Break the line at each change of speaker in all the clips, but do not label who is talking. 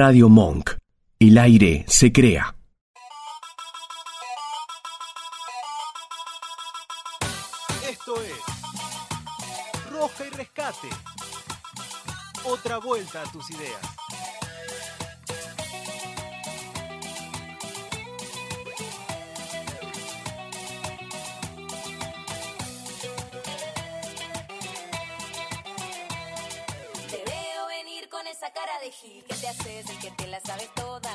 Radio Monk. El aire se crea.
Esto es Roja y Rescate. Otra vuelta a tus ideas.
Cara de gil que te haces el que te la sabes todas.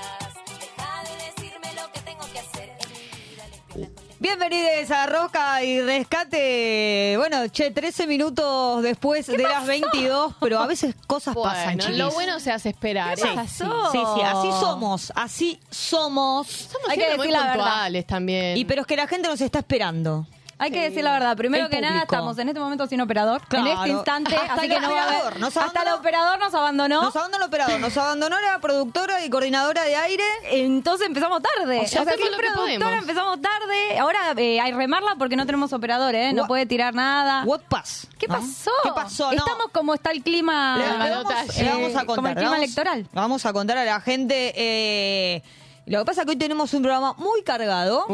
Deja de decirme lo que tengo que hacer en mi vida.
Bienvenidos a Roca y Rescate. Bueno, che, 13 minutos después de las 22, pero a veces cosas pasan,
Bueno,
chiquis.
lo bueno se hace esperar. Así.
sí, sí, así somos, así somos.
Somos
Hay que
siempre muy
decir la verdad.
puntuales también.
Y pero es que la gente nos está esperando.
Hay que decir la verdad. Primero
El
que nada,
público.
estamos en este momento sin operador.
Claro.
En este instante.
Hasta
así
el
que no va a haber-
operador nos
Hasta el
abandonó.
operador nos abandonó.
Nos abandonó el operador, nos abandonó la productora y coordinadora de aire.
Entonces empezamos tarde.
O sea, hacemos
sin
lo que
productora
podemos.
empezamos tarde. Ahora eh, hay remarla porque no tenemos operador, ¿eh? No
What-
puede tirar nada.
What pass?
¿Qué
¿no?
pasó?
¿Qué pasó? No.
Estamos como está el clima.
Le, le vamos,
balotaje.
le vamos a
Eh, como
contar.
el clima
vamos-
electoral.
Vamos a contar a la gente. eh, lo que pasa es que hoy tenemos un programa muy cargado.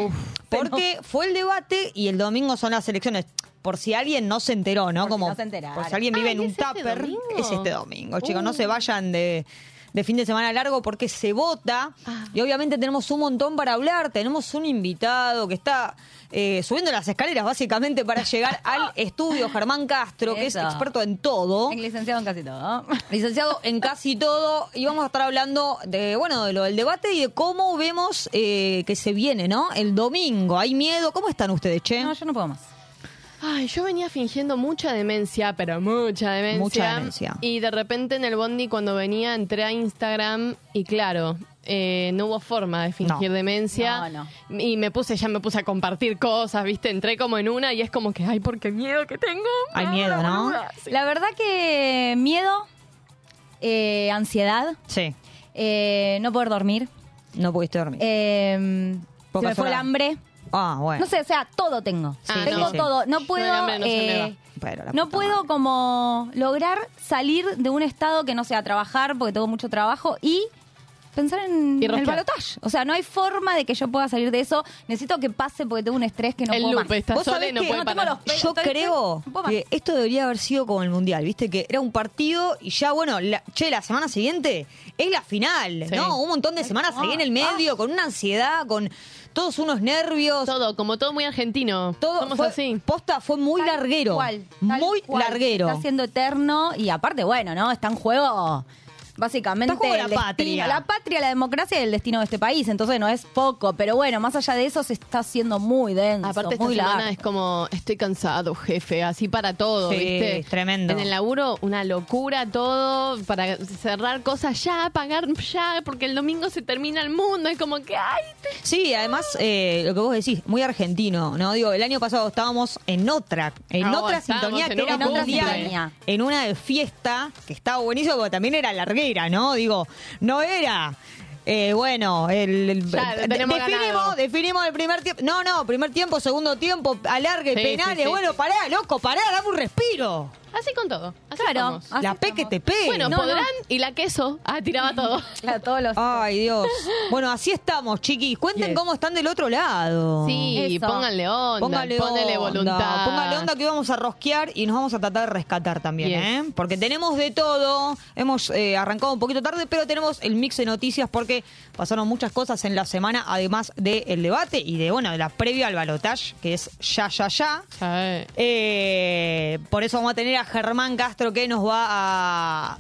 Porque fue el debate y el domingo son las elecciones. Por si alguien no se enteró, ¿no?
Por si
Como
no se enteraron.
por si alguien vive en un
¿es este
tupper, es este domingo, chicos. No
Uh.
se vayan de, de fin de semana largo porque se vota.
Ah.
Y obviamente tenemos un montón para hablar. Tenemos un invitado que está eh, subiendo las escaleras básicamente para llegar al estudio, Germán Castro, que es experto en todo
En licenciado en casi todo.
licenciado en casi todo y vamos a estar hablando de bueno de lo del debate y de cómo vemos eh, que se viene no el domingo hay miedo cómo están ustedes che
No, yo no puedo más.
Ay, yo venía fingiendo mucha demencia, pero mucha demencia.
Mucha demencia.
Y de repente en el bondi cuando venía entré a Instagram y claro, eh, no hubo forma de fingir
No.
demencia.
No,
Y me puse, ya me puse a compartir cosas, ¿viste? Entré como en una y es como que, ay, por qué miedo que tengo.
Hay miedo,
la
¿no?
Sí.
La verdad que miedo, eh, ansiedad,
sí
eh, no poder dormir,
no pudiste dormir
eh, se me fue el hambre.
Ah bueno
No sé, o sea, todo tengo.
Ah,
tengo
no.
todo. No puedo.
no
eh.
Pero
no puedo
madre.
como lograr salir de un estado que no sea trabajar, porque tengo mucho trabajo, y pensar en
Y
el balotaje. O sea, no hay forma de que yo pueda salir de eso. Necesito que pase porque tengo un estrés que no
el
puedo
loop
más.
está
Vos
sola
sabés
y no
que
puede
no tengo
parar.
los pelos.
yo creo
no
que esto debería haber sido como el mundial, viste que era un partido y ya bueno, la- che, la semana siguiente es la final,
Sí.
¿no? Un montón de semanas ahí en el medio, con una ansiedad, con todos unos nervios.
Todo, como todo muy argentino.
Todo
Somos
fue,
así.
Posta fue muy
Tal
larguero.
cual, tal
muy
cual.
larguero.
Está siendo eterno y aparte, bueno, ¿no? Está en juego básicamente
Está
el
la
destino-
patria.
la patria, la democracia y el destino de este país. Entonces no es poco, pero bueno, más allá de eso se está haciendo muy denso,
Aparte esta
muy
semana
largo.
es como estoy cansado, jefe, así para todo,
Sí,
¿viste?
es tremendo.
En el laburo una locura todo para cerrar cosas ya, pagar ya, porque el domingo se termina el mundo, es como que ay, te-
Sí, además, eh, lo que vos decís, muy argentino, ¿no? Digo, el año pasado estábamos en otra, en
Ah,
otra
estábamos
sintonía
en
que era
un cumple.
mundial, en una de fiesta, que estaba buenísimo, porque también era larguera, ¿no? Digo, no era... eh, bueno, el,
Ya,
definimos, definimos el primer tiempo. No, no, primer tiempo, segundo tiempo, alargue,
Sí,
penales.
sí, sí,
bueno, pará, loco, pará, dame un respiro.
Así con todo. Así
Claro. Así
la P que te pegue.
Bueno,
No,
podrán
no.
y la queso. Ah, tiraba todo.
A todos los
Ay, Dios. Bueno, así estamos, chiquis. Cuenten
Yes.
cómo están del otro lado.
Sí,
Eso.
pónganle onda,
Póngale
póngale
onda,
voluntad.
Póngale onda que vamos a rosquear y nos vamos a tratar de rescatar también,
Yes.
¿eh? Porque tenemos de todo. Hemos eh, arrancado un poquito tarde, pero tenemos el mix de noticias porque pasaron muchas cosas en la semana, además del debate y de, bueno, de la previa al balotage, que es ya, ya, ya.
Sí.
Eh, por eso vamos a tener a Germán Castro que nos va a.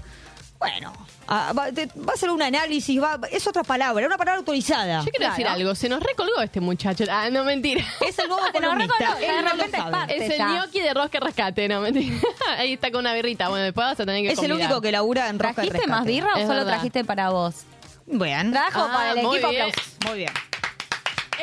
Bueno, a- va, te- va a hacer un análisis, va, es otra palabra, una palabra autorizada.
Yo quiero decir algo, se nos recolgó este muchacho. Ah, no, mentira.
Es el nuevo
de
no
es
sabe.
parte.
Es el gnocchi de rosca rescate, no, mentira. Ahí está con una birrita. Bueno, después vas a tener que
Es el único que labura en y
¿Trajiste más birra o
Es
solo
verdad.
trajiste para vos?
Bien.
Trajo
Ah,
para el
muy
equipo
bien.
aplausos.
Muy bien.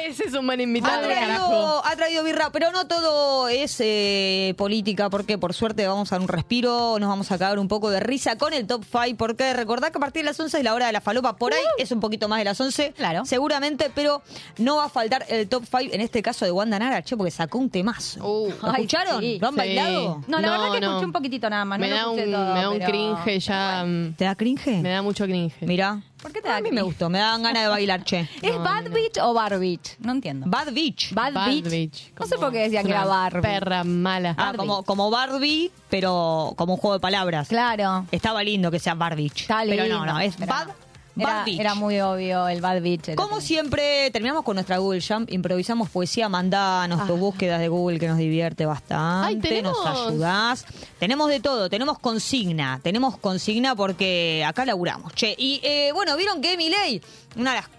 Ese es un buen
Ha
invitado, carajo.
traído, ha traído birra, pero no todo es eh, política, porque por suerte vamos a dar un respiro, nos vamos a cagar un poco de risa con el top 5, porque recordad que a partir de las 11 es la hora de la falopa, por ahí es un poquito más de las 11,
Claro.
seguramente, pero no va a faltar el top 5, en este caso de Wanda Nara, che, porque sacó un temazo.
Uh.
¿Lo
Ay,
escucharon?
sí.
¿Lo han
Sí.
bailado?
No, la
No,
verdad que
no.
escuché un poquitito nada más.
me,
no
da un,
todo,
me da un
pero-
cringe ya.
¿Te da cringe?
Me da mucho cringe.
Mirá.
¿Por qué te da
A mí
cringe?
me gustó, me dan ganas de bailar, che.
¿Es Bad Beach o Bar Beach? No entiendo.
Bad Beach.
Bad,
Bad
Beach.
Beach,
No sé
como
por qué decía que era
una
Barbie.
Perra mala.
Ah,
Barbie.
como, como Barbie, pero como un juego de palabras.
Claro.
Estaba lindo que sea Bad Beach.
Está
pero
lindo,
no, no, es
pero
Bad,
no.
Bad
Era,
Beach.
era muy obvio el Bad Beach.
Como siempre, terminamos con nuestra Google Jump, improvisamos poesía, mandanos tus búsquedas de Google que nos divierte bastante,
Ay, tenemos-
nos ayudás. Tenemos de todo, tenemos consigna, tenemos consigna porque acá laburamos. Che, y eh, bueno, vieron que Milei, una de las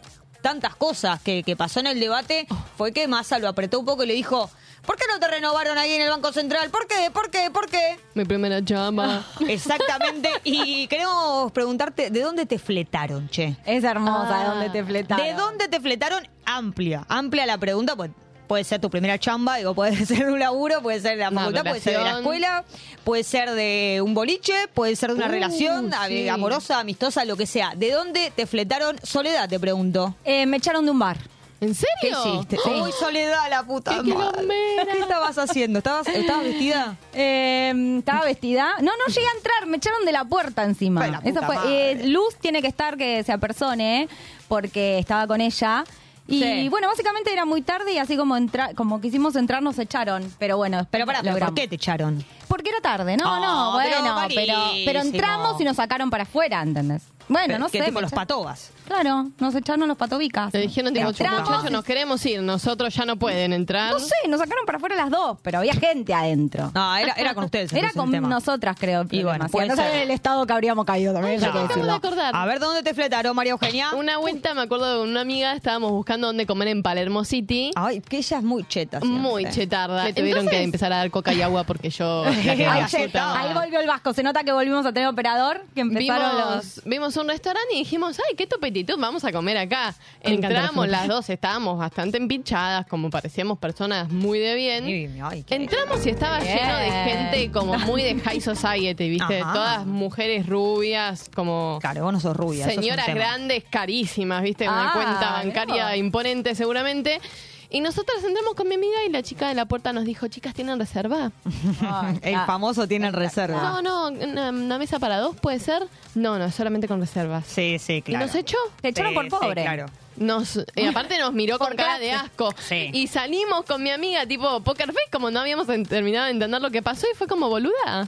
tantas cosas que, que pasó en el debate fue que Massa lo apretó un poco y le dijo, ¿por qué no te renovaron ahí en el Banco Central? ¿Por qué? ¿Por qué? ¿Por qué?
Mi primera chamba.
Exactamente, y queremos preguntarte, ¿de dónde te fletaron, che?
Es hermosa,
Ah.
¿de dónde te fletaron?
¿De dónde te fletaron? Amplia, amplia la pregunta, pues puede ser tu primera chamba, digo, puede ser un laburo, puede ser de la facultad, puede ser de la escuela, puede ser de un boliche, puede ser de una
Uh,
relación
sí.
amorosa, amistosa, lo que sea. ¿De dónde te fletaron? Soledad, te pregunto.
Eh, me echaron de un bar.
¿En
¿Qué
serio?
hiciste? Uy, Soledad, la puta
¡Qué
madre. ¿Qué estabas haciendo? ¿Estabas, estabas vestida?
Eh, estaba vestida. No, no llegué a entrar, me echaron de la puerta encima.
La puta
Eso fue.
madre.
eh, Luz tiene que estar que se apersone porque estaba con ella. Y
Sí.
bueno, básicamente era muy tarde y así como entra, como quisimos entrar nos echaron. Pero bueno,
Pero ¿pero ¿por qué te echaron?
Porque era tarde, no,
Oh,
no,
pero
bueno, pero, pero, entramos y nos sacaron para afuera, ¿entendés? Bueno,
Pero,
no
¿qué
sé.
tipo los patobas?
Claro, nos echaron los patobicas.
Le dijeron, tipo,
Entramos,
muchachos, nos queremos ir. Nosotros ya no pueden entrar.
No sé, nos sacaron para afuera las dos, pero había gente adentro.
No, era, era con ustedes.
Era con nosotras, creo. el
Y bueno, puede
no saben el estado que habríamos caído también, que
acabo de acordar.
A ver, ¿dónde te fletaron, María Eugenia?
Una vuelta, me acuerdo de una amiga, estábamos buscando dónde comer en Palermo City.
Ay, que ella es muy cheta. siempre.
Muy chetarda. Le tuvieron
Entonces-
que empezar a dar coca y agua porque yo... la que.
Ahí volvió el vasco. Se nota que volvimos a tener operador, que empezaron
Vimos,
los...
vimos un restaurante y dijimos, ay, qué vamos a comer acá.
Me
Entramos las dos, estábamos bastante empinchadas, como parecíamos personas muy de bien.
Ay, ay, qué-
Entramos y estaba
Bien.
lleno de gente como muy de high society, ¿viste?
Ajá.
Todas mujeres rubias, como
Claro, vos no sos rubia. eso es un
señoras grandes, carísimas, ¿viste? Una
Ah,
cuenta bancaria imponente seguramente. Y nosotras entramos con mi amiga y la chica de la puerta nos dijo, chicas, ¿tienen reserva?
El
ah.
famoso tiene reserva.
No, no, una, una mesa para dos puede ser. No, no, solamente con reservas.
Sí, sí, claro.
¿Y nos echó?
Te echaron
Sí,
por
sí,
pobre.
claro.
Nos, y aparte nos miró con cara de asco.
Sí.
Y salimos con mi amiga, tipo poker face, como no habíamos terminado de entender lo que pasó y fue como boluda.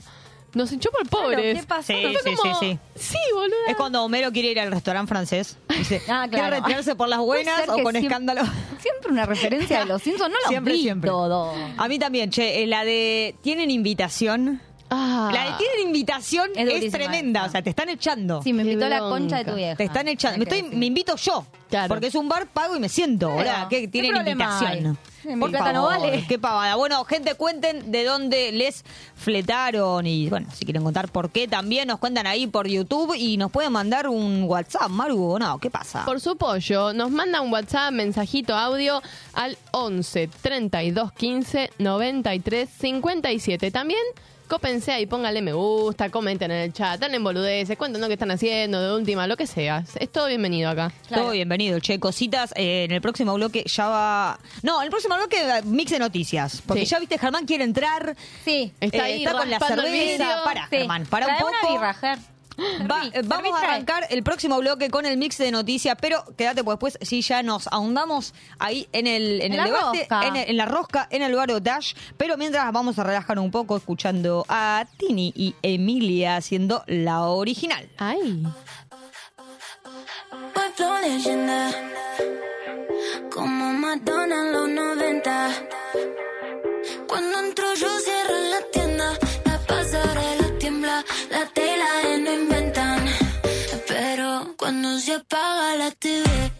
Nos echó por pobres.
¿qué pasó?
Sí,
Fue
sí,
como,
sí,
Sí, boluda.
Es cuando Homero quiere ir al restaurante francés. Dice,
Ah,
¿quiere
claro.
retirarse por las buenas o con
siempre-
escándalo?
Siempre una referencia de los Simpsons. No los
Siempre,
vi
siempre.
todo.
A mí también, che, eh, la de ¿tienen invitación?
Ah.
La de ¿tienen invitación?
Es
tremenda,
esa.
o sea, te están echando.
Sí, me invitó la concha de tu vieja.
Te están echando. Me,
que
estoy, invito yo.
Claro.
Porque es un bar, pago y me siento.
Claro.
Ahora, ¿qué
¿Qué
tienen invitación?
hay? Mi plata no vale.
Qué pavada. Bueno, gente, cuenten de dónde les fletaron y, bueno, si quieren contar por qué también, nos cuentan ahí por YouTube y nos pueden mandar un WhatsApp, Maru, o no, ¿qué pasa?
Por su pollo, nos manda un WhatsApp, mensajito audio al 11 32 15 93 57. También cópense ahí, pónganle me gusta, comenten en el chat, en boludeces, cuéntanos qué están haciendo, de última, lo que sea. Es todo bienvenido acá.
Claro.
Todo bienvenido, che. Cositas, eh, en el próximo bloque ya va... No, en el próximo bloque mix de noticias. Porque
Sí.
ya viste, Germán quiere entrar.
Sí.
Está
eh,
ahí
está con la cerveza. Para,
Sí.
Germán, para un poco.
una birra, Ger.
Va- eh, vamos a arrancar el próximo bloque con el mix de noticias, pero quédate pues después sí ya nos ahondamos ahí en el, en
En
el
la
debate,
rosca.
en, el- en la rosca, en el Dash, pero mientras vamos a relajar un poco escuchando a Tini y Emilia haciendo la original.
Ay.
Leyenda Como Madonna en los 90 Cuando entro yo cierro la tienda cuando se apaga la TV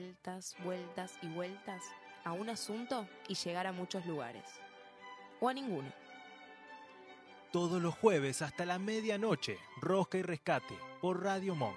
vueltas, vueltas, y vueltas a un asunto y llegar a muchos lugares. O a ninguno.
Todos los jueves hasta la medianoche, Rosca y Rescate por Radio Monk.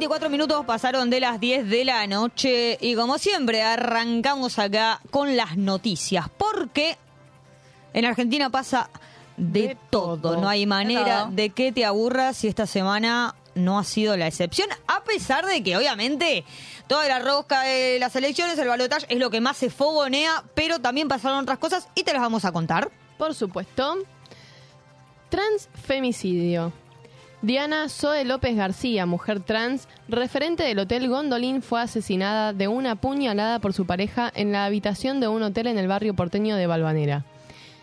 24 minutos pasaron de las 10 de la noche y como siempre arrancamos acá con las noticias porque en Argentina pasa de,
De
todo.
todo.
no hay manera de que te aburras si esta semana no ha sido la excepción, a pesar de que obviamente toda la rosca de las elecciones, el balotaje es lo que más se fogonea, pero también pasaron otras cosas y te las vamos a contar.
Por supuesto. Transfemicidio. Diana Zoe López García, mujer trans, referente del Hotel Gondolín, fue asesinada de una puñalada por su pareja en la habitación de un hotel en el barrio porteño de Balvanera.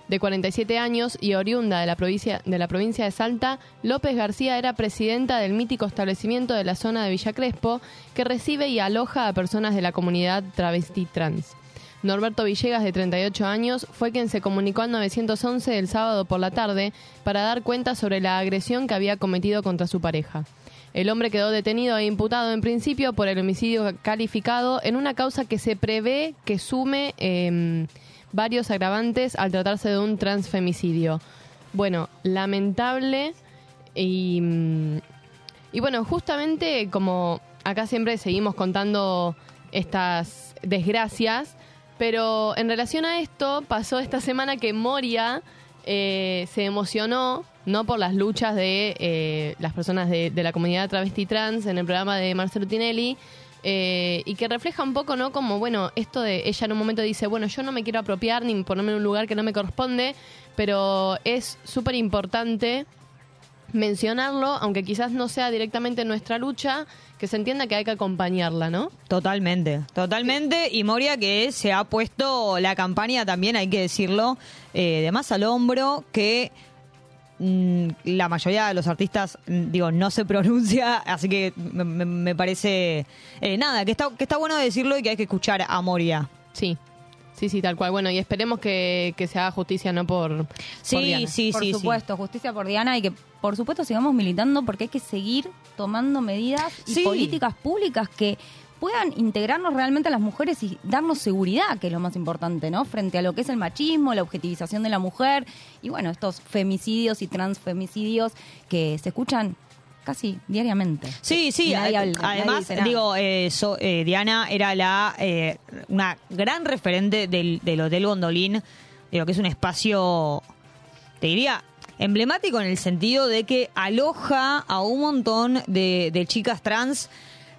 De 47 años y oriunda de la, provincia, de la provincia de Salta, López García era presidenta del mítico establecimiento de la zona de Villa Crespo, que recibe y aloja a personas de la comunidad travesti trans. Norberto Villegas, de 38 años, fue quien se comunicó al 911 el sábado por la tarde para dar cuenta sobre la agresión que había cometido contra su pareja. El hombre quedó detenido e imputado en principio por el homicidio calificado en una causa que se prevé que sume eh, varios agravantes al tratarse de un transfemicidio. Bueno, lamentable y, mm, y bueno, justamente como acá siempre seguimos contando estas desgracias, pero en relación a esto pasó esta semana que Moria eh, se emocionó, no por las luchas de eh, las personas de, la comunidad travesti trans en el programa de Marcelo Tinelli, eh, y que refleja un poco, ¿no? Como, bueno, esto de ella en un momento dice, bueno, yo no me quiero apropiar ni ponerme en un lugar que no me corresponde, pero es súper importante mencionarlo, aunque quizás no sea directamente nuestra lucha, que se entienda que hay que acompañarla, ¿no?
Totalmente, totalmente. Y Moria que se ha puesto la campaña también, hay que decirlo, eh, de más al hombro, que mm, la mayoría de los artistas, mm, digo, no se pronuncia, así que me, me- me parece, eh, nada, que está, que está bueno decirlo y que hay que escuchar a Moria.
Sí, sí, sí, tal cual. Bueno, y esperemos que, que se haga justicia, no por... por
Sí,
Diana.
sí,
por
sí, sí.
supuesto, justicia por Diana y que por supuesto sigamos militando porque hay que seguir tomando medidas y
Sí.
políticas públicas que puedan integrarnos realmente a las mujeres y darnos seguridad, que es lo más importante, ¿no? Frente a lo que es el machismo, la objetivización de la mujer y bueno, estos femicidios y transfemicidios que se escuchan casi diariamente.
Sí, sí. Además, digo, eh, so- eh, Diana era la eh, una gran referente del, del Hotel Gondolín, digo que es un espacio, te diría, emblemático en el sentido de que aloja a un montón de, de chicas trans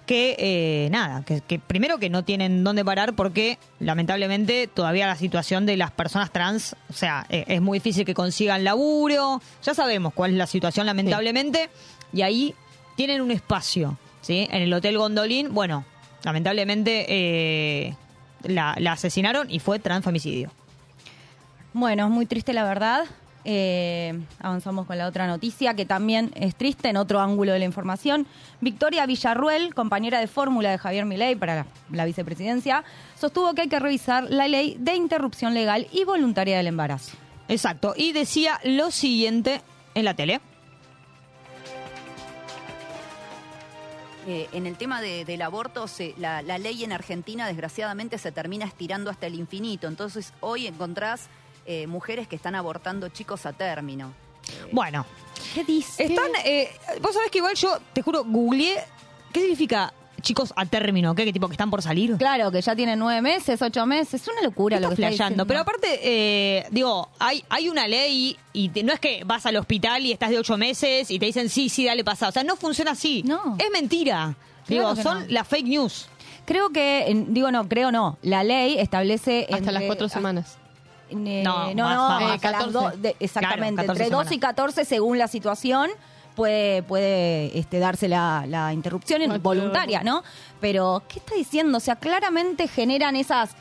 que, eh, nada, que, que primero que no tienen dónde parar porque lamentablemente todavía la situación de las personas trans, o sea, eh, es muy difícil que consigan laburo, ya sabemos cuál es la situación lamentablemente, y ahí tienen un espacio, ¿sí? En el Hotel Gondolín, bueno, lamentablemente eh, la, la asesinaron y fue transfemicidio.
Bueno, es muy triste la verdad. Eh, avanzamos con la otra noticia que también es triste en otro ángulo de la información. Victoria Villarruel, compañera de fórmula de Javier Milei para la, la vicepresidencia, sostuvo que hay que revisar la ley de interrupción legal y voluntaria del embarazo.
Exacto. Y decía lo siguiente en la tele.
Eh, en el tema de- del aborto, se- la, la ley en Argentina desgraciadamente se termina estirando hasta el infinito. Entonces hoy encontrás eh, mujeres que están abortando chicos a término.
Bueno,
¿Qué dice?
están. eh, Vos sabés que igual yo, te juro, googleé. ¿Qué significa chicos a término? ¿Qué? ¿Qué tipo que están por salir?
Claro, que ya tiene nueve meses, ocho meses. Es una locura lo que está diciendo.
Pero aparte, eh, digo, hay, hay una ley y te- no es que vas al hospital y estás de ocho meses y te dicen sí, sí, dale pasado. O sea, no funciona así.
No.
Es mentira. Digo,
que
son
no.
las fake news.
Creo que, en- digo no, creo no. La ley establece...
Hasta
entre-
las cuatro
ah,
semanas.
eh,
No,
no,
más,
no,
más.
hasta
Eh,
las
14.
do- de- exactamente.
Claro, 14
entre 12 y
semanas.
14, según la situación, puede, puede este, darse la, la interrupción voluntaria, ¿no? Pero, ¿qué está diciendo? O sea, claramente generan esas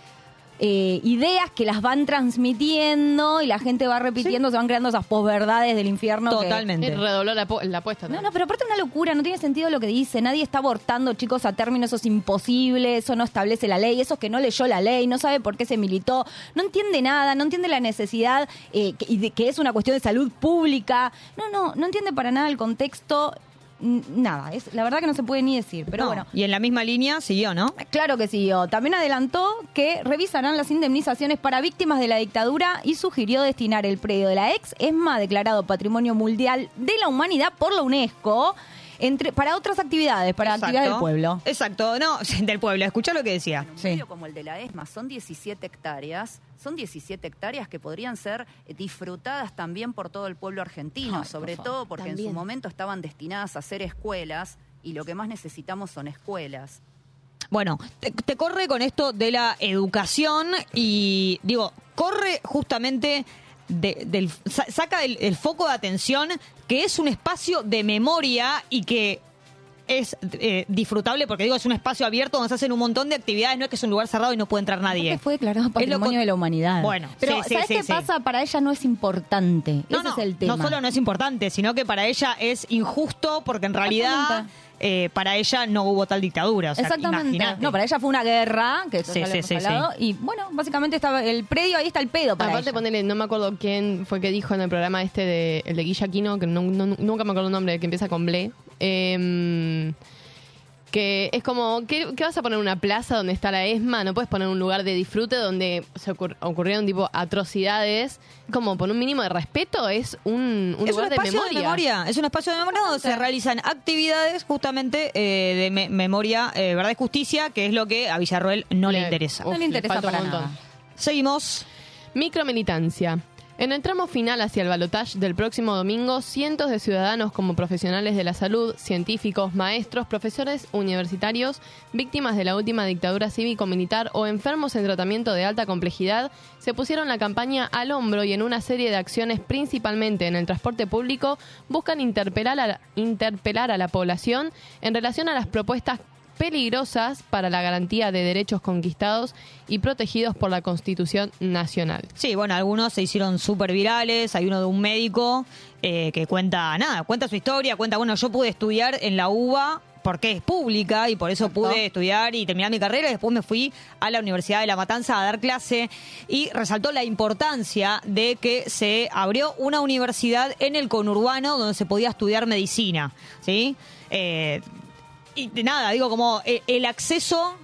eh, ideas que las van transmitiendo y la gente va repitiendo, se van creando esas posverdades del infierno.
Totalmente.
Y redobló la, la apuesta.
no,
también.
no, pero aparte una locura, no tiene sentido lo que dice. Nadie está abortando chicos a término, eso es imposible, eso no establece la ley, eso es que no leyó la ley, no sabe por qué se militó, no entiende nada, no entiende la necesidad eh, que, y de- que es una cuestión de salud pública. No, no, no entiende para nada el contexto, nada, es la verdad que no se puede ni decir, pero
No,
bueno.
Y en la misma línea siguió, ¿no?
Claro que siguió. También adelantó que revisarán las indemnizaciones para víctimas de la dictadura y sugirió destinar el predio de la ex ESMA, declarado Patrimonio Mundial de la Humanidad por la UNESCO, entre, para otras actividades, para
Exacto.
actividades del pueblo.
Exacto, no, del pueblo. Escuchá lo que decía.
En un
Sí.
medio como el de la ESMA son 17 hectáreas, son 17 hectáreas que podrían ser eh, disfrutadas también por todo el pueblo argentino,
Ay,
sobre todo porque en su momento estaban destinadas a ser escuelas y lo que más necesitamos son escuelas.
Bueno, te, te corre con esto de la educación y digo, corre justamente de- del sa- saca el, el foco de atención que es un espacio de memoria y que es eh, disfrutable porque digo es un espacio abierto donde se hacen un montón de actividades, no es que es un lugar cerrado y no puede entrar nadie.
Aparte fue declarado Patrimonio
con-
de la Humanidad.
Bueno,
pero
sí,
¿sabes
sí,
qué
sí.
pasa? Para ella no es importante.
No,
Ese
no,
es el tema.
no solo no es importante, sino que para ella es injusto porque en realidad eh, para ella no hubo tal dictadura. O sea,
Exactamente.
imaginate.
No, para ella fue una guerra, que
Sí, sí,
hemos
sí,
hablado, Y bueno, básicamente estaba el predio, ahí está el pedo para
Aparte,
ella.
ponele, no me acuerdo quién fue que dijo en el programa este de el de Guillaquino, que no- no- nunca me acuerdo el nombre, que empieza con Ble. Em, que es como, ¿qué, qué vas a poner una plaza donde está la ESMA? No puedes poner un lugar de disfrute donde se ocur- ocurrieron tipo atrocidades. Como por un mínimo de respeto es un, un
es
lugar
un espacio
de memoria.
Es un espacio de memoria donde se realizan actividades justamente eh, de me- memoria, eh, verdad y justicia, que es lo que a Villarroel no le
Le-
interesa.
No le interesa
un
para
montón.
nada.
Seguimos.
Micromilitancia. En el tramo final hacia el balotaje del próximo domingo, cientos de ciudadanos como profesionales de la salud, científicos, maestros, profesores universitarios, víctimas de la última dictadura cívico-militar o enfermos en tratamiento de alta complejidad, se pusieron la campaña al hombro y en una serie de acciones, principalmente en el transporte público, buscan interpelar a la, interpelar a la población en relación a las propuestas peligrosas para la garantía de derechos conquistados y protegidos por la Constitución Nacional.
Sí, bueno, algunos se hicieron súper virales. Hay uno de un médico eh, que cuenta, nada, cuenta su historia, cuenta, bueno, yo pude estudiar en la UBA porque es pública y por eso pude estudiar y terminar mi carrera y después me fui a la Universidad de La Matanza a dar clase y resaltó la importancia de que se abrió una universidad en el conurbano donde se podía estudiar medicina, ¿sí? Eh, y de nada, digo, como eh, el acceso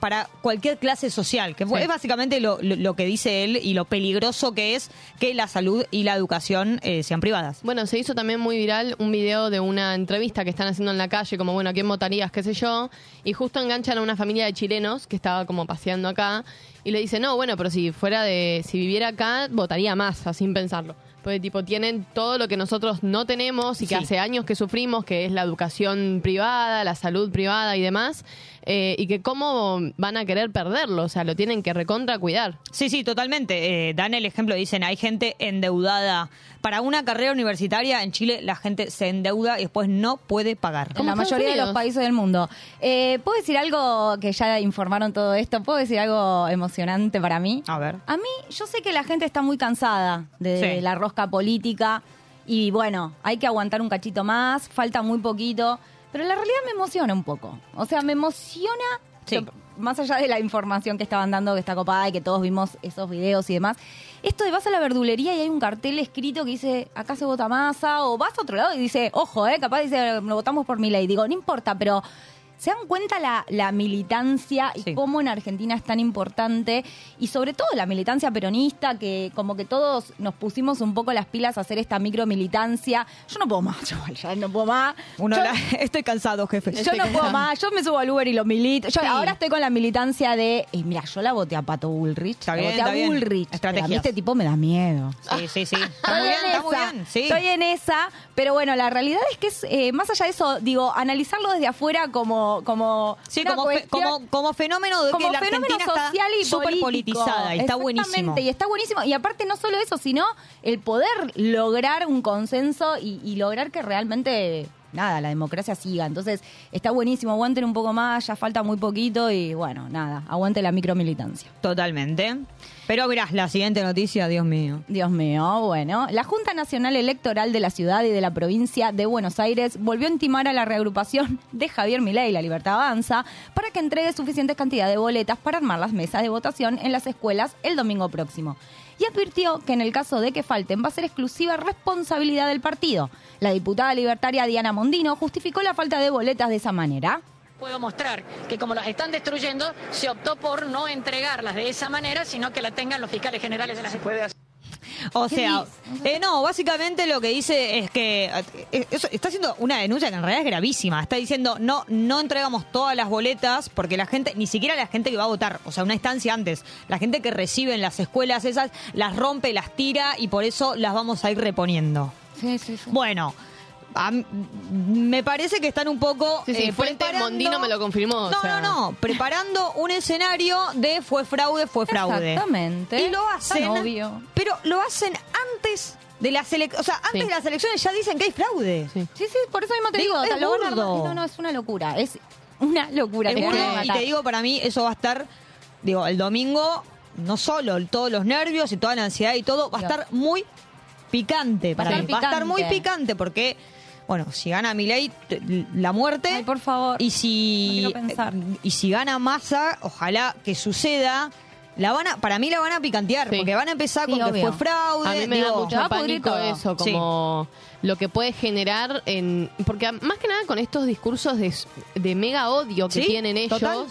para cualquier clase social, que
Sí.
es básicamente lo, lo- lo que dice él y lo peligroso que es que la salud y la educación eh, sean privadas.
Bueno, se hizo también muy viral un video de una entrevista que están haciendo en la calle, como, bueno, ¿a quién votarías? qué sé yo, y justo enganchan a una familia de chilenos que estaba como paseando acá, Y le dice, no, bueno, pero si fuera de, si viviera acá, votaría más, sin pensarlo. Porque tipo, tienen todo lo que nosotros no tenemos y que
Sí.
hace años que sufrimos, que es la educación privada, la salud privada y demás, eh, y que cómo van a querer perderlo, o sea, lo tienen que recontra cuidar.
Sí, sí, totalmente. Eh, dan el ejemplo, dicen, hay gente endeudada. Para una carrera universitaria en Chile la gente se endeuda y después no puede pagar.
En
Como
la mayoría de los países del mundo. Eh, ¿Puedo decir algo que ya informaron todo esto? ¿Puedo decir algo emocionante para mí?
A ver.
A mí, yo sé que la gente está muy cansada de
Sí.
la rosca política y bueno, hay que aguantar un cachito más, falta muy poquito, pero la realidad me emociona un poco. O sea, me emociona,
Sí.
más allá de la información que estaban dando, que está copada y que todos vimos esos videos y demás, esto de vas a la verdulería y hay un cartel escrito que dice, acá se vota masa, o vas a otro lado y dice, ojo, eh, capaz dice, lo votamos por mi ley. Digo, no importa, pero... ¿Se dan cuenta la, la militancia y
Sí.
cómo en Argentina es tan importante? Y sobre todo la militancia peronista, que como que todos nos pusimos un poco las pilas a hacer esta micromilitancia. Yo no puedo más, chaval, ya no puedo más.
Uno
yo,
la- estoy cansado, jefe.
yo no puedo más, yo me subo al Uber y lo milito. Yo
Sí.
ahora estoy con la militancia de, mira, yo la voté a Pato Bullrich,
Está
la
bien,
voté
está
a
bien.
Bullrich. pero a mí este tipo me da miedo.
Sí, sí, sí. Está
Estoy
muy bien,
en
está muy bien. Sí.
Estoy en esa, pero bueno, la realidad es que es, eh, más allá de eso, digo, analizarlo desde afuera como... como
Sí, como, fe- como, como fenómeno de
como
que la
fenómeno
Argentina
social y
está súper
político.
politizada y está buenísimo.
Y está buenísimo. Y aparte no solo eso, sino el poder lograr un consenso y, y lograr que realmente, nada, la democracia siga. Entonces, está buenísimo. Aguanten un poco más, ya falta muy poquito y bueno, nada, aguante la micromilitancia.
Totalmente. Pero mirá, la siguiente noticia, Dios mío.
Dios mío, bueno. La Junta Nacional Electoral de la ciudad y de la provincia de Buenos Aires volvió a intimar a la reagrupación de Javier Milei, La Libertad Avanza, para que entregue suficientes cantidad de boletas para armar las mesas de votación en las escuelas el domingo próximo. Y advirtió que en el caso de que falten va a ser exclusiva responsabilidad del partido. La diputada libertaria Diana Mondino justificó la falta de boletas de esa manera.
Puedo mostrar que como las están destruyendo, se optó por no entregarlas de esa manera, sino que la tengan los fiscales generales de las escuelas.
O sea, eh, no, básicamente lo que dice es que eh, eso- está haciendo una denuncia que en realidad es gravísima. Está diciendo, no, no entregamos todas las boletas porque la gente, ni siquiera la gente que va a votar, o sea, una instancia antes, la gente que recibe en las escuelas esas, las rompe, las tira y por eso las vamos a ir reponiendo.
Sí, sí, sí.
Bueno, a me parece que están un poco...
Sí, sí,
eh,
Fuente
preparando-
Mondino me lo confirmó. o
No,
sea.
no, no, preparando un escenario de fue fraude, fue fraude.
Exactamente.
Y lo hacen,
Tan obvio.
pero lo hacen antes de las elecciones, o sea, antes
Sí.
de las elecciones ya dicen que hay fraude.
Sí.
Sí, sí, por eso mismo te
Digo,
digo,
es burdo.
No, no, es una locura. Es una locura.
Es burdo, y te digo, para mí eso va a estar, digo, el domingo, no solo todos los nervios y toda la ansiedad y todo, va a estar muy picante para
estar
mí. Va a estar muy
picante.
picante porque, bueno, si gana Milei, la muerte.
Ay, por favor.
Y si,
No pensar.
y si gana Massa, ojalá que suceda. La van a, para mí la van a picantear,
Sí.
porque van a empezar
Sí,
con que
obvio.
fue fraude.
A mí me da
digo,
va
mucho pánico eso,
Sí.
como lo que puede generar en... Porque más que nada con estos discursos de, de mega odio que
Sí,
tienen ellos,
total.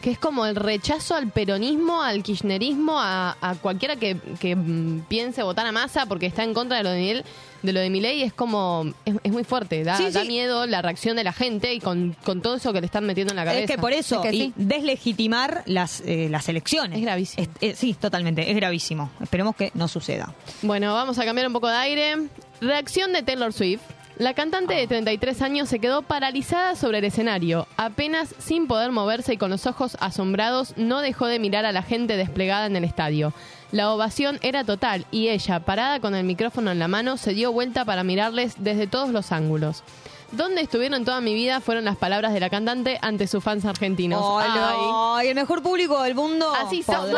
que es como el rechazo al peronismo, al kirchnerismo, a, a cualquiera que, que, mm, piense votar a masa porque está en contra de lo de Milei, de lo de Milei es como... Es, es muy fuerte, da,
Sí,
da
sí.
miedo la reacción de la gente y con, con todo eso que le están metiendo en la cabeza.
Es que por eso,
Es que
y deslegitimar las, eh, las elecciones.
Es gravísimo.
Es- eh, sí, totalmente, es gravísimo. Esperemos que no suceda.
Bueno, vamos a cambiar un poco de aire. Reacción de Taylor Swift. La cantante de 33 años se quedó paralizada sobre el escenario. Apenas sin poder moverse y con los ojos asombrados, no dejó de mirar a la gente desplegada en el estadio. La ovación era total y ella, parada con el micrófono en la mano, se dio vuelta para mirarles desde todos los ángulos. Donde estuvieron toda mi vida fueron las palabras de la cantante ante sus fans argentinos.
Ay, el mejor público del mundo.
Así son.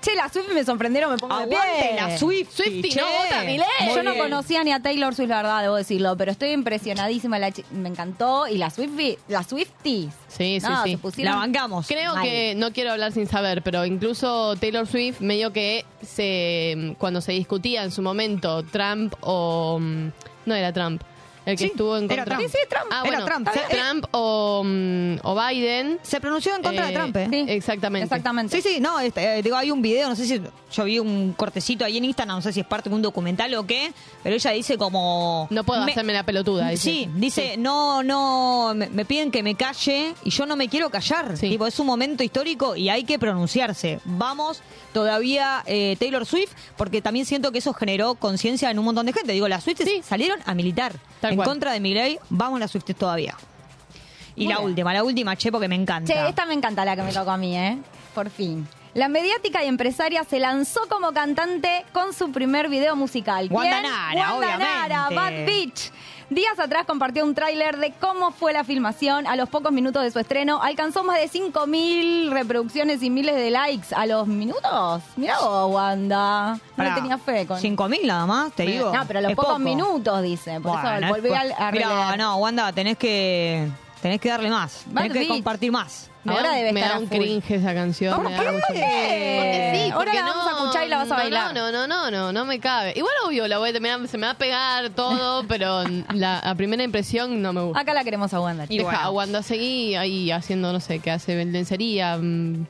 Che, las Swift me sorprendieron, me pongo de pie.
la Swift.
Swiftie, no vota Milei.
Yo no conocía ni a Taylor Swift, la verdad, debo decirlo, pero estoy impresionadísima, la chi- me encantó. Y las Swifties, las Swifties.
Sí, sí,
no,
sí.
pusieron...
La bancamos.
Creo
Mal.
que, no quiero hablar sin saber, pero incluso Taylor Swift medio que se cuando se discutía en su momento Trump o... mm, No era Trump. El que
Sí,
estuvo en
era
contra.
Trump. Sí, sí, Trump.
Ah,
Era
bueno,
Trump.
Trump o, mm, o Biden.
Se pronunció en contra de
Eh,
Trump, ¿eh?
Sí.
Exactamente.
Exactamente.
Sí, sí, no, este, eh, digo, hay un video, no sé si yo vi un cortecito ahí en Instagram, no sé si es parte de un documental o qué, pero ella dice como...
No puedo
me-
hacerme la pelotuda. dice.
Sí, dice, no, no, me, me piden que me calle y yo no me quiero callar.
Sí.
Tipo, es un momento histórico y hay que pronunciarse. Vamos todavía eh, Taylor Swift, porque también siento que eso generó conciencia en un montón de gente. Digo, las Swifties
Sí.
salieron a militar
Tal
en
cual.
contra de Milei. Vamos las Swifties todavía. Y
Muy
la
bien.
última, la última, che, porque me encanta.
Che, esta me encanta la que me tocó a mí, ¿eh? Por fin. La mediática y empresaria se lanzó como cantante con su primer video musical.
Wanda
¿Quién?
Nara,
Wanda Nara,
obviamente.
Bad Bitch. Días atrás compartió un tráiler de cómo fue la filmación. A los pocos minutos de su estreno alcanzó más de 5.000 reproducciones y miles de likes a los minutos. Mirá vos, Wanda. No
Pará,
le tenía fe con...
5.000 nada más, te digo.
No, pero a los
Es
pocos
poco.
minutos, dice. Por
Bueno,
eso
es
volví
po-
a, a
Mirá,
releer.
no, Wanda, tenés que, tenés que darle más. Tenés que compartir más.
Me
Ahora
da,
debe
me
estar
da
a
un
full.
cringe esa canción.
¿Por
me da
qué?
mucho. Porque sí,
Ahora
porque
la vamos a escuchar y la vas a
no,
bailar.
No, no, no, no, no me cabe. Igual obvio, la voy a se me va a pegar todo, pero la, a primera impresión no me gusta.
Acá la queremos a Wanda.
Y
Deja,
bueno.
cuando seguí ahí haciendo, no sé, qué hace lencería, mm,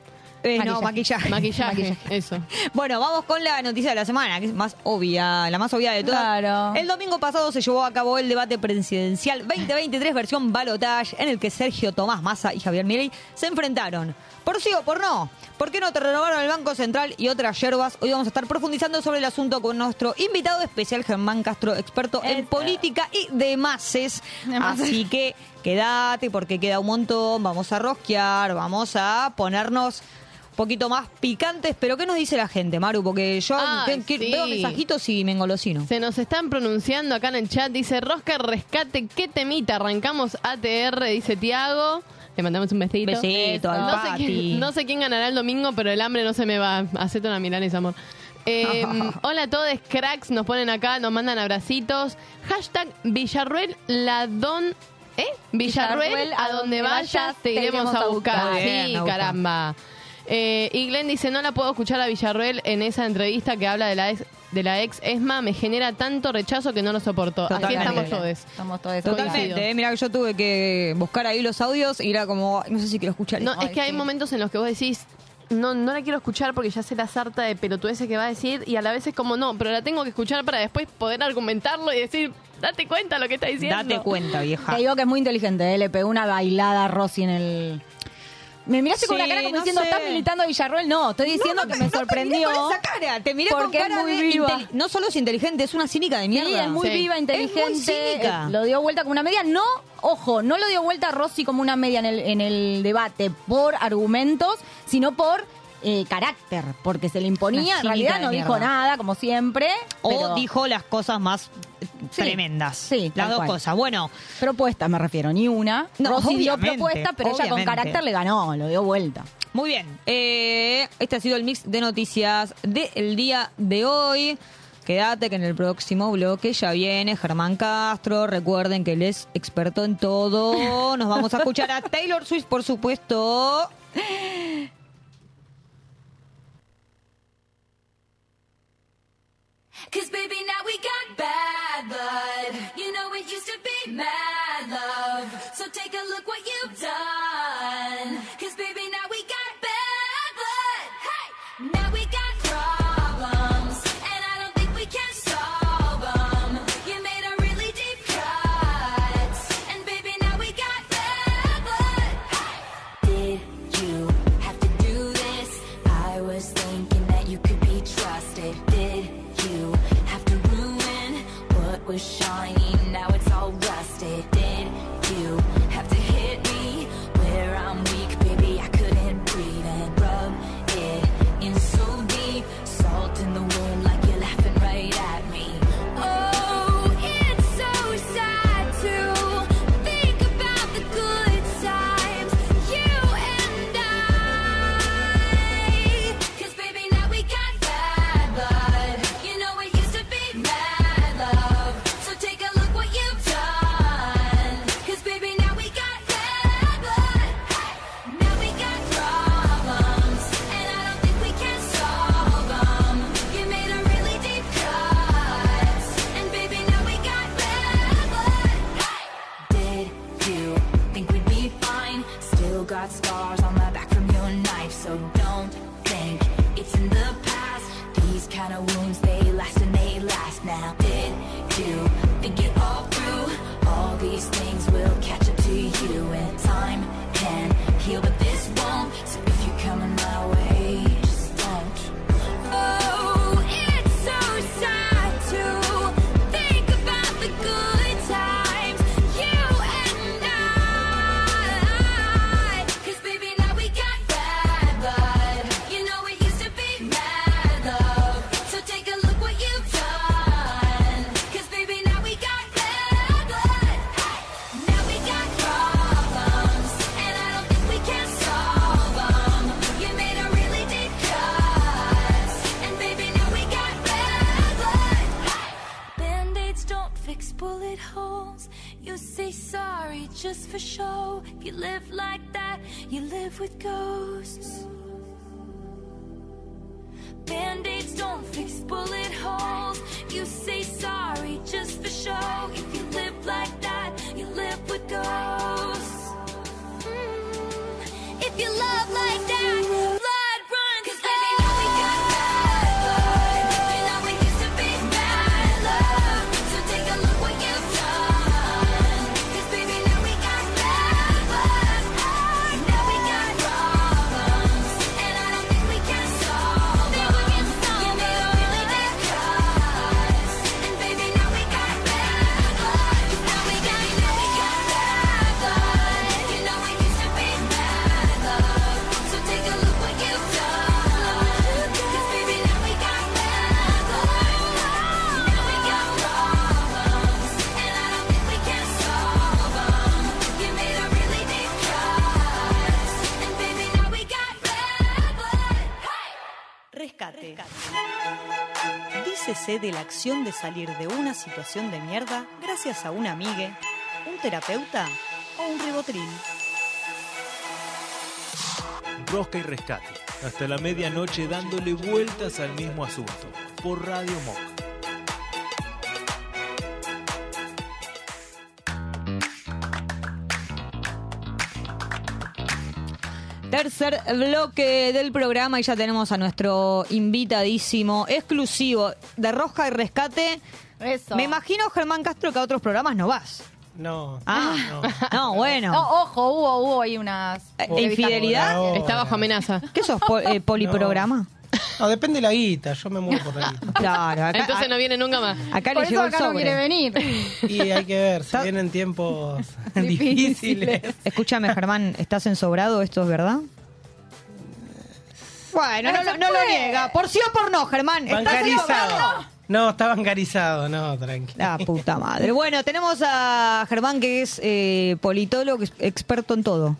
Eh, no, maquillaje.
maquillaje, eso.
Bueno, vamos con la noticia de la semana, que es más obvia, la más obvia de todas.
Claro.
El domingo pasado se llevó a cabo el debate presidencial 2023 versión balotage, en el que Sergio Tomás Massa y Javier Milei se enfrentaron. Por sí o por no. ¿Por qué no te renovaron el Banco Central y otras yerbas? Hoy vamos a estar profundizando sobre el asunto con nuestro invitado especial, Germán Castro, experto en política y demases.
Demases.
Así que quédate porque queda un montón. Vamos a rosquear, vamos a ponernos poquito más picantes. Pero ¿qué nos dice la gente, Maru? Porque yo
Ay, sí.
veo mensajitos y me engolosino.
Se nos están pronunciando acá en el chat. Dice Rosca Rescate, ¿qué temita? Arrancamos ATR, dice Tiago. Le mandamos un besito.
Besito al
no, sé quién, no sé quién ganará el domingo, pero el hambre no se me va. Hacete una milanesa, amor. Eh, hola a todos, cracks. Nos ponen acá, nos mandan abracitos. Hashtag Villarruel Ladón. ¿Eh? Villarruel,
Villarruel,
a donde vayas, te iremos a buscar. Sí, caramba. Eh, y Glenn dice, no la puedo escuchar a Villarruel en esa entrevista que habla de la ex, de la ex Esma, me genera tanto rechazo que no lo soporto. Así
Totalmente.
estamos todos.
Estamos todos
Totalmente, eh, mira que yo tuve que buscar ahí los audios y era como, no sé si quiero escuchar
No, es que hay momentos en los que vos decís, no, no la quiero escuchar porque ya sé la sarta de pelotudeces que va a decir y a la vez es como, no, pero la tengo que escuchar para después poder argumentarlo y decir, date cuenta lo que está diciendo.
Date cuenta, vieja.
Te digo que es muy inteligente, ¿eh? le pegó una bailada a Rosy en el... Me miraste con
Sí,
una cara como
no
diciendo,
sé.
¿estás militando a Villarroel? No, estoy diciendo
No, no,
que me
te
sorprendió.
miré con esa cara, te miré
porque
con cara
es muy
de
viva.
No solo es inteligente, es una cínica de mierda.
Sí, es muy
Sí.
viva, inteligente.
Es muy cínica.
eh, Lo dio vuelta como una media. No, ojo, no lo dio vuelta a Rossi como una media en el, en el debate por argumentos, sino por eh, carácter, porque se le imponía. En realidad
de
no dijo
mierda.
nada, como siempre.
O
pero-
dijo las cosas más eh,
Sí,
tremendas.
sí,
las dos
cual.
cosas. Bueno,
Propuesta, me refiero, ni una.
No,
Rossi dio propuesta, pero ella con carácter le ganó, lo dio vuelta.
muy bien. Eh, este ha sido el mix de noticias del día de hoy. Quédate que en el próximo bloque ya viene Germán Castro. Recuerden que él es experto en todo. Nos vamos a escuchar a Taylor Swift, por supuesto.
Cause baby, now we got bad blood. You know it used to be mad love. So take a look what you've done. For show. If you live like that, you live with ghosts. Band-aids don't fix bullet holes. You say sorry just for show. If you live like that, you live with ghosts. Mm, If you love like that,
De salir de una situación de mierda gracias a una amiga, un terapeuta o un ribotril.
Rosca y Rescate. Hasta la medianoche dándole vueltas al mismo asunto. Por Radio Monk.
Tercer bloque del programa y ya tenemos a nuestro invitadísimo exclusivo de Rosca y Rescate.
Eso.
Me imagino, Germán Castro, que a otros programas no vas.
No.
Ah, no, bueno.
No, ojo, hubo, hubo ahí unas.
Eh, ¿Infidelidad?
Está bajo amenaza.
¿Qué sos, po- eh, poliprograma?
No, depende de la guita, yo me muevo por la guita.
Claro, acá,
Entonces no viene nunca más.
acá
Por
le
eso
llegó el
acá no
sobre.
quiere venir.
Y hay que ver, si vienen tiempos difíciles.
Escúchame, Germán, ¿estás ensobrado? ¿Esto es verdad? Bueno, no, lo- no lo niega. Por sí o por no, Germán. ¿Estás
Bancarizado.
ensobrado?
No, está bancarizado, no, tranqui.
La puta madre. Bueno, tenemos a Germán, que es eh, politólogo, ex- experto en todo.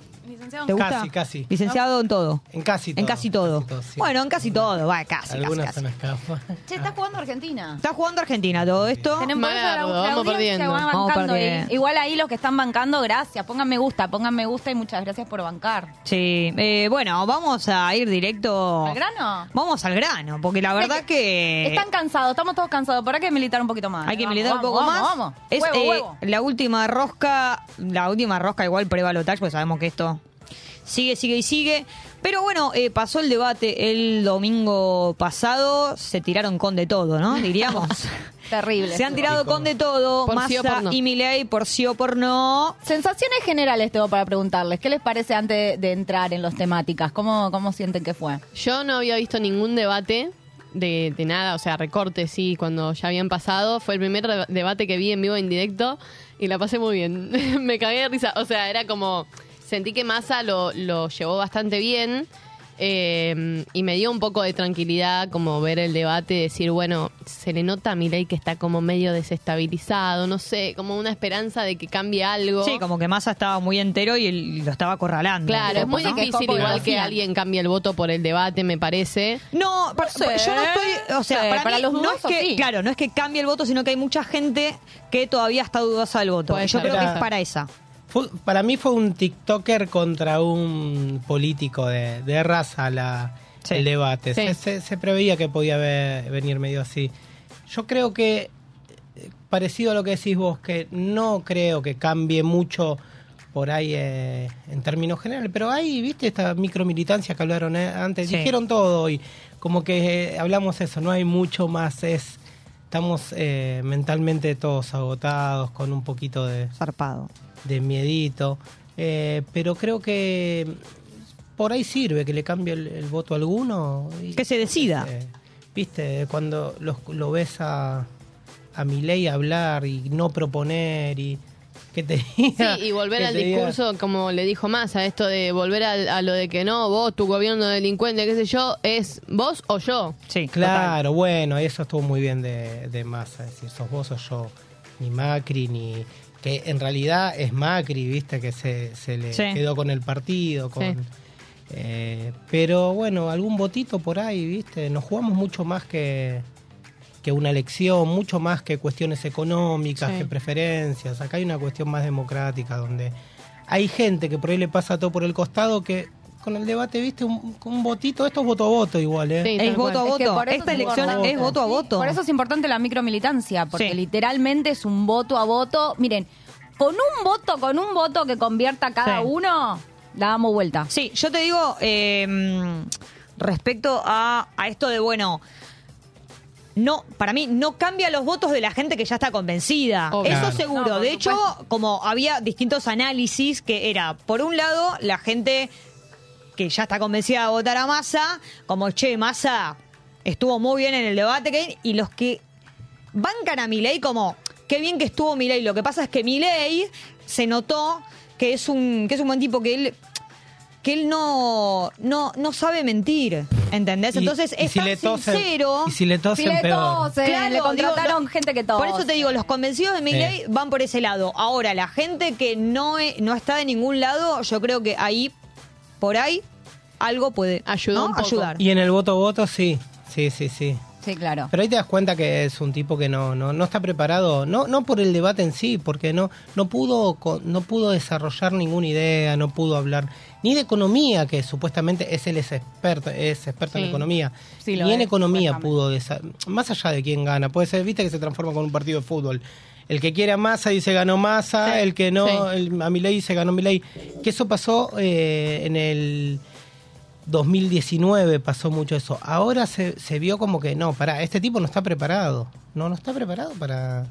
Licenciado
¿Te gusta?
Casi, casi.
Licenciado en todo.
En casi todo.
En casi todo.
Casi todo, sí.
Bueno, en casi todo. Va, casi, casi,
Algunas
casi.
se me escapan.
Che, está jugando Argentina.
Está jugando Argentina todo esto.
Tenemos la,
vamos perdiendo.
va
Vamos perdiendo.
Igual ahí los que están bancando, gracias. Pongan me gusta, pongan me gusta y muchas gracias por bancar.
Sí, eh, bueno, vamos a ir directo.
¿Al grano?
Vamos al grano, porque la verdad que.
Están cansados, estamos todos cansados. ¿Por qué hay que militar un poquito más?
Hay que
Vamos,
militar un poco
vamos,
más.
Vamos,
Es
Huevo,
eh,
huevo.
la última rosca, la última rosca igual pre-balotage, pues sabemos que esto sigue, sigue y sigue. Pero bueno, eh, pasó el debate el domingo pasado, se tiraron con de todo, ¿no? Diríamos.
Terrible.
se han tirado con de todo,
Por sí o
Massa
por no.
y Milei por sí o por no.
Sensaciones generales tengo para preguntarles. ¿Qué les parece antes de entrar en los temáticas? ¿Cómo, cómo sienten que fue?
Yo no había visto ningún debate de, de nada, o sea, recortes sí, cuando ya habían pasado. Fue el primer de- debate que vi en vivo en directo y la pasé muy bien. Me cagué de risa. O sea, era como. Sentí que Massa lo, lo llevó bastante bien. eh, y me dio un poco de tranquilidad como ver el debate y decir, bueno, se le nota a Milei que está como medio desestabilizado, no sé, como una esperanza de que cambie algo.
Sí, como que Massa estaba muy entero y él lo estaba acorralando.
Claro, es muy difícil igual que alguien cambie el voto por el debate, me parece.
No, pa-
sé,
yo no estoy, o sea,
sí,
para,
para
mí
los
no es que,
sí.
claro, no es que cambie el voto, sino que hay mucha gente que todavía está dudosa del voto.
Puede
yo
ser.
creo que es para esa.
Fue- para mí fue un TikToker contra un político de, de raza la,
Sí.
el debate.
Sí.
Se, se- se preveía que podía venir medio así. Yo creo que, eh, parecido a lo que decís vos, que no creo que cambie mucho por ahí eh, en términos generales, pero hay, viste, esta micromilitancia que hablaron eh, antes,
Sí.
dijeron todo hoy. como que eh, hablamos eso, no hay mucho más, es estamos eh, mentalmente todos agotados, con un poquito de,
Zarpado.
De miedito, eh, pero creo que por ahí sirve que le cambie el, el voto a alguno. y-
Que se decida.
eh, Viste, cuando los- lo ves a, a Milei hablar y no proponer y que te
Sí,
diga-
y volver
que
al
diga-
discurso, como le dijo Massa, esto de volver a, lo de que no, vos, tu gobierno delincuente, qué sé yo, es vos o yo.
Sí,
Claro, bueno, eso estuvo muy bien de, de Massa, es decir, sos vos o yo, ni Macri, ni... que en realidad es Macri, viste, que se, se le
Sí.
quedó con el partido, con...
Sí.
eh, pero bueno, algún votito por ahí, viste, nos jugamos mucho más que, que una elección, mucho más que cuestiones económicas,
Sí.
que preferencias, acá hay una cuestión más democrática, donde hay gente que por ahí le pasa todo por el costado que... Con el debate, viste, un, un votito, esto es voto a voto igual, ¿eh?
Sí,
Es voto a
cual.
Es que
voto. Esta
es
elección es voto a voto.
Por eso es importante la micromilitancia, porque
Sí.
literalmente es un voto a voto. Miren, con un voto, con un voto que convierta cada
Sí.
uno, la damos vuelta.
Sí, yo te digo, eh, respecto a, a esto de, bueno, no, para mí no cambia los votos de la gente que ya está convencida.
Obvio.
Eso seguro.
No,
de hecho, como había distintos análisis que era, por un lado, la gente que ya está convencida de votar a Massa, como, che, Massa estuvo muy bien en el debate, que- y los que bancan a Milei como, qué bien que estuvo Milei. Lo que pasa es que Milei se notó que es un, que es un buen tipo, que él que él no, no, no sabe mentir, ¿entendés?
Y-
Entonces
y
es
si
tan
le tosen-
sincero.
Y si le tosen,
Si le
peor.
tosen,
Claro,
le contrataron
digo,
gente que tose.
Por eso te digo, los convencidos de Milei van por ese lado. Ahora, la gente que no, e- no está de ningún lado, yo creo que ahí, por ahí, algo puede
Ayudó
¿no?
un poco.
ayudar.
Y en el voto voto, sí. Sí, sí, sí.
Sí, claro.
Pero ahí te das cuenta que es un tipo que no, no, no está preparado, no, no por el debate en sí, porque no, no pudo, no pudo desarrollar ninguna idea, no pudo hablar ni de economía, que supuestamente es él es experto, es experto en economía.
Sí,
ni en
es,
economía pudo más allá de quién gana, puede ser, viste que se transforma con un partido de fútbol. El que quiere a Massa dice ganó Massa,
Sí.
el que no,
Sí.
el- a Milei dice ganó Milei. Que eso pasó eh, en el 2019 pasó mucho eso. Ahora se, se vio como que no, para este tipo no está preparado. No, no está preparado para,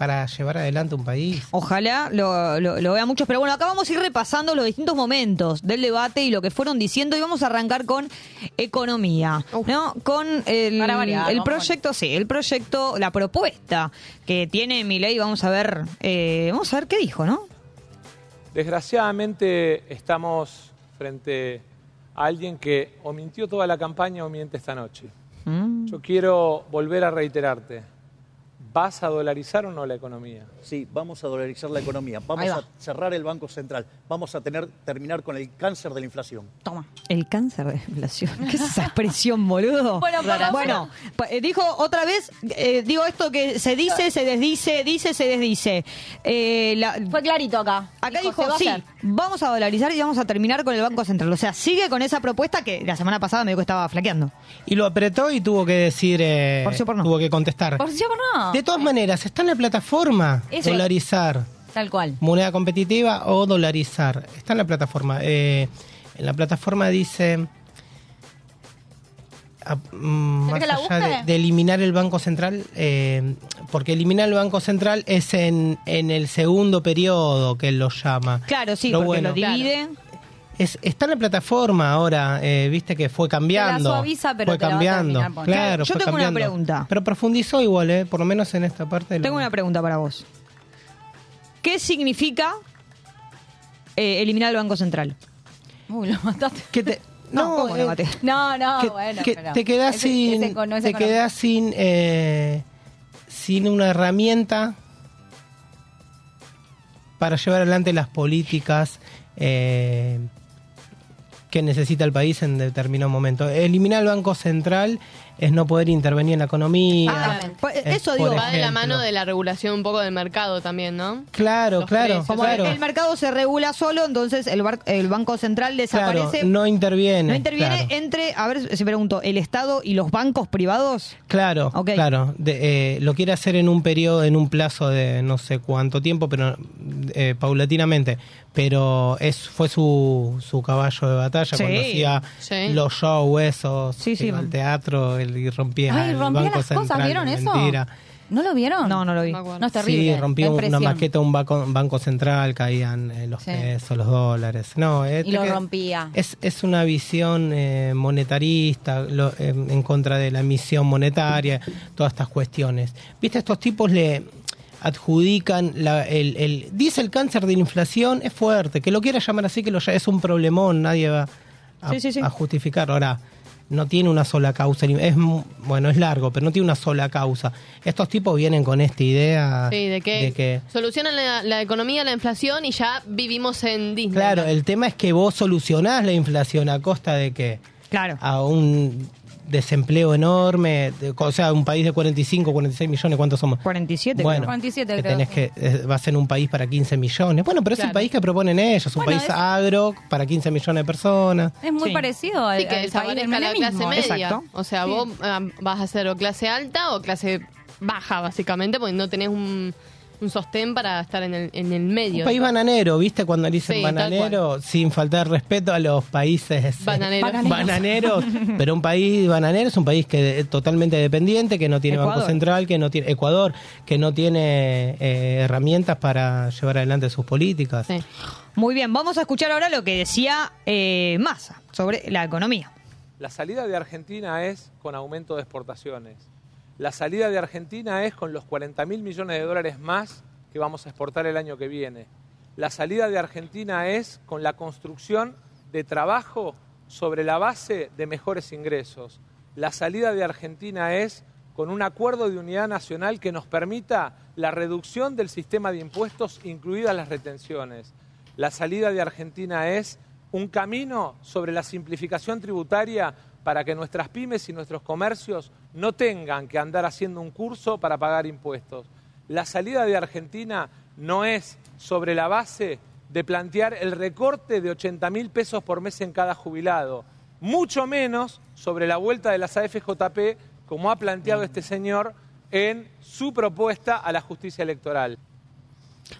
para llevar adelante un país.
Ojalá lo, lo, lo vean muchos, pero bueno, acá vamos a ir repasando los distintos momentos del debate y lo que fueron diciendo y vamos a arrancar con economía, ¿no? Con el,
variar,
proyecto, sí, el proyecto, la propuesta que tiene mi ley, vamos a ver, eh, vamos a ver qué dijo, ¿no?
Desgraciadamente estamos frente a alguien que o mintió toda la campaña o miente esta noche.
Mm.
Yo quiero volver a reiterarte. ¿Vas a dolarizar o no la economía?
Sí, vamos a dolarizar la economía, vamos
va.
a cerrar el Banco Central, vamos a tener, terminar con el cáncer de la inflación.
Toma.
El cáncer de inflación. ¿Qué es esa expresión, boludo?
Bueno,
Bueno, eh, dijo otra vez, eh, digo esto que se dice, se desdice, dice, se desdice. Eh, la-
Fue clarito acá.
acá dijo,
va
sí, vamos a dolarizar y vamos a terminar con el Banco Central. O sea, sigue con esa propuesta que la semana pasada me dijo que estaba flaqueando.
Y lo apretó y tuvo que decir, eh,
Por sí o por no.
tuvo que contestar.
Por sí o por no.
De todas maneras, está en la plataforma
Eso.
dolarizar,
Tal cual.
moneda competitiva o dolarizar. Está en la plataforma. Eh, en la plataforma dice... a- mm,
¿Querés
más allá de, de eliminar el Banco Central, eh, porque eliminar el Banco Central es en, en el segundo periodo que él lo llama.
Claro, sí,
Pero
porque
bueno,
lo divide.
Es, está en la plataforma ahora, eh, viste que fue cambiando.
suaviza, pero
fue
te la va a
cambiando.
terminar.
Claro,
Yo
fue
tengo una
cambiando.
pregunta.
Pero profundizó igual, eh, por lo menos en esta parte. lo-
Tengo una pregunta para vos. ¿Qué significa eh, eliminar el Banco Central?
Uy, lo mataste.
que te-
No,
no,
¿cómo lo
eh?
No, no,
que,
bueno.
que
pero
te quedas
ese-
sin,
ese con- ese
te quedás sin, eh, sin una herramienta para llevar adelante las políticas eh, que necesita el país en determinado momento. Eliminar el Banco Central es no poder intervenir en la economía.
Ah, pues, eso digo.
Va de la mano de la regulación un poco del mercado también, ¿no?
Claro,
los
claro,
precios.
Como
claro.
el mercado se regula solo, entonces el, bar- el Banco Central
Claro,
desaparece.
no interviene.
No interviene
claro.
entre, a ver si pregunto, el Estado y los bancos privados.
Claro, claro. De- eh, lo quiere hacer en un periodo, en un plazo de no sé cuánto tiempo, pero eh, paulatinamente, pero es fue su, su caballo de batalla
Sí,
cuando hacía
sí.
los shows esos,
Sí, sí.
iba al teatro el- y rompía
Ay,
el
rompía
banco
las cosas, ¿vieron eso?
mentira.
¿No lo vieron?
No, no lo vi.
No, es terrible.
Sí, rompía
da
una maqueta de un banco, banco central, caían eh, los
Sí.
pesos, los dólares. No, eh,
Y lo rompía.
Es, es una visión eh, monetarista lo- eh, en contra de la emisión monetaria, todas estas cuestiones. ¿Viste? Estos tipos le adjudican la- el, el- dice el cáncer de la inflación es fuerte que lo quiera llamar así que lo ya es un problemón nadie va a,
Sí, sí, sí.
a justificar ahora no tiene una sola causa es bueno es largo pero no tiene una sola causa estos tipos vienen con esta idea
Sí, de que,
de que
solucionan la, la economía, la inflación y ya vivimos en Disney.
Claro, el tema es que vos solucionás la inflación a costa de que
claro.
a un desempleo enorme, de- o sea, un país de 45, 46 millones, ¿cuántos somos?
47.
Bueno,
47
que
creo.
tenés que eh, va a ser un país para 15 millones. Bueno, pero es el país que proponen ellos, un
Bueno,
país
es-
agro para 15 millones de personas.
Es muy
Sí.
parecido al,
Sí, que
al país del
desaparezca la clase media.
Exacto.
O sea, vos ah, vas a ser o clase alta o clase baja, básicamente, porque no tenés un, un sostén para estar en el, en el medio.
Un país bananero, ¿viste? Cuando dicen
Sí,
bananero, sin faltar respeto a los países eh,
Bananeros.
bananeros, pero un país bananero es un país que es totalmente dependiente, que no tiene
Ecuador.
banco central, que no tiene Ecuador, que no tiene eh, herramientas para llevar adelante sus políticas.
Sí.
Muy bien, vamos a escuchar ahora lo que decía eh, Massa sobre la economía.
La salida de Argentina es con aumento de exportaciones. La salida de Argentina es con los 40 mil millones de dólares más que vamos a exportar el año que viene. La salida de Argentina es con la construcción de trabajo sobre la base de mejores ingresos. La salida de Argentina es con un acuerdo de unidad nacional que nos permita la reducción del sistema de impuestos, incluidas las retenciones. La salida de Argentina es un camino sobre la simplificación tributaria para que nuestras pymes y nuestros comercios no tengan que andar haciendo un curso para pagar impuestos. La salida de Argentina no es sobre la base de plantear el recorte de 80 mil pesos por mes en cada jubilado, mucho menos sobre la vuelta de las AFJP, como ha planteado este señor en su propuesta a la justicia electoral.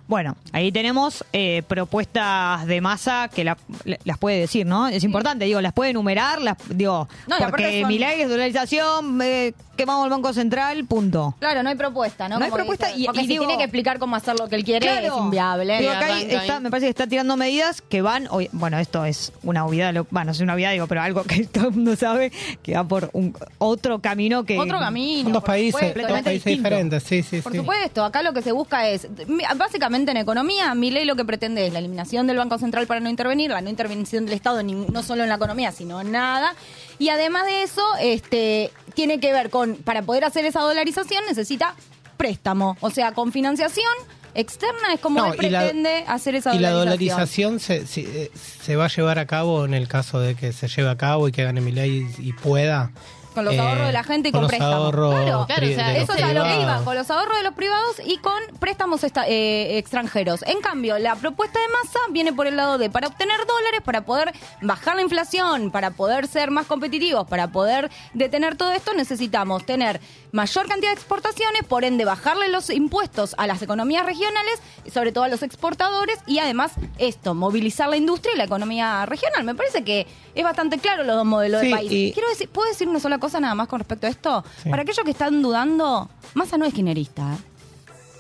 Bueno, ahí tenemos eh, propuestas de masa que la- la- las puede decir, ¿no? Es importante, digo, las puede enumerar, las, digo,
No,
porque
son-
mi ley es dolarización, eh, quemamos el Banco Central, punto.
Claro, no hay propuesta, ¿no?
No hay
Como
propuesta
dice,
y-
porque
y
si
digo-
tiene que explicar cómo hacer lo que él quiere
Claro.
es inviable.
Digo, acá
arranca
está-
ahí.
me parece que está tirando medidas que van, hoy- bueno, esto es una obviedad, lo- bueno, no es una obviedad, digo, pero algo que todo el mundo sabe, que va por un otro camino que...
Otro camino.
Son dos países,
supuesto,
dos países
distinto.
diferentes, sí, sí,
Por
sí.
supuesto, acá lo que se busca es, mi- básicamente en economía, mi ley lo que pretende es la eliminación del Banco Central para no intervenir, la no intervención del Estado, no solo en la economía, sino en nada. Y además de eso, este, tiene que ver con, para poder hacer esa dolarización necesita préstamo, o sea, con financiación externa es como
No,
él
la-
pretende hacer esa
Y la
dolarización.
dolarización se, se, eh, se va a llevar a cabo en el caso de que se lleve a cabo y que gane mi ley y pueda.
Con los
eh,
ahorros de la gente y con,
los
préstamos.
ahorros
Claro,
pri- de los
eso es a lo que iba, con los ahorros de los privados y con préstamos esta- eh, extranjeros. En cambio, la propuesta de masa viene por el lado de, para obtener dólares, para poder bajar la inflación, para poder ser más competitivos, para poder detener todo esto, necesitamos tener mayor cantidad de exportaciones, por ende bajarle los impuestos a las economías regionales, sobre todo a los exportadores, y además esto, movilizar la industria y la economía regional. Me parece que es bastante claro los dos modelos
Sí,
de país.
y-
Quiero decir, ¿puedo decir una sola cosa nada más con respecto a esto?
Sí.
Para aquellos que están dudando, Massa no es kirchnerista. ¿eh?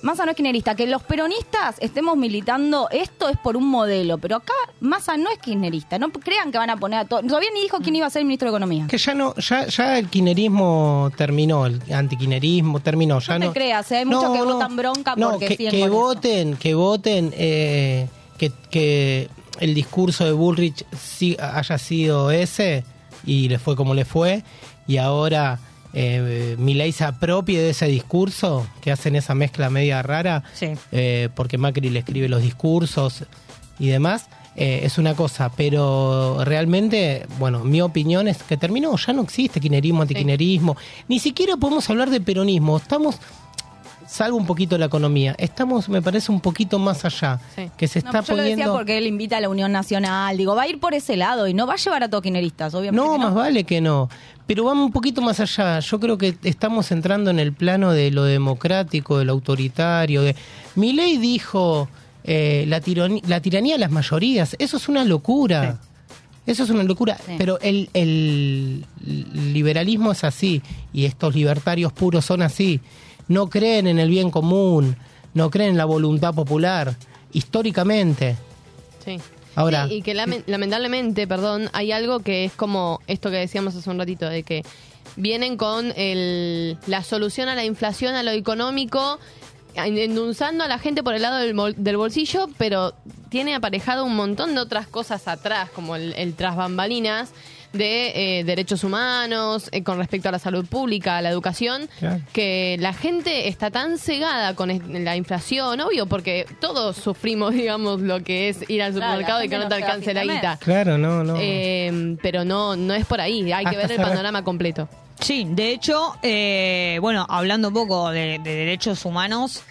Massa no es kirchnerista. Que los peronistas estemos militando esto es por un modelo, pero acá Massa no es kirchnerista. No crean que van a poner a todo. Todavía ni dijo quién iba a ser el ministro de Economía.
Que ya no, ya, ya el kinerismo terminó, el antiquinerismo terminó. Ya
No te
no,
creas, ¿eh? hay muchos que votan bronca
no,
porque
que, que voten, que voten, eh, que, que el discurso de Bullrich haya sido ese y le fue como le fue y ahora eh, Milei se apropie de ese discurso, que hacen esa mezcla media rara,
Sí.
eh, porque Macri le escribe los discursos y demás. eh, es una cosa, pero realmente, bueno, mi opinión es que terminó, ya no existe kinerismo, antiquinerismo, ni siquiera podemos hablar de peronismo, estamos, salvo un poquito la economía, estamos, me parece, un poquito más allá, que se
No,
está
yo lo decía
poniendo...
porque él invita a la Unión Nacional. Digo, va a ir por ese lado y no va a llevar a todos kirchneristas, obviamente.
No, más vale que no. Pero vamos un poquito más allá. Yo creo que estamos entrando en el plano de lo democrático, de lo autoritario. De... Milei dijo eh, la, la tiranía de las mayorías. Eso es una locura. Eso es una locura.
Sí.
Pero el, el liberalismo es así y estos libertarios puros son así. No creen en el bien común, no creen en la voluntad popular, históricamente.
Sí.
Ahora-
Sí, y que lamen- lamentablemente, perdón, hay algo que es como esto que decíamos hace un ratito, de que vienen con el, la solución a la inflación, a lo económico, endulzando a la gente por el lado del, bol- del bolsillo, pero tiene aparejado un montón de otras cosas atrás, como el, el tras bambalinas de eh, derechos humanos, eh, con respecto a la salud pública, a la educación,
Claro.
que la gente está tan cegada con la inflación, obvio, porque todos sufrimos, digamos, lo que es ir al
Claro,
supermercado y que no
no
te alcance la guita.
Claro, no, no.
Eh, pero no, no es por ahí, hay que ver el panorama completo.
Sí, de hecho, eh, bueno, hablando un poco de, de derechos humanos,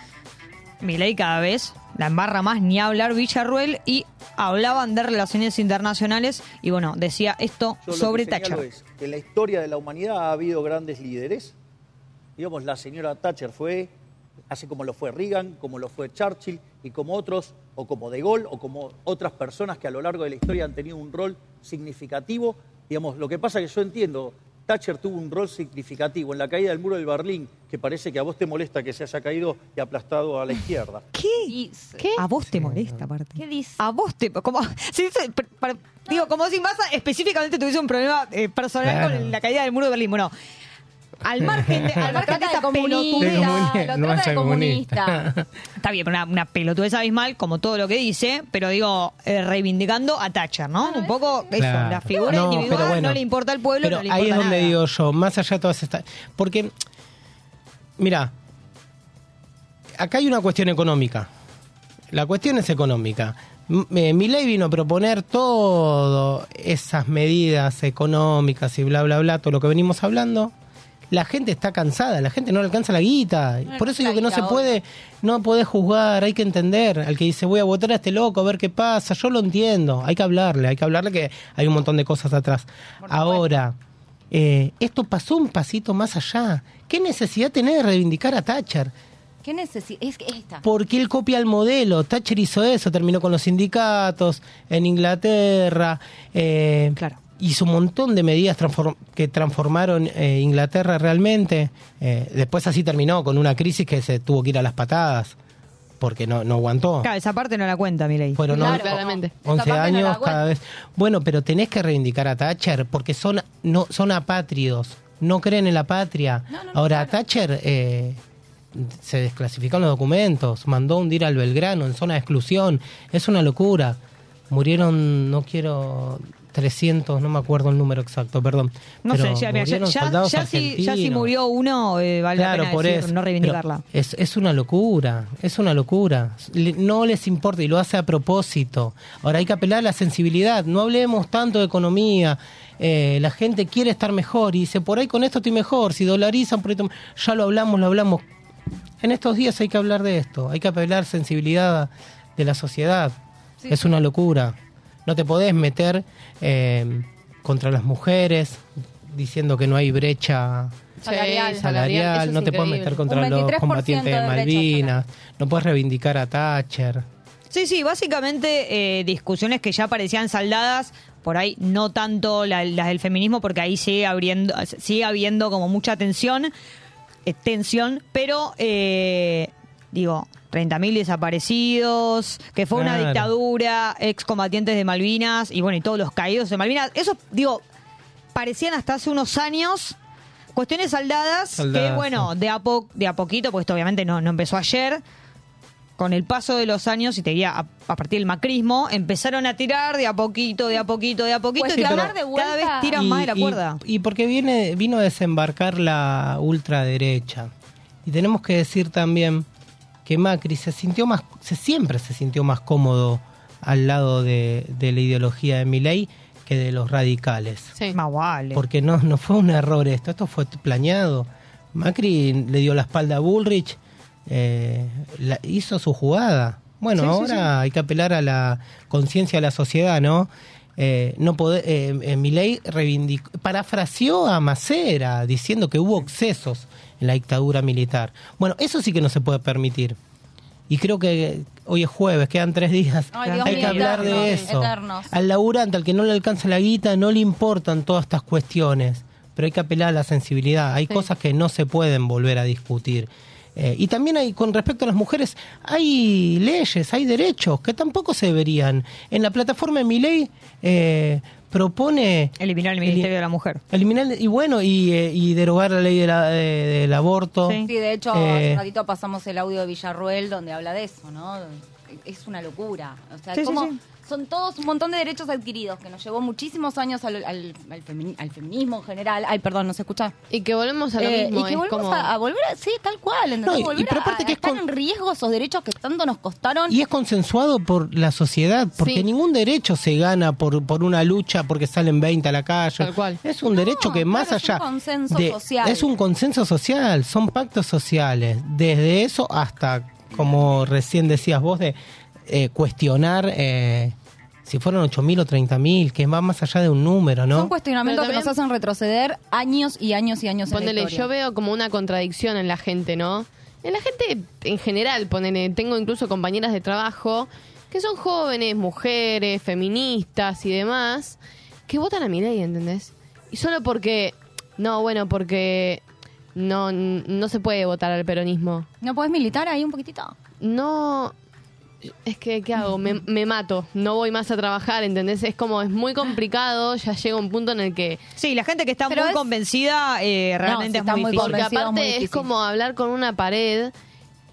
Milei cada vez la embarra más ni hablar Villarruel y hablaban de relaciones internacionales y bueno, decía esto
Yo lo
sobre
que
Thatcher.
es que en la historia de la humanidad ha habido grandes líderes. Digamos, la señora Thatcher fue, así como lo fue Reagan, como lo fue Churchill y como otros, o como De Gaulle, o como otras personas que a lo largo de la historia han tenido un rol significativo. Digamos, lo que pasa es que yo entiendo, Thatcher tuvo un rol significativo en la caída del muro del Berlín, que parece que a vos te molesta que se haya caído y aplastado a la izquierda.
¿Qué?
¿Qué?
A vos te molesta, aparte.
¿Qué dice?
A vos te... Como, si dice- para- digo, como si Massa específicamente tuviese un problema eh, personal
Claro.
con la caída del muro de Berlín. Bueno, al margen de, al margen de esa
lo
no
trata
sea
de comunista.
Está bien, pero una, una pelotudez abismal, como todo lo que dice, pero digo, eh, reivindicando a Thatcher, ¿no? Un poco eso,
Claro.
la figura
No,
individual
pero bueno.
no le importa al pueblo,
Pero
no le
ahí
importa
es donde
nada.
digo yo, más allá de todas estas... Porque, mira, acá hay una cuestión económica. La cuestión es económica. M- eh, Milei vino a proponer todas esas medidas económicas y bla, bla, bla, todo lo que venimos hablando. La gente está cansada, la gente no le alcanza la guita.
No
Por eso digo que no se puede, no podés juzgar, hay que entender. Al que dice voy a votar a este loco, a ver qué pasa, yo lo entiendo. Hay que hablarle, hay que hablarle que hay un montón de cosas atrás. Ahora, eh, esto pasó un pasito más allá. ¿Qué necesidad tenés de reivindicar a Thatcher?
¿Qué necesidad? Es que esta.
Porque él copia el modelo. Thatcher hizo eso, terminó con los sindicatos en Inglaterra. eh, Hizo un montón de medidas transform- que transformaron eh, Inglaterra realmente. Eh, después así terminó con una crisis que se tuvo que ir a las patadas porque no, no aguantó.
Claro, esa parte no la cuenta, Milei.
Fueron
Claro,
on-
claramente.
11
Esa parte no
años
la
cada vez. Bueno, pero tenés que reivindicar a Thatcher porque son no son apátridos, no creen en la patria. Ahora Thatcher eh, se desclasificó en los documentos, mandó hundir al Belgrano en zona de exclusión. Es una locura. Murieron, no quiero 300, no me acuerdo el número exacto, perdón.
No
pero
sé, ya, mira, ya, si, ya si murió uno, eh, vale
Claro,
la pena
por
decir,
eso.
no reivindicarla.
Es, es una locura, es una locura. Le- No les importa y lo hace a propósito. Ahora hay que apelar a la sensibilidad. No hablemos tanto de economía. Eh, la gente quiere estar mejor y dice, por ahí con esto estoy mejor. Si dolarizan, por esto... ya lo hablamos, lo hablamos. En estos días hay que hablar de esto. Hay que apelar sensibilidad de la sociedad. Es una locura. No te podés meter eh, contra las mujeres diciendo que no hay brecha
Salarial.
Salarial, no te puedes meter contra los
23%
combatientes de Malvinas, no puedes reivindicar a Thatcher.
Sí, sí, básicamente eh, discusiones que ya parecían saldadas, por ahí no tanto la- las del feminismo, porque ahí sigue habiendo, sigue habiendo como mucha tensión, eh, tensión, pero eh, digo, 30.000 desaparecidos, que fue una dictadura, excombatientes de Malvinas, y bueno, y todos los caídos de Malvinas, eso, digo, parecían hasta hace unos años cuestiones saldadas, que bueno, de a, po- de a poquito, pues esto obviamente no, no empezó ayer, con el paso de los años, y te diría a, a partir del macrismo, empezaron a tirar de a poquito, de a poquito, de a poquito,
Pues
y cada,
tirar de vuelta-
cada vez tiran más de la
Y-
cuerda.
Y, porque viene, vino a desembarcar la ultraderecha. Y tenemos que decir también que Macri se sintió más, se siempre se sintió más cómodo al lado de, de la ideología de Milei que de los radicales.
Sí.
Más vale.
Porque no, no fue un error esto, esto fue planeado. Macri le dio la espalda a Bullrich, eh, la- hizo su jugada. Bueno,
Sí, sí,
ahora hay que apelar a la conciencia de la sociedad, ¿no? Eh, no poder, eh, eh, Milei reivindicó, parafraseó a Macera diciendo que hubo excesos la dictadura militar. Bueno, eso sí que no se puede permitir. y creo que hoy es jueves, quedan tres días.
Ay, Dios
Hay que hablar de eso.
eternos.
Al laburante, al que no le alcanza la guita, no le importan todas estas cuestiones, pero hay que apelar a la sensibilidad. Hay cosas que no se pueden volver a discutir. Eh, y también hay, con respecto a las mujeres, hay leyes, hay derechos que tampoco se deberían. En la plataforma de mi ley eh, propone...
Eliminar el Ministerio de la Mujer.
Eliminar, y bueno, y, eh, y derogar la ley de la- de- del aborto.
Sí, de hecho,
Eh,
hace ratito pasamos el audio de Villarruel donde habla de eso, ¿no? Es una locura. O sea,
Sí, sí,
como
sí.
Son todos un montón de derechos adquiridos que nos llevó muchísimos años al, al- al femini- al feminismo en general. Ay, perdón, no se escucha.
Y que volvemos a lo
Eh,
mismo.
y que volvemos
como-
a, a volver a, sí, tal cual, ¿entendés?
No, y- y
volver
pero
a-
aparte
a
que es con-
en riesgo esos derechos que tanto nos costaron.
Y es consensuado por la sociedad, porque
Sí.
ningún derecho se gana por, por una lucha porque salen 20 a la calle.
Tal cual.
Es un derecho que más
claro, es un
allá
consenso
de-
social.
es un consenso social, son pactos sociales, desde eso hasta como recién decías vos de eh, cuestionar eh, si fueron 8.000 o 30.000, que va más allá de un número, ¿no?
Son cuestionamientos
Pero
que nos
también-
hacen retroceder años y años y años en la
Ponele,
historia.
yo veo como una contradicción en la gente, ¿no? En la gente en general, ponele, tengo incluso compañeras de trabajo que son jóvenes, mujeres, feministas y demás, que votan a mi ley, ¿entendés? Y solo porque, no, bueno, porque no, no se puede votar al peronismo.
¿No podés militar ahí un poquitito?
No, es que, ¿qué hago? Me, me mato, no voy más a trabajar, ¿entendés? Es como, es muy complicado, ya llega un punto en el que...
Sí, la gente que está
Pero
muy
es-
convencida eh, realmente es
está
muy
muy.
Porque aparte
muy
es como hablar con una pared,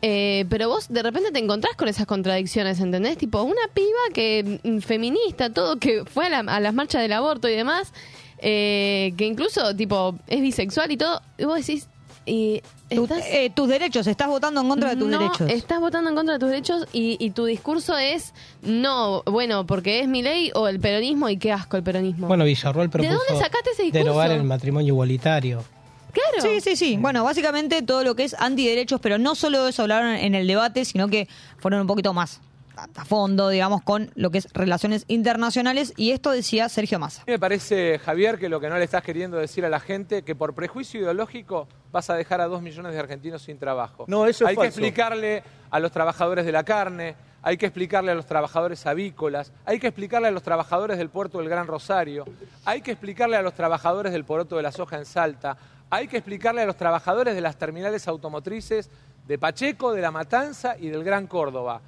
eh, pero vos de repente te encontrás con esas contradicciones, ¿entendés? Tipo, una piba que mm, feminista, todo, que fue a, la- a las marchas del aborto y demás, eh, que incluso, tipo, es bisexual y todo, y vos decís... Y estás-
eh, tus derechos, estás votando en contra de tus
no,
derechos.
estás votando en contra de tus derechos y, y tu discurso es, no, bueno, porque es mi ley o el peronismo y qué asco el peronismo.
Bueno, Villarroel propuso
dónde sacaste ese discurso?
derogar el matrimonio igualitario.
claro.
Sí, sí, sí. Bueno, básicamente todo lo que es antiderechos, pero no solo de eso hablaron en el debate, sino que fueron un poquito más a fondo, digamos, con lo que es relaciones internacionales. Y esto decía Sergio Massa.
A mí me parece, Javier, que lo que no le estás queriendo decir a la gente, que por prejuicio ideológico vas a dejar a dos millones de argentinos sin trabajo.
No, eso es
Hay que explicarle a los trabajadores de la carne, hay que explicarle a los trabajadores avícolas, hay que explicarle a los trabajadores del puerto del Gran Rosario, hay que explicarle a los trabajadores del poroto de la soja en Salta, hay que explicarle a los trabajadores de las terminales automotrices de Pacheco, de La Matanza y del Gran Córdoba.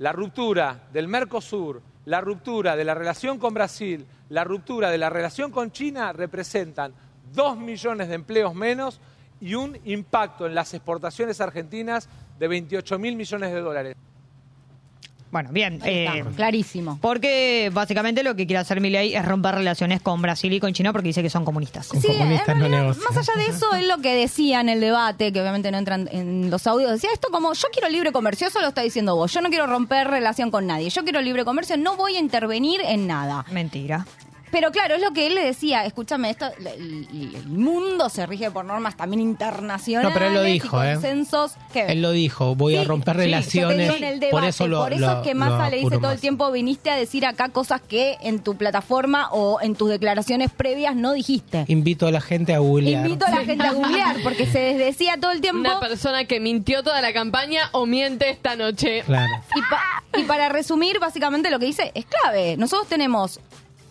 La ruptura del Mercosur, la ruptura de la relación con Brasil, la ruptura de la relación con China representan dos millones de empleos menos y un impacto en las exportaciones argentinas de 28 mil millones de dólares.
Bueno, bien.
Ahí está,
eh,
clarísimo.
porque básicamente lo que quiere hacer Milei es romper relaciones con Brasil y con China porque dice que son comunistas.
Sí,
comunistas
en realidad, más allá de eso, es lo que decía en el debate, que obviamente no entran en los audios, decía esto como, yo quiero libre comercio, eso lo está diciendo vos, yo no quiero romper relación con nadie, yo quiero libre comercio, no voy a intervenir en nada.
Mentira.
Pero claro, es lo que él le decía, escúchame, esto, el, mundo se rige por normas también internacionales.
No, pero él lo dijo, ¿eh?
consensos que
Él lo dijo, voy a romper
sí,
relaciones.
digo en el debate,
por eso lo
por eso
lo-
es que Massa le dice todo el tiempo, viniste a decir acá cosas que en tu plataforma o en tus declaraciones previas no dijiste.
Invito a la gente a googlear.
Invito a la gente a googlear, porque se les decía todo el tiempo.
Una persona que mintió toda la campaña o miente esta noche.
Claro.
Y, pa- y para resumir, básicamente lo que dice es clave. Nosotros tenemos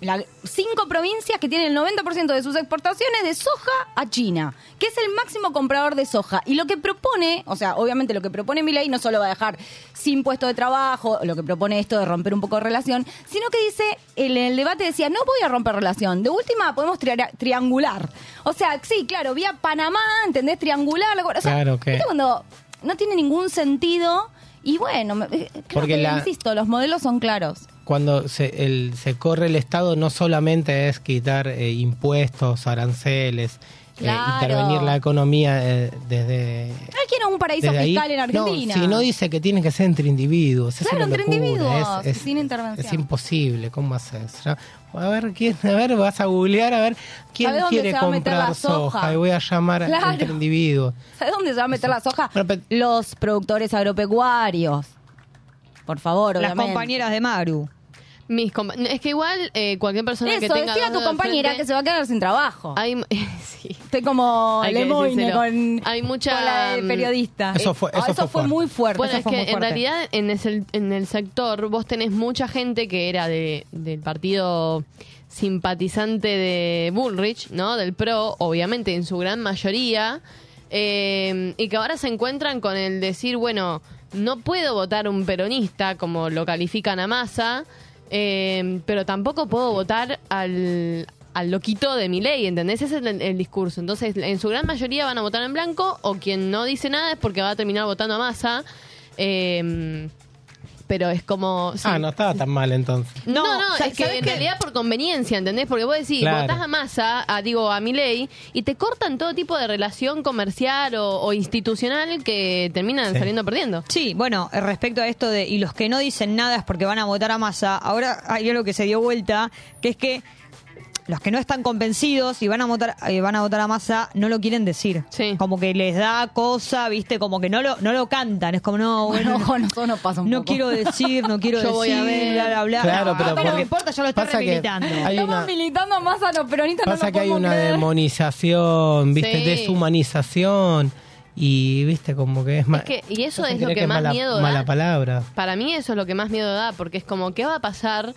la- cinco provincias que tienen el 90% de sus exportaciones de soja a China, que es el máximo comprador de soja. Y lo que propone, o sea, obviamente lo que propone Milei no solo va a dejar sin puesto de trabajo, lo que propone esto de romper un poco de relación, sino que dice, en el debate decía, no voy a romper relación, de última podemos tria- triangular. O sea, sí, claro, vía Panamá, ¿entendés? Triangular. la- O sea,
Claro que-
¿viste cuando no tiene ningún sentido? Y bueno, eh, creo
Porque
que,
la-
insisto, los modelos son claros.
Cuando se, el- se corre el Estado no solamente es quitar eh, impuestos, aranceles, eh, intervenir la economía eh, desde...
Él quiere un paraíso
ahí.
fiscal en Argentina.
No, si no dice que tiene que ser entre individuos. es
Claro,
una
entre
locura,
individuos,
es- es-
sin intervención.
Es imposible, ¿cómo haces? Ya- A ver, ¿quién, a ver, vas a googlear a ver quién
¿Sabe dónde
quiere
a
comprar
soja?
soja y voy a llamar
Claro.
entre individuos.
¿Sabes dónde se va a meter la soja?
Bueno, pero-
Los productores agropecuarios. Por favor,
Las
obviamente.
compañeras de Maru.
Mis es que igual eh, cualquier persona que
Eso,
tenga
decía a tu compañera
frente-
que se va a quedar sin trabajo.
Hay, sí.
Estoy como
Hay que decírselo.
con,
Hay mucha,
con la de
mm,
periodista.
Eso fue-
Ah,
eso fue fuerte.
muy fuerte.
Bueno,
eso
es
fue
que en realidad en el, en el sector vos tenés mucha gente que era de, del partido simpatizante de Bullrich, ¿no? Del PRO, obviamente en su gran mayoría, eh, y que ahora se encuentran con el decir, bueno, no puedo votar un peronista, como lo califican a Massa, eh, pero tampoco puedo votar al, al loquito de mi ley, ¿entendés? Ese es el, el discurso. Entonces, en su gran mayoría van a votar en blanco, o quien no dice nada es porque va a terminar votando a Massa. Eh, pero es como... sí.
Ah, no estaba tan mal entonces.
No, no,
sa-
es que
¿sabes
en
qué?
realidad por conveniencia, ¿entendés? Porque vos decís,
Claro.
votás a Massa, a, digo, a Milei, y te cortan todo tipo de relación comercial o, o institucional que terminan
Sí.
saliendo perdiendo.
Sí, bueno, eh, respecto a esto de y los que no dicen nada es porque van a votar a masa, ahora hay algo que se dio vuelta, que es que los que no están convencidos y van a votar eh, van a votar a masa no lo quieren decir.
Sí.
Como que les da cosa, ¿viste? Como que no lo no lo cantan, es como no, bueno,
Bueno, nosotros nos pasa un
no
poco.
quiero decir, no quiero
Yo voy
decir,
a ver.
bla bla bla.
Claro,
No,
pero
no
porque
importa, yo lo estoy
hay
Estamos
una-
militando más a los peronistas, no
Pasa
lo
que hay una
creer.
demonización, ¿viste?
Sí.
Deshumanización. Y, ¿viste? Como que es más.
Es que- y eso es lo que más
mala,
miedo da.
Mala palabra.
Para mí eso es lo que más miedo da, porque es como, ¿qué va a pasar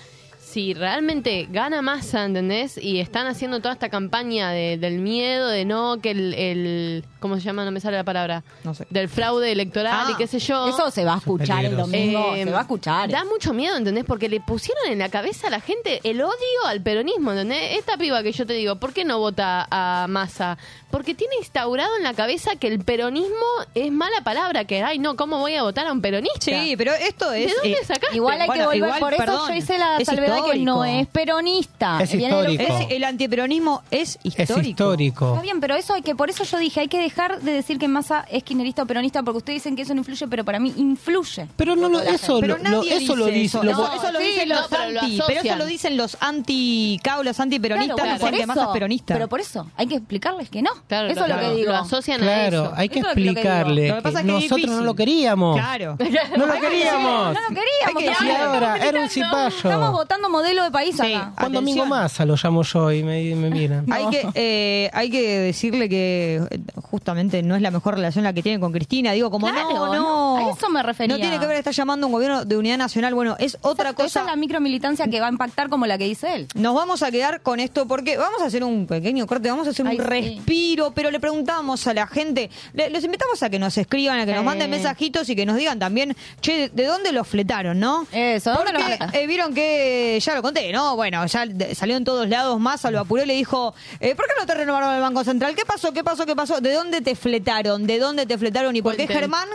si realmente gana Massa, ¿entendés? Y están haciendo toda esta campaña de- del miedo, de no, que el, el- ¿Cómo se llama? No me sale la palabra.
No sé.
Del fraude electoral
Ah,
y qué sé yo.
Eso se va a escuchar el domingo,
Eh,
se va a escuchar.
Da mucho miedo, ¿entendés? Porque le pusieron en la cabeza a la gente el odio al peronismo, ¿entendés? Esta piba que yo te digo, ¿por qué no vota a Massa? Porque tiene instaurado en la cabeza que el peronismo es mala palabra, que, ay, no, ¿cómo voy a votar a un peronista?
Sí, pero esto
¿De
es
dónde
eh,
sacaste?
Igual hay que volver,
igual,
por eso
perdón,
yo hice la
es
salvedad que no
histórico.
es peronista.
Es
Viene de lo-
histórico.
es- el antiperonismo es
Es
histórico.
histórico.
Está bien, pero eso hay que, por eso yo dije, hay que dejar de decir que Massa es kirchnerista o peronista, porque ustedes dicen que eso no influye, pero para mí influye.
Pero no, lo- eso,
Pero
lo, lo-
nadie
eso lo
dice
dice.
eso.
lo-
No, eso lo
sí,
dicen
no,
los
pero lo
anti, pero eso
asocian.
lo dicen los anti cao, los antiperonistas,
Claro,
dicen
por
que Massa es
eso,
peronista.
Pero por eso, hay que explicarles que no.
Claro,
eso es lo que digo.
lo asocian a
Claro,
eso.
hay que
Eso es lo que digo.
explicarle
Lo que pasa
que
es que es
nosotros no
difícil.
lo queríamos.
Claro.
No lo
Hay que
queríamos.
No lo queríamos.
Que
ahora, era un
Estamos
cipallo.
votando modelo de país
Sí.
acá.
Juan Domingo. Massa lo llamo yo y me, me miran.
Hay que eh, hay que decirle que eh, justamente no es la mejor relación la que tiene con Cristina. Digo, como
Claro,
no, no.
a eso me refería.
No tiene que ver, está llamando a un gobierno de unidad nacional. Bueno, es otra
Exacto, Esa
cosa.
es la micromilitancia que va a impactar como la que dice él.
Nos vamos a quedar con esto porque vamos a hacer un pequeño corte, vamos a hacer
Ay,
un
sí.
respiro, pero le preguntamos a la gente, le- los invitamos a que nos escriban, a que nos manden mensajitos y que nos digan también, che, ¿de dónde los fletaron, no?
Eso, ¿dónde
Porque
los fletaron?
eh, vieron que, ya lo conté, ¿no? Bueno, ya de- salió en todos lados más, lo apuró y le dijo, eh, ¿por qué no te renovaron el Banco Central? ¿Qué pasó? ¿Qué pasó? ¿Qué pasó? ¿De dónde te fletaron? ¿De dónde te fletaron? ¿Y por qué. Germán?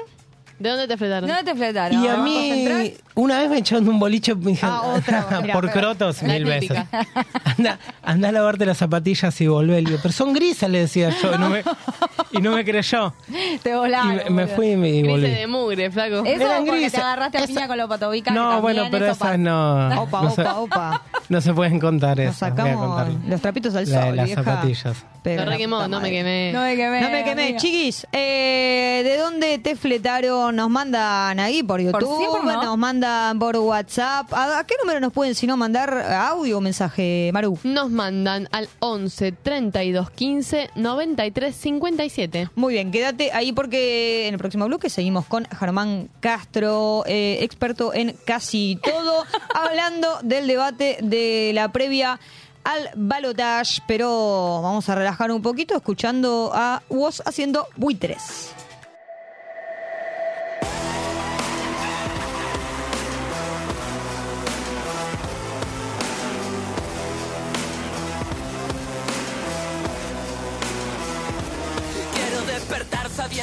¿De dónde te fletaron?
¿Dónde te fletaron?
Y a
¿Banco
mí,
Central?
Una vez me echaron de un boliche me dijeron,
Ah, otra, mira,
por crotos mil veces. Anda, anda a lavarte las zapatillas y volvé. Le digo, pero son grises, le decía yo. Y no me, y no me creyó.
Te
Y
volaron.
me, me fui y me y
Grises
volví.
de mugre, flaco.
Eso
Eran grises.
te agarraste a
Esa-
piña con los patobicas. que
No,
también
bueno, pero
eso
esas no.
Opa,
no se,
opa, opa.
no se pueden contar
Nos
esas. voy a
sacamos
contar.
los trapitos al
La
sol,
las
vieja.
zapatillas.
Pero
quemó, no me quemé.
No me quemé.
No me quemé. Chiquis, eh, ¿de dónde te fletaron? Nos mandan ahí por YouTube,
sí, por no.
nos mandan por WhatsApp. ¿A, a qué número nos pueden, si no, mandar audio o mensaje, Maru?
Nos mandan al 11 32 15 93 57.
Muy bien, quédate ahí porque en el próximo bloque seguimos con Germán Castro, eh, experto en casi todo, hablando del debate de la previa al balotage, pero vamos a relajar un poquito escuchando a Woz haciendo buitres.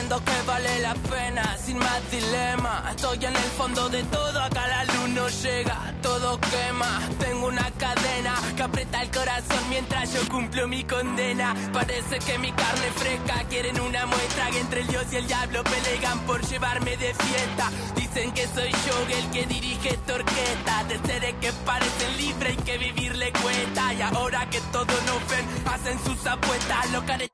Sabiendo que vale la pena, sin más dilema. Estoy en el fondo de todo, acá la luz no llega, todo quema. Tengo una cadena que aprieta el corazón mientras yo cumplo mi condena. Parece que mi carne fresca quieren una muestra que entre el dios y el diablo pelean por llevarme de fiesta. Dicen que soy yo el que dirige esta orquesta, de seres que parecen libres y que vivir le cuesta. Y ahora que todos nos ven, hacen sus apuestas, los caretas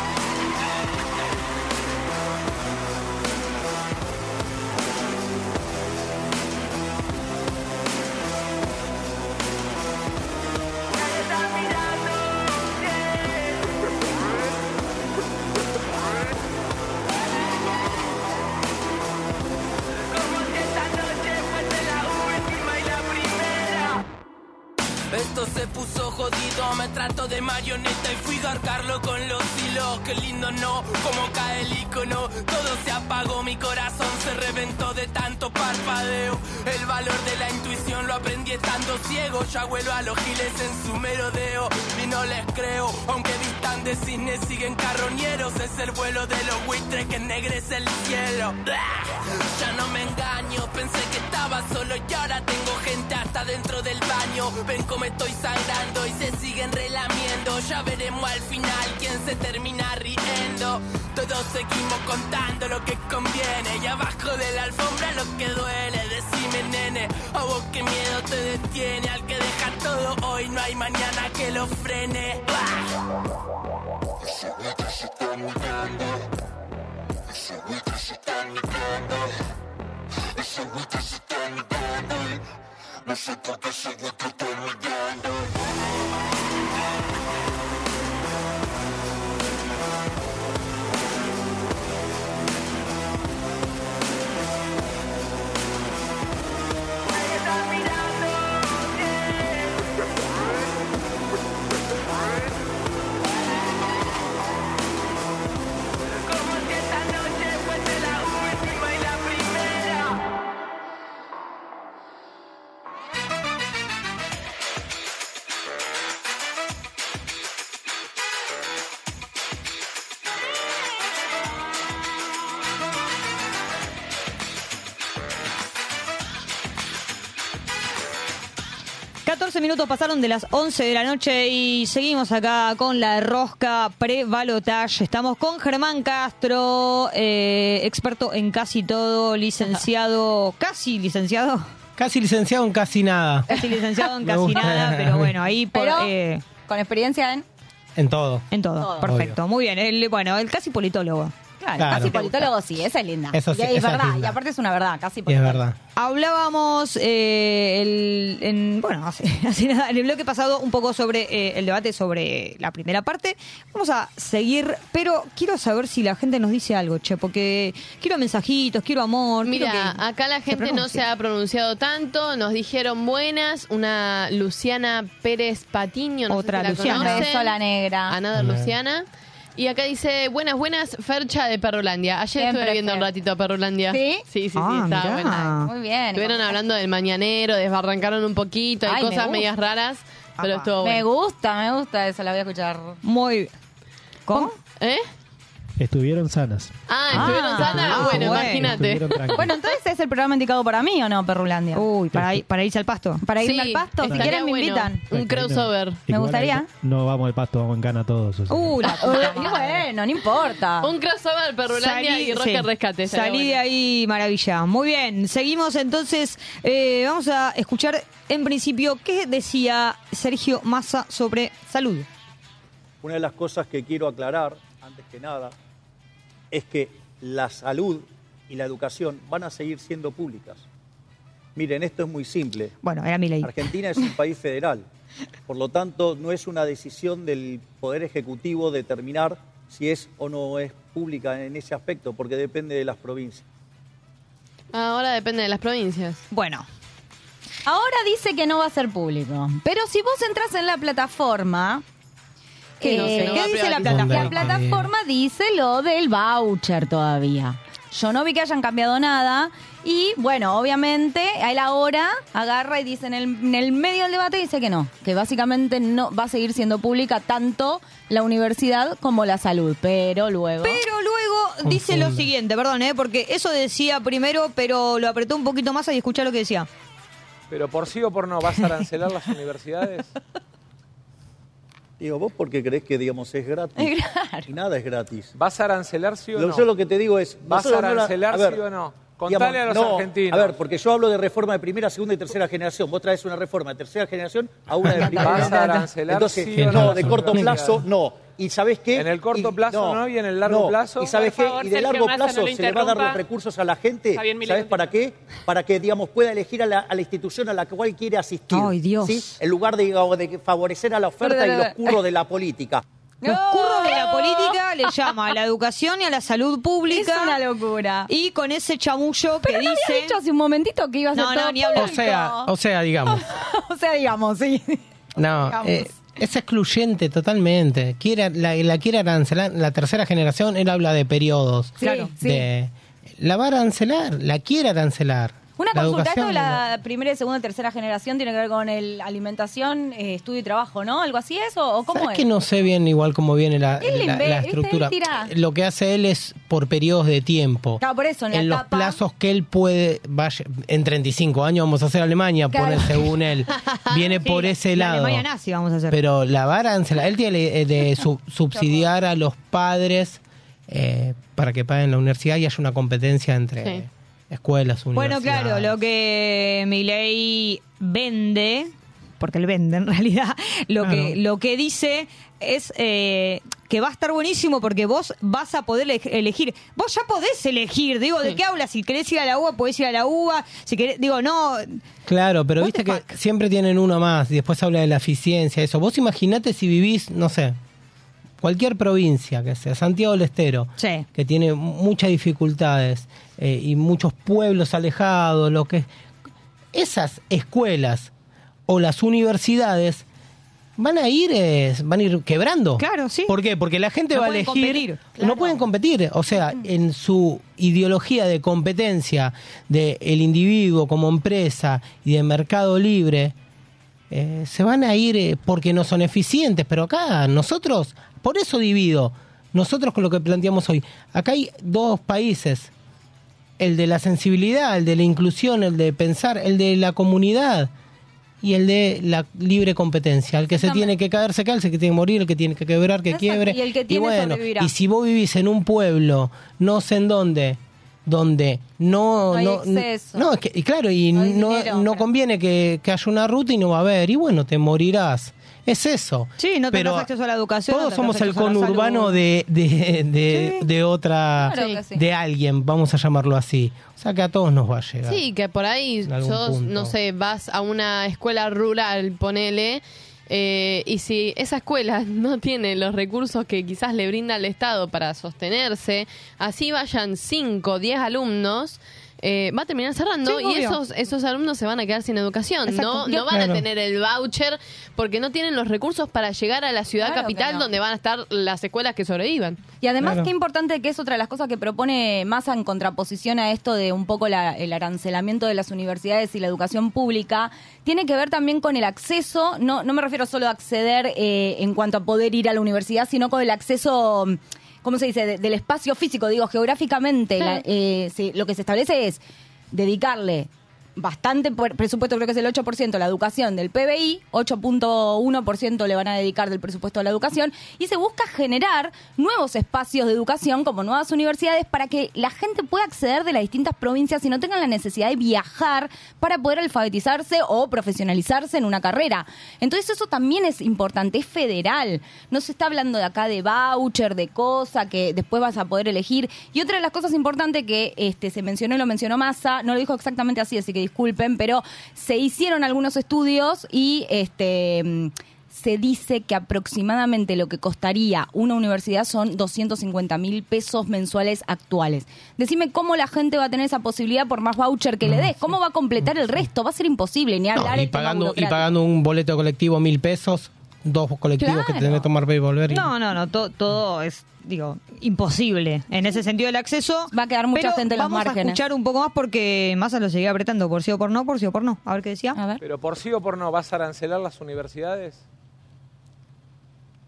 Esto se puso jodido, me trato de marioneta y fui a garcarlo con los hilos. Qué lindo no, como cae el icono. Todo se apagó, mi corazón se reventó de tanto parpadeo. El valor de la intuición lo aprendí estando ciego. Ya vuelo a los giles en su merodeo y no les creo. Aunque vistan de cisne, siguen carroñeros. Es el vuelo de los buitres que ennegrece el cielo. Ya no me engaño, pensé que estaba solo y ahora tengo gente hasta dentro del baño. Ven estoy sangrando y se siguen relamiendo. Ya veremos al final quién se termina riendo. Todos seguimos contando lo que conviene y abajo de la alfombra lo que duele. Decime, nene, a vos qué miedo te detiene. Al que deja todo hoy, no hay mañana que lo frene. No sé por qué sigo tratando de
andar minutos pasaron de las 11 de la noche y seguimos acá con la rosca pre-balotage. Estamos con Germán Castro, eh, experto en casi todo, licenciado, casi licenciado,
Casi licenciado en casi nada.
casi licenciado en casi nada, pero bueno, ahí por,
Pero
eh,
con experiencia en...
En todo.
en todo.
Todo.
Perfecto, muy bien. El, bueno, el casi politólogo.
Claro,
Claro.
casi politólogo sí, esa es linda.
Eso sí,
y es verdad,
linda.
y aparte es una verdad, casi
Y es
politólogo.
verdad.
Hablábamos eh, el- en, bueno, hace, hace nada, en el bloque pasado un poco sobre eh, el debate sobre la primera parte. Vamos a seguir, pero quiero saber si la gente nos dice algo, che, porque quiero mensajitos, quiero amor. quiero
Mira,
que
acá la
se
gente no se ha pronunciado tanto, nos dijeron buenas, una Luciana Pérez Patiño, no sé
Otra
si la
Luciana.
Un
conocen.
beso a la negra.
Another Luciana. Y acá dice, buenas, buenas, Fercha de Perrolandia. Ayer
Siempre
estuve viendo un ratito a Perrolandia.
¿Sí?
Sí, sí, sí,
Ah,
estaba
mirá.
buena.
Muy bien.
Estuvieron hablando del mañanero, desbarrancaron un poquito, hay
Ay, me
cosas
gusta.
medias raras, pero
Apa.
estuvo
Me
bueno.
gusta, me gusta eso, la voy a escuchar.
Muy bien. ¿Cómo?
¿Eh?
Estuvieron sanas.
Ah, estuvieron
Ah,
sanas.
ah,
bueno,
bueno.
imagínate.
Estuvieron.
Bueno, entonces es el programa indicado para mí o no, Perrulandia.
Uy, para, ir- para irse al pasto.
para irme
Sí,
al pasto, si
estaría
quieren me
bueno.
invitan.
Un crossover.
Me
Igual
gustaría.
ahí No vamos al pasto, vamos en cana todos. o sea.
Uh, la
Uy, y bueno, no importa.
Un crossover Perrolandia y Roca
sí.
Rescate. estaría
Salí de
bueno.
ahí, maravilla. Muy bien, seguimos entonces. eh, vamos a escuchar en principio qué decía Sergio Massa sobre salud.
Una de las cosas que quiero aclarar, antes que nada, es que la salud y la educación van a seguir siendo públicas. Miren, esto es muy simple.
Bueno, era mi ley.
Argentina es un país federal. Por lo tanto, no es una decisión del Poder Ejecutivo determinar si es o no es pública en ese aspecto, porque depende de las provincias.
Ahora depende de las provincias.
Bueno,
Ahora dice que no va a ser público. Pero si vos entras en la plataforma.
¿Qué no sé, no va a
¿Qué dice la plataforma? La plataforma dice lo del voucher todavía. Yo no vi que hayan cambiado nada. Y bueno, obviamente, a él ahora agarra y dice en el, en el medio del debate, dice que no, que básicamente no va a seguir siendo pública tanto la universidad como la salud. Pero luego.
pero luego dice lo siguiente, perdón, ¿eh? porque eso decía primero, pero lo apretó un poquito más y escuchá lo que decía.
Pero por sí o por no, ¿vas a arancelar las universidades?
Digo, vos porque crees que, digamos, es gratis. Y nada es gratis.
¿Vas a arancelar sí o
Lo-
no?
Yo lo que te digo es...
¿Vas a
no la-
arancelar
a ver,
sí o no? Contale
digamos,
a los
no,
argentinos.
A ver, porque yo hablo de reforma de primera, segunda y tercera generación. Vos traes una reforma de tercera generación a una de primera.
¿Vas a arancelar
Entonces,
sí
no,
no?
de corto plazo, no. ¿Y sabés qué?
En el corto
Y-
plazo no, y en el largo
no.
plazo.
¿Y sabés
Por
qué?
favor,
y de
Sergio
largo
Massa,
plazo se le va a dar los recursos a la gente. ¿Sabés para qué? Para que, digamos, pueda elegir a la, a la institución a la cual quiere asistir.
Ay, Dios.
¿sí? En lugar de, digamos, de favorecer a la oferta y los curros de la política.
Los curros de la política le llama a la educación y a la salud pública.
Es una locura.
Y con ese chamullo que
Pero no
dice.
habías dicho hace un momentito que iba a
No, no, ni hablar.
O sea, o sea, digamos.
o sea, digamos, sí.
No,
Digamos.
eh, es excluyente totalmente. Quiere, la, la quiere arancelar. La tercera generación, él habla de periodos.
Sí, Claro. sí.
La va a arancelar, la quiere arancelar.
Una
La
consulta, esto de la primera, segunda y tercera generación tiene que ver con el alimentación, eh, estudio y trabajo, ¿no? ¿Algo así es o, o cómo
¿Sabes
es?
que no sé bien igual cómo viene la, la- estructura?
Tira.
Lo que hace él es por periodos de tiempo.
Claro, por eso, en,
en
la
los
etapa...
plazos que él puede, vaya, en 35 años vamos a hacer Alemania,
Claro.
pone según él. Viene
Sí,
por ese
la
lado.
Alemania nazi vamos a hacer.
Pero la vara él tiene eh, de su- subsidiar a los padres eh, para que paguen la universidad y haya una competencia entre
Sí.
Escuelas,
Bueno,
universidades.
claro, lo que Milei vende, porque él vende en realidad, lo, que, lo que dice es eh, que va a estar buenísimo porque vos vas a poder ele- elegir. Vos ya podés elegir, digo, ¿de qué hablas? Si querés ir a la UBA, podés ir a la UBA. Si querés, digo, no,
Claro, pero viste que siempre tienen uno más y después habla de la eficiencia, eso. Vos imaginate si vivís, no sé, cualquier provincia que sea, Santiago del Estero,
Sí.
que tiene muchas dificultades eh, y muchos pueblos alejados, lo que esas escuelas o las universidades van a ir eh, van a ir quebrando.
Claro, sí.
¿Por qué? Porque la gente
No
va a elegir
competir,
no pueden competir, o sea, en su ideología de competencia del individuo como empresa y de mercado libre eh, se van a ir porque no son eficientes, pero acá nosotros, por eso divido, nosotros con lo que planteamos hoy, acá hay dos países, el de la sensibilidad, el de la inclusión, el de pensar, el de la comunidad y el de la libre competencia. El que se tiene que caer, se cae, el que tiene que morir, el que tiene que quebrar, que
Exacto,
quiebre.
y el que tiene,
bueno,
sobrevivirá.
y si vos vivís en un pueblo, no sé en dónde, donde no...
No hay
no, no, es que, y claro, y
No
conviene que, que haya una ruta y no va a haber, y bueno, te morirás. Es eso.
sí, no
Pero
tenés acceso a la educación.
Todos somos el conurbano de, de, de, de otra,
Claro sí.
de alguien, vamos a llamarlo así. O sea que a todos nos va a llegar.
Sí, que por ahí sos,
punto.
no sé, vas a una escuela rural, ponele, eh, y si esa escuela no tiene los recursos que quizás le brinda el Estado para sostenerse, así vayan 5 o 10 alumnos, eh, va a terminar cerrando
Sí,
y
obvio.
esos, esos alumnos se van a quedar sin educación.
Exacto.
No,
Yo-
no van
Claro.
a tener el voucher porque no tienen los recursos para llegar a la ciudad
Claro que
capital
no.
donde van a estar las escuelas que sobrevivan.
Y además,
Claro.
qué importante que es otra de las cosas que propone Massa en contraposición a esto de un poco la- el arancelamiento de las universidades y la educación pública, tiene que ver también con el acceso, no, no me refiero solo a acceder eh, en cuanto a poder ir a la universidad, sino con el acceso, ¿cómo se dice?, de- del espacio físico, digo, geográficamente, la- eh, se- lo que se establece es dedicarle bastante presupuesto, creo que es el 8% a la educación del PBI, 8.1% le van a dedicar del presupuesto a la educación, y se busca generar nuevos espacios de educación como nuevas universidades para que la gente pueda acceder de las distintas provincias y no tengan la necesidad de viajar para poder alfabetizarse o profesionalizarse en una carrera. Entonces eso también es importante, es federal. No se está hablando de acá de voucher, de cosa que después vas a poder elegir. Y otra de las cosas importantes que este, se mencionó y lo mencionó Massa, no lo dijo exactamente así, así que disculpen, pero se hicieron algunos estudios y este mm, se dice que aproximadamente lo que costaría una universidad son 250 mil pesos mensuales actuales. Decime cómo la gente va a tener esa posibilidad por más voucher que le des. ¿Cómo va a completar el resto? Va a ser imposible, ni
No,
hablar
y, pagando, y pagando un boleto colectivo mil pesos, dos colectivos que
Claro.
tenés que tomar para ir y volver. y-
No, no, no, to- todo es, digo, imposible. En ese sentido el acceso...
Va a quedar mucha
pero
gente en los
vamos a
márgenes.
escuchar un poco más porque Massa lo seguía apretando por sí o por no, por sí o por no. A ver qué decía.
A ver.
Pero por sí o por no, ¿vas a arancelar las universidades?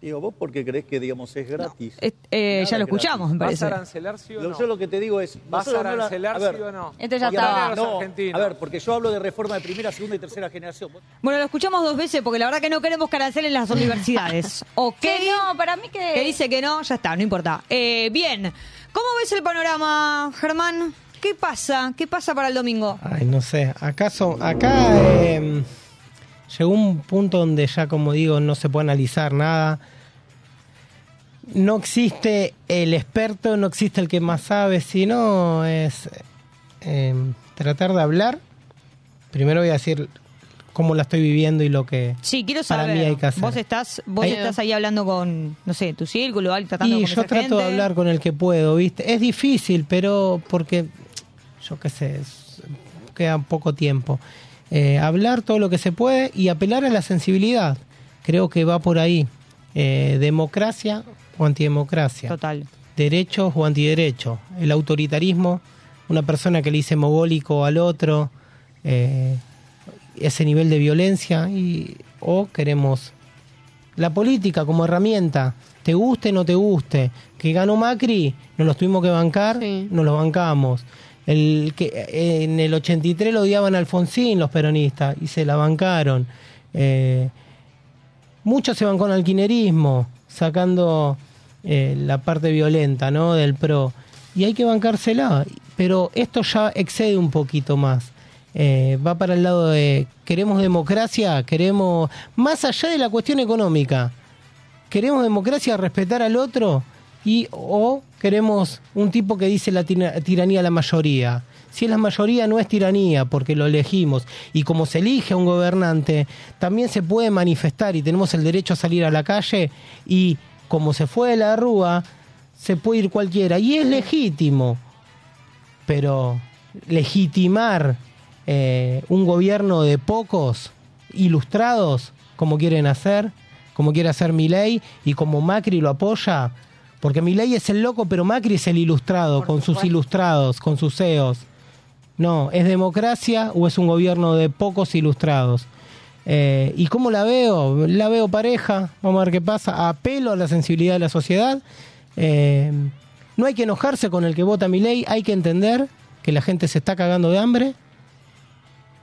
Digo, ¿vos por qué crees que, digamos, es gratis?
Eh, eh, ya lo
es gratis.
escuchamos, me
¿Vas
parece.
a arancelar sí o
Lo-
no?
Yo lo que te digo es...
¿Vas a
no la-
arancelar
a ver,
sí o no?
Este ya
los
No, a ver, porque yo hablo de reforma de primera, segunda y tercera generación.
Bueno, lo escuchamos dos veces porque la verdad que no queremos que arancelen las universidades. ok.
Que no, para mí que...
Que dice que no, ya está, no importa. Eh, bien, ¿cómo ves el panorama, Germán? ¿Qué pasa? ¿Qué pasa para el domingo?
Ay, no sé. ¿Acaso, acá eh, llegó un punto donde ya, como digo, no se puede analizar nada? No existe el experto, no existe el que más sabe, sino es eh, tratar de hablar. Primero voy a decir cómo la estoy viviendo y lo que
Sí, quiero
para mí hay que hacer.
Vos estás, vos estás ahí hablando con, no sé, tu círculo, tratando
Y
de
yo trato de hablar con el que puedo, ¿viste? Es difícil, pero porque, yo qué sé, queda poco tiempo. Eh, hablar todo lo que se puede y apelar a la sensibilidad. Creo que va por ahí. Eh, democracia o antidemocracia.
Total.
Derechos o antiderechos. El autoritarismo, una persona que le dice mogólico al otro, eh, ese nivel de violencia, y, o queremos la política como herramienta, te guste o no te guste, que ganó Macri, nos los tuvimos que bancar, nos los bancamos. El que en el 83 lo odiaban a Alfonsín los peronistas y se la bancaron. Eh, muchos se bancó en alquinerismo, sacando eh, la parte violenta ¿no? del PRO. Y hay que bancársela, pero esto ya excede un poquito más. Eh, va para el lado de queremos democracia, queremos, más allá de la cuestión económica, queremos democracia, respetar al otro y o queremos un tipo que dice la tira- tiranía a la mayoría. Si es la mayoría no es tiranía porque lo elegimos y como se elige a un gobernante, también se puede manifestar y tenemos el derecho a salir a la calle y como se fue de la rúa, se puede ir cualquiera y es legítimo. Pero legitimar eh, un gobierno de pocos ilustrados, como quieren hacer, como quiere hacer Milei y como Macri lo apoya, porque Milei es el loco, pero Macri es el ilustrado, con sus ilustrados, con sus CEOs. No, ¿es democracia o es un gobierno de pocos ilustrados? Eh, ¿Y cómo la veo? La veo pareja, vamos a ver qué pasa. Apelo a la sensibilidad de la sociedad. Eh, no hay que enojarse con el que vota mi ley, hay que entender que la gente se está cagando de hambre,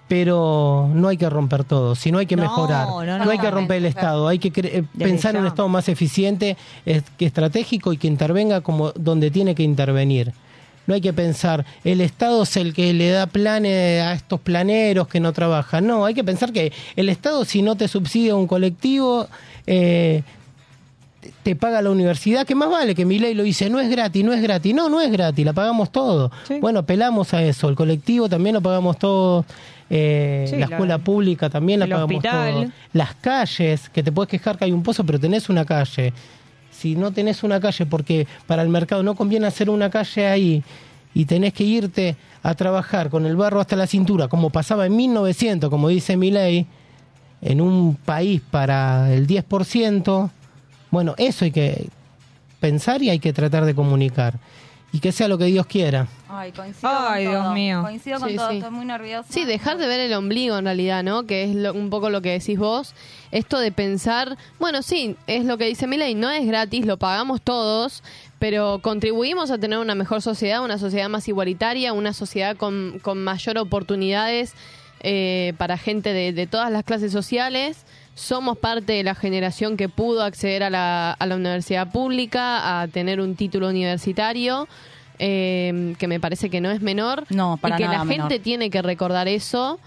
pero no hay que romper todo, sino hay que
No,
mejorar.
no,
No,
no,
hay que romper el. Estado, hay que cre- eh, pensar en un. Estado más eficiente, es- que estratégico y que intervenga como donde tiene que intervenir. No hay que pensar, el Estado es el que le da planes a estos planeros que no trabajan. No, hay que pensar que el Estado, si no te subsidia un colectivo, eh, te paga la universidad, que más vale que mi ley lo dice, no es gratis, no es gratis. No, no es gratis, la pagamos todo. Bueno, apelamos a eso. El colectivo también lo pagamos todo. eh,
Sí,
la
la-
escuela pública también la pagamos
hospital.
todo. Las calles, que te puedes quejar que hay un pozo, pero tenés una calle. Si no tenés una calle, porque para el mercado no conviene hacer una calle ahí y tenés que irte a trabajar con el barro hasta la cintura, como pasaba en 1900, como dice mi ley, en un país para el 10%, bueno, eso hay que pensar y hay que tratar de comunicar. Y que sea lo que Dios quiera.
Ay, coincido
Ay,
con
Dios
todo.
mío.
Coincido con
Sí,
todo,
sí.
estoy muy nerviosa.
Sí, dejar de ver el ombligo en realidad, ¿no? Que es lo- un poco lo que decís vos. Esto de pensar, bueno, sí, es lo que dice Milei, no es gratis, lo pagamos todos, pero contribuimos a tener una mejor sociedad, una sociedad más igualitaria, una sociedad con, con mayor oportunidades eh, para gente de, de todas las clases sociales. Somos parte de la generación que pudo acceder a la, a la universidad pública, a tener un título universitario. Eh, que me parece que no es menor
No, para
y que
nada
la
menor.
gente tiene que recordar eso.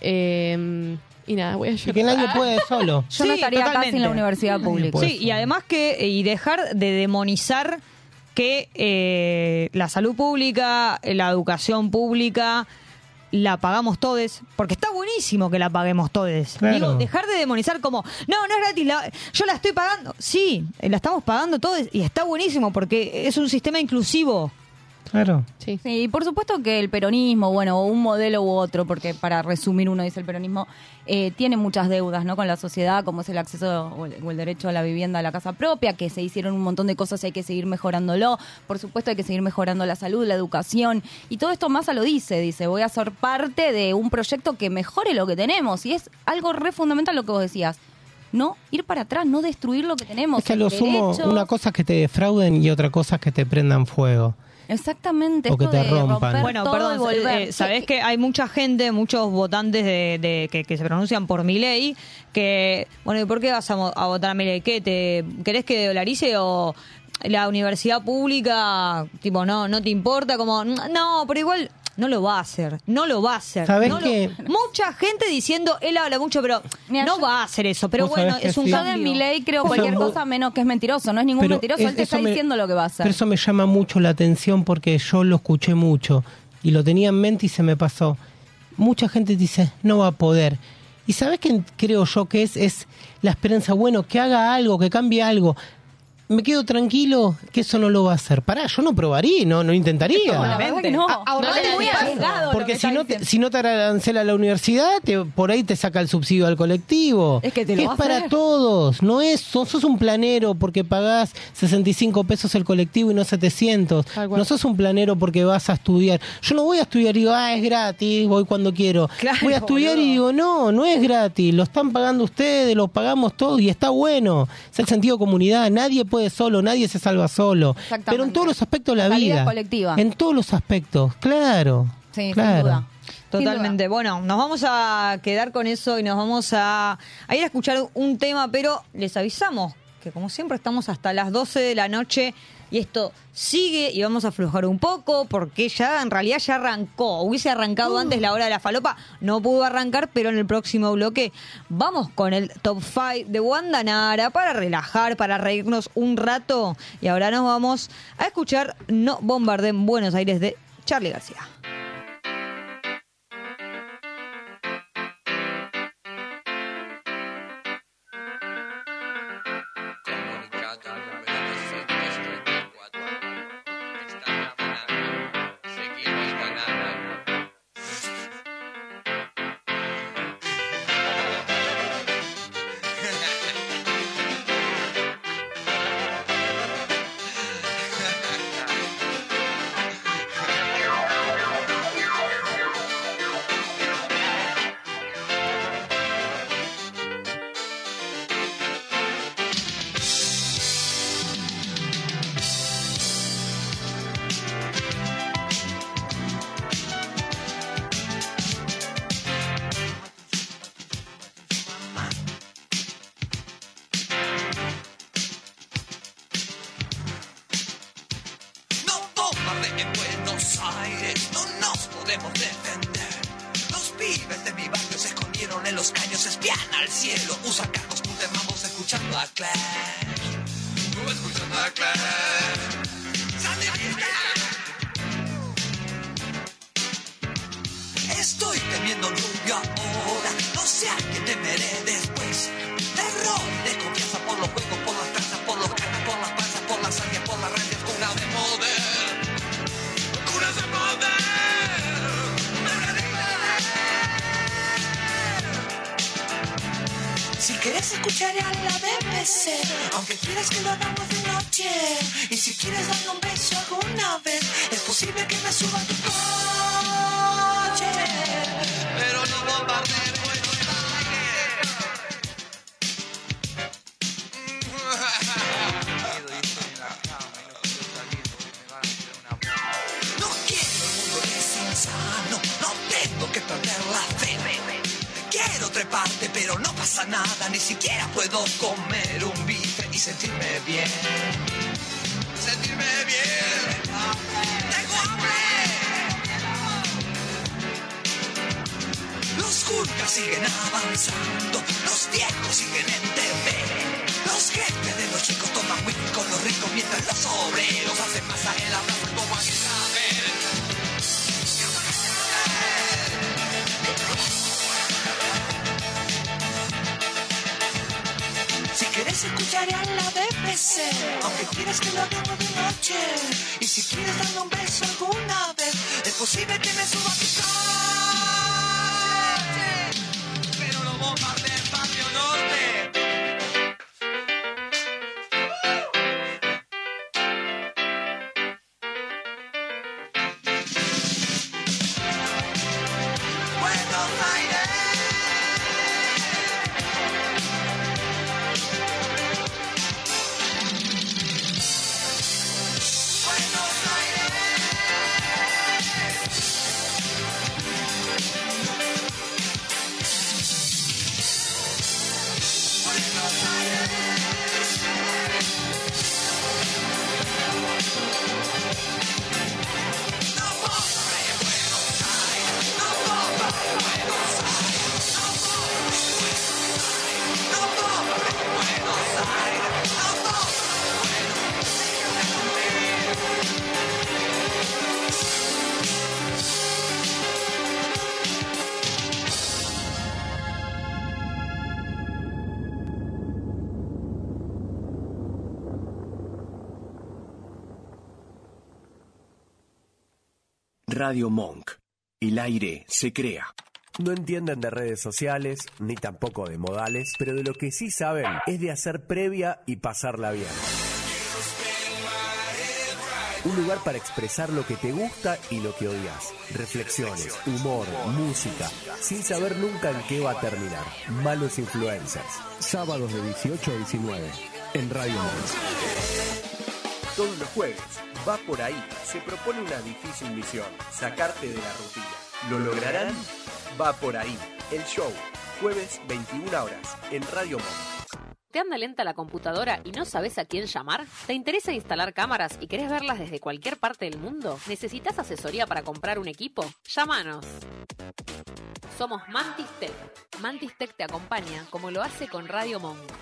eh, y nada, voy a
Y que nadie puede solo.
Yo no
Sí,
estaría acá
totalmente.
sin la universidad pública.
Sí, y además que y dejar de demonizar que eh, la salud pública, eh, la educación pública la pagamos todos, porque está buenísimo que la paguemos todos.
Claro.
Digo, dejar de demonizar como, no, no es gratis, la- yo la estoy pagando. Sí, eh, la estamos pagando todos y está buenísimo porque es un sistema inclusivo.
Claro.
Sí.
Sí, y por supuesto que el peronismo, bueno, o un modelo u otro, porque para resumir uno dice el peronismo, eh, tiene muchas deudas ¿no? con la sociedad, como es el acceso o el, o el derecho a la vivienda, a la casa propia, que se hicieron un montón de cosas y hay que seguir mejorándolo. Por supuesto hay que seguir mejorando la salud, la educación, y todo esto Massa lo dice, dice, voy a ser parte de un proyecto que mejore lo que tenemos, y es algo re fundamental lo que vos decías. no ir para atrás, no destruir lo que tenemos.
Es que a lo sumo, una cosa es que te defrauden y otra cosa es que te prendan fuego.
Exactamente.
O que te rompan.
Bueno, perdón,
volver.
eh, sabés que hay mucha gente, muchos votantes de, de- que, que se pronuncian por mi ley, que, bueno, ¿y por qué vas a, a votar a mi ley? ¿Qué, te, ¿Querés que dolarice o la universidad pública, tipo, no, no te importa? Como, no, pero igual no lo va a hacer, no lo va a hacer.
¿Sabés
No lo-
qué?
mucha gente diciendo, él habla mucho, pero no va a hacer eso. Pero
Vos
bueno,
sabés que
es un
sí.
Yo
cambio.
de mi ley creo cualquier
vos-
cosa menos que es mentiroso. No es ningún mentiroso.
es-
Él te está
me-
diciendo lo que va a hacer.
Pero eso me llama mucho la atención porque yo lo escuché mucho y lo tenía en mente y se me pasó. Mucha gente dice, no va a poder. ¿Y sabes qué creo yo que es? Es la esperanza, bueno, que haga algo, que cambie algo. Me quedo tranquilo que eso no lo va a hacer. Pará, yo no probaría, no, no intentaría.
No, que no.
A-
No
es muy arriesgado
Porque
que
si no, te, si no te arancela la universidad, te- por ahí te saca el subsidio al colectivo.
Es que te lo va a
es para
hacer.
todos, no es, sos, sos un planero porque pagás 65 pesos el colectivo y no 700.
Tal cual.
No sos un planero porque vas a estudiar. Yo no voy a estudiar y digo, ah, es gratis, voy cuando quiero.
Claro,
voy a estudiar y digo, no, no es gratis, lo están pagando ustedes, lo pagamos todos y está bueno. Es el sentido de comunidad, nadie puede solo, nadie se salva solo.
Exactamente.
Pero en todos los aspectos de la,
La
vida.
es colectiva.
En todos los aspectos, claro.
Sí, sin
claro.
duda.
Totalmente. Bueno, nos vamos a quedar con eso y nos vamos a, a ir a escuchar un tema, pero les avisamos que como siempre estamos hasta las 12 de la noche y esto sigue y vamos a aflojar un poco porque ya en realidad ya arrancó. Hubiese arrancado antes la hora de la falopa, no pudo arrancar, pero en el próximo bloque vamos con el top 5 de Wanda Nara para relajar, para reírnos un rato y ahora nos vamos a escuchar No Bombarden Buenos Aires de Charlie García.
Radio Monk. El aire se crea.
No entienden de redes sociales, ni tampoco de modales, pero de lo que sí saben es de hacer previa y pasarla bien. Un lugar para expresar lo que te gusta y lo que odias. Reflexiones, humor, música, sin saber nunca en qué va a terminar. Malos influencers. Sábados de 18 a 19 en Radio Monk. Todos los jueves, va por ahí. Se propone una difícil misión, sacarte de la rutina. ¿Lo lograrán? Va por ahí. El show, jueves 21 horas, en Radio Monk.
¿Te anda lenta la computadora y no sabes a quién llamar? ¿Te interesa instalar cámaras y querés verlas desde cualquier parte del mundo? ¿Necesitas asesoría para comprar un equipo? Llámanos. Somos Mantis Tech. Mantis Tech te acompaña como lo hace con Radio Monk.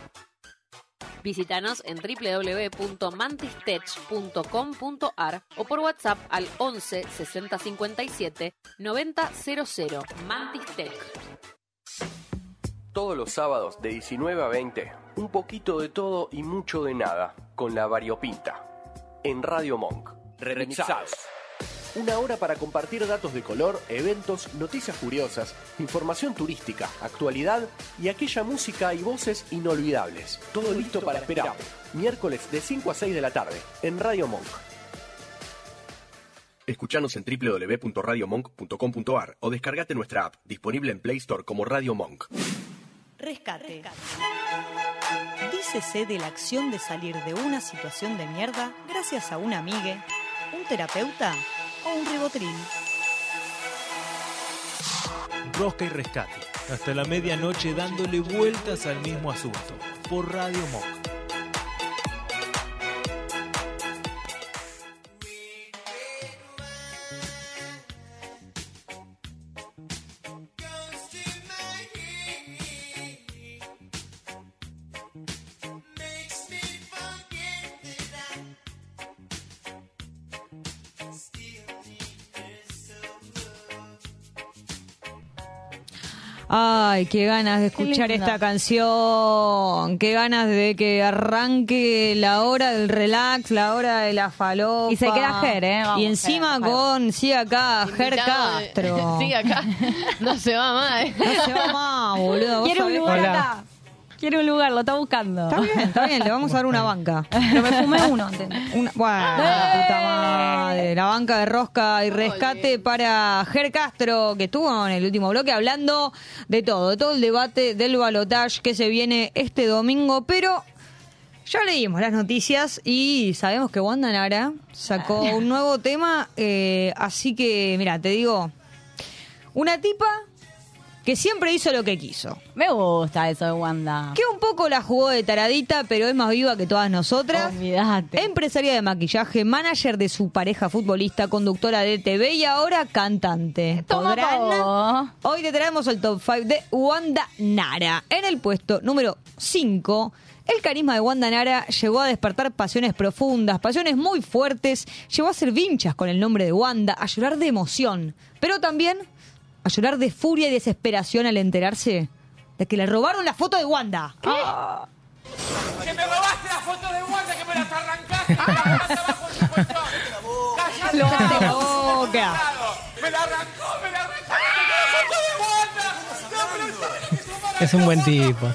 Visítanos en www.mantistech.com.ar o por WhatsApp al 11 60 57 90 00. Mantis Tech.
Todos los sábados de 19 a 20, un poquito de todo y mucho de nada, con la variopinta. En Radio Monk. Remixados. Una hora para compartir datos de color, eventos, noticias curiosas, información turística, actualidad y aquella música y voces inolvidables. Todo listo para esperar. Miércoles de 5 a 6 de la tarde, en Radio Monk. Escuchanos en www.radiomonk.com.ar o descargate nuestra app, disponible en Play Store como Radio Monk.
Rescate. Dícese de la acción de salir de una situación de mierda gracias a un amigue, un terapeuta o un ribotril.
Rosca y rescate. Hasta la medianoche dándole vueltas al mismo asunto. Por Radio Monk.
Ay, qué ganas de escuchar esta canción. Qué ganas de que arranque la hora del relax, la hora de la falopa.
Y se queda Ger, ¿eh? Vamos,
y encima
Ger,
con, sí, acá, Ger Castro.
Sí, acá. No se va más. ¿eh?
No se va más, boludo.
Quiero un lugar acá. Quiero un lugar, lo está buscando.
Está bien, está bien, le vamos a dar una banca.
Pero me fumé uno antes.
Una, bueno, la puta madre. La banca de rosca y rescate para Ger Castro, que estuvo en el último bloque hablando de todo, de todo el debate del balotage que se viene este domingo, pero ya leímos las noticias y sabemos que Wanda Nara sacó un nuevo tema, eh, así que, mira, te digo, una tipa que siempre hizo lo que quiso.
Me gusta eso de Wanda.
Que un poco la jugó de taradita, pero es más viva que todas nosotras.
Olvídate.
Empresaria de maquillaje, manager de su pareja futbolista, conductora de TV y ahora cantante.
Toma todo.
Hoy te traemos el top 5 de Wanda Nara. En el puesto número 5, el carisma de Wanda Nara llegó a despertar pasiones profundas, pasiones muy fuertes, llegó a ser vinchas con el nombre de Wanda, a llorar de emoción, pero también a llorar de furia y desesperación al enterarse de que le robaron la foto de Wanda. Ah.
¡Que me robaste la foto de Wanda que me las arrancaste! ¡Me la arrancaste abajo de su colchón! ¡Cállate!
La boca.
¡Me la arrancó! ¡Me la arrancó! ¡La foto de Wanda! ¡No, pero ¿sabes lo que? Es
un buen tipo.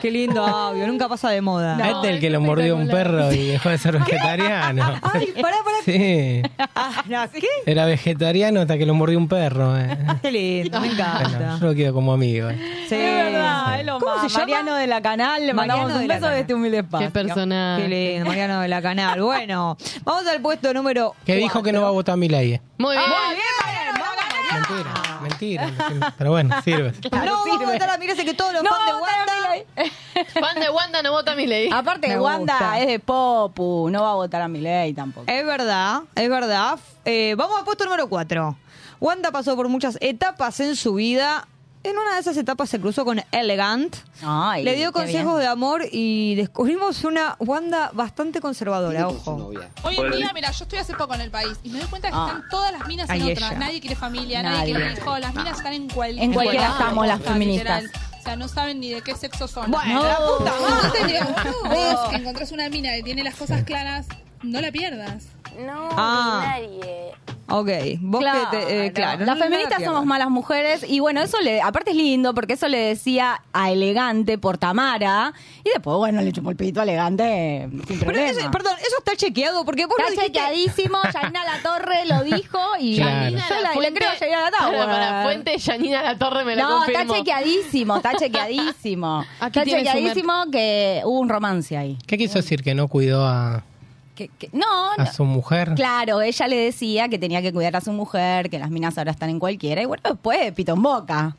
Qué lindo audio, nunca pasa de moda.
este es el que lo mordió un perro y dejó de ser vegetariano.
Ay, pará, pará.
Sí,
Ah, no, ¿qué?
era vegetariano hasta que lo mordió un perro. eh.
Qué lindo, me
Bueno,
encanta.
yo lo quiero como amigo. eh.
Sí.
Es verdad, es lo
¿Cómo
más.
se llama?
Mariano de la Canal, le mandamos
Mariano de
un beso de este humilde espacio.
Qué personaje.
Qué lindo, Mariano de la Canal. Bueno, vamos al puesto número
Que dijo que no va a votar a mi ley.
Muy bien.
Muy bien, Mariano de la Canal.
Mentira, mentira. Pero bueno, sirve.
no vamos a votar a mi que todos los
No,
fans de
a
Wanda.
Fan de Wanda no vota a mi ley.
Aparte,
Me
Wanda
gusta.
es de Popu, no va a votar a mi ley tampoco.
Es verdad, es verdad. Eh, vamos al puesto número 4. Wanda pasó por muchas etapas en su vida en una de esas etapas se cruzó con Elegant.
Ay,
le dio consejos
bien.
de amor y descubrimos una Wanda bastante conservadora, ojo.
Hoy en día, mira, yo estoy hace poco en el país y me doy cuenta que
Ah.
están todas las minas en otra.
ella.
Nadie quiere familia, nadie,
Nadie.
quiere hijos. Las minas están en cualquier
En cualquiera estamos las
o sea,
feministas.
literal. O sea, no saben ni de qué sexo son.
Bueno, la puta
No, te digo, vos encontrás una mina que tiene las cosas claras, no la pierdas.
No,
Ah.
nadie.
Ok, vos que te, eh, claro.
Las
no
feministas somos malas mujeres y bueno, eso le, aparte es lindo porque eso le decía a Elegante por Tamara y después, bueno, le chupó el pito a Elegante sin
Pero
problema.
ese- perdón, eso está chequeado porque vos lo
Está
dijiste-
chequeadísimo, Janina La Torre lo dijo y
Claro.
yo la- le creo a Janina La Torre.
Para, para, fuente Janina La Torre me la
No,
confirmo.
está chequeadísimo, está chequeadísimo.
Aquí
está
tiene su
chequeadísimo que hubo un romance ahí.
¿Qué quiso decir? Que no cuidó a,
Que- que- no,
a su mujer.
Claro, ella le decía que tenía que cuidar a su mujer, que las minas ahora están en cualquiera. Y bueno, después pito en boca.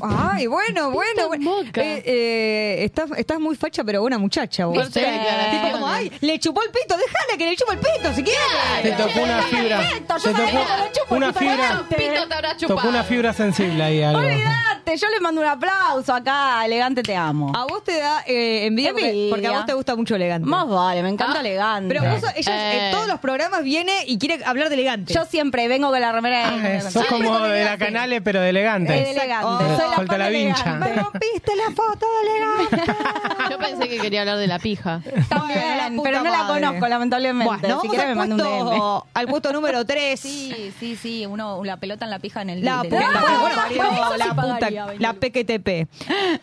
Ay, bueno, bueno. bueno. Eh, eh, estás, estás muy facha, pero buena muchacha vos.
Declaración.
Tipo como, ay, le chupó el pito, déjale que le chupa el pito si quiere.
Te tocó una fibra. Te tocó una fibra.
Pito te habrá chupado.
Tocó una fibra sensible ahí algo.
Yo le mando un aplauso acá, elegante te amo.
A vos te da eh, envidia, porque-
Envidia.
Porque, a vos te gusta mucho elegante.
Más vale, me encanta elegante.
Pero vos, ella en
Eh.
todos los programas viene y quiere hablar de elegante.
Yo siempre vengo con la remera de
Ah, sos como de la canale, pero de elegante.
De elegante.
Eh,
Soy la
Falta la
fan
vincha.
elegante.
Me rompiste la foto de elegante.
Yo pensé que quería hablar de la pija.
También,
puta
pero no la
madre.
conozco, lamentablemente.
Bueno,
si
vamos
quieres
al
me manda un
puesto-
DM.
al puesto número 3.
Sí, sí, sí, uno, la pelota en la pija en el
La
del-
puta,
del-
bueno,
Bueno,
parió,
eso sí
la puta,
pagaría.
La PQTP.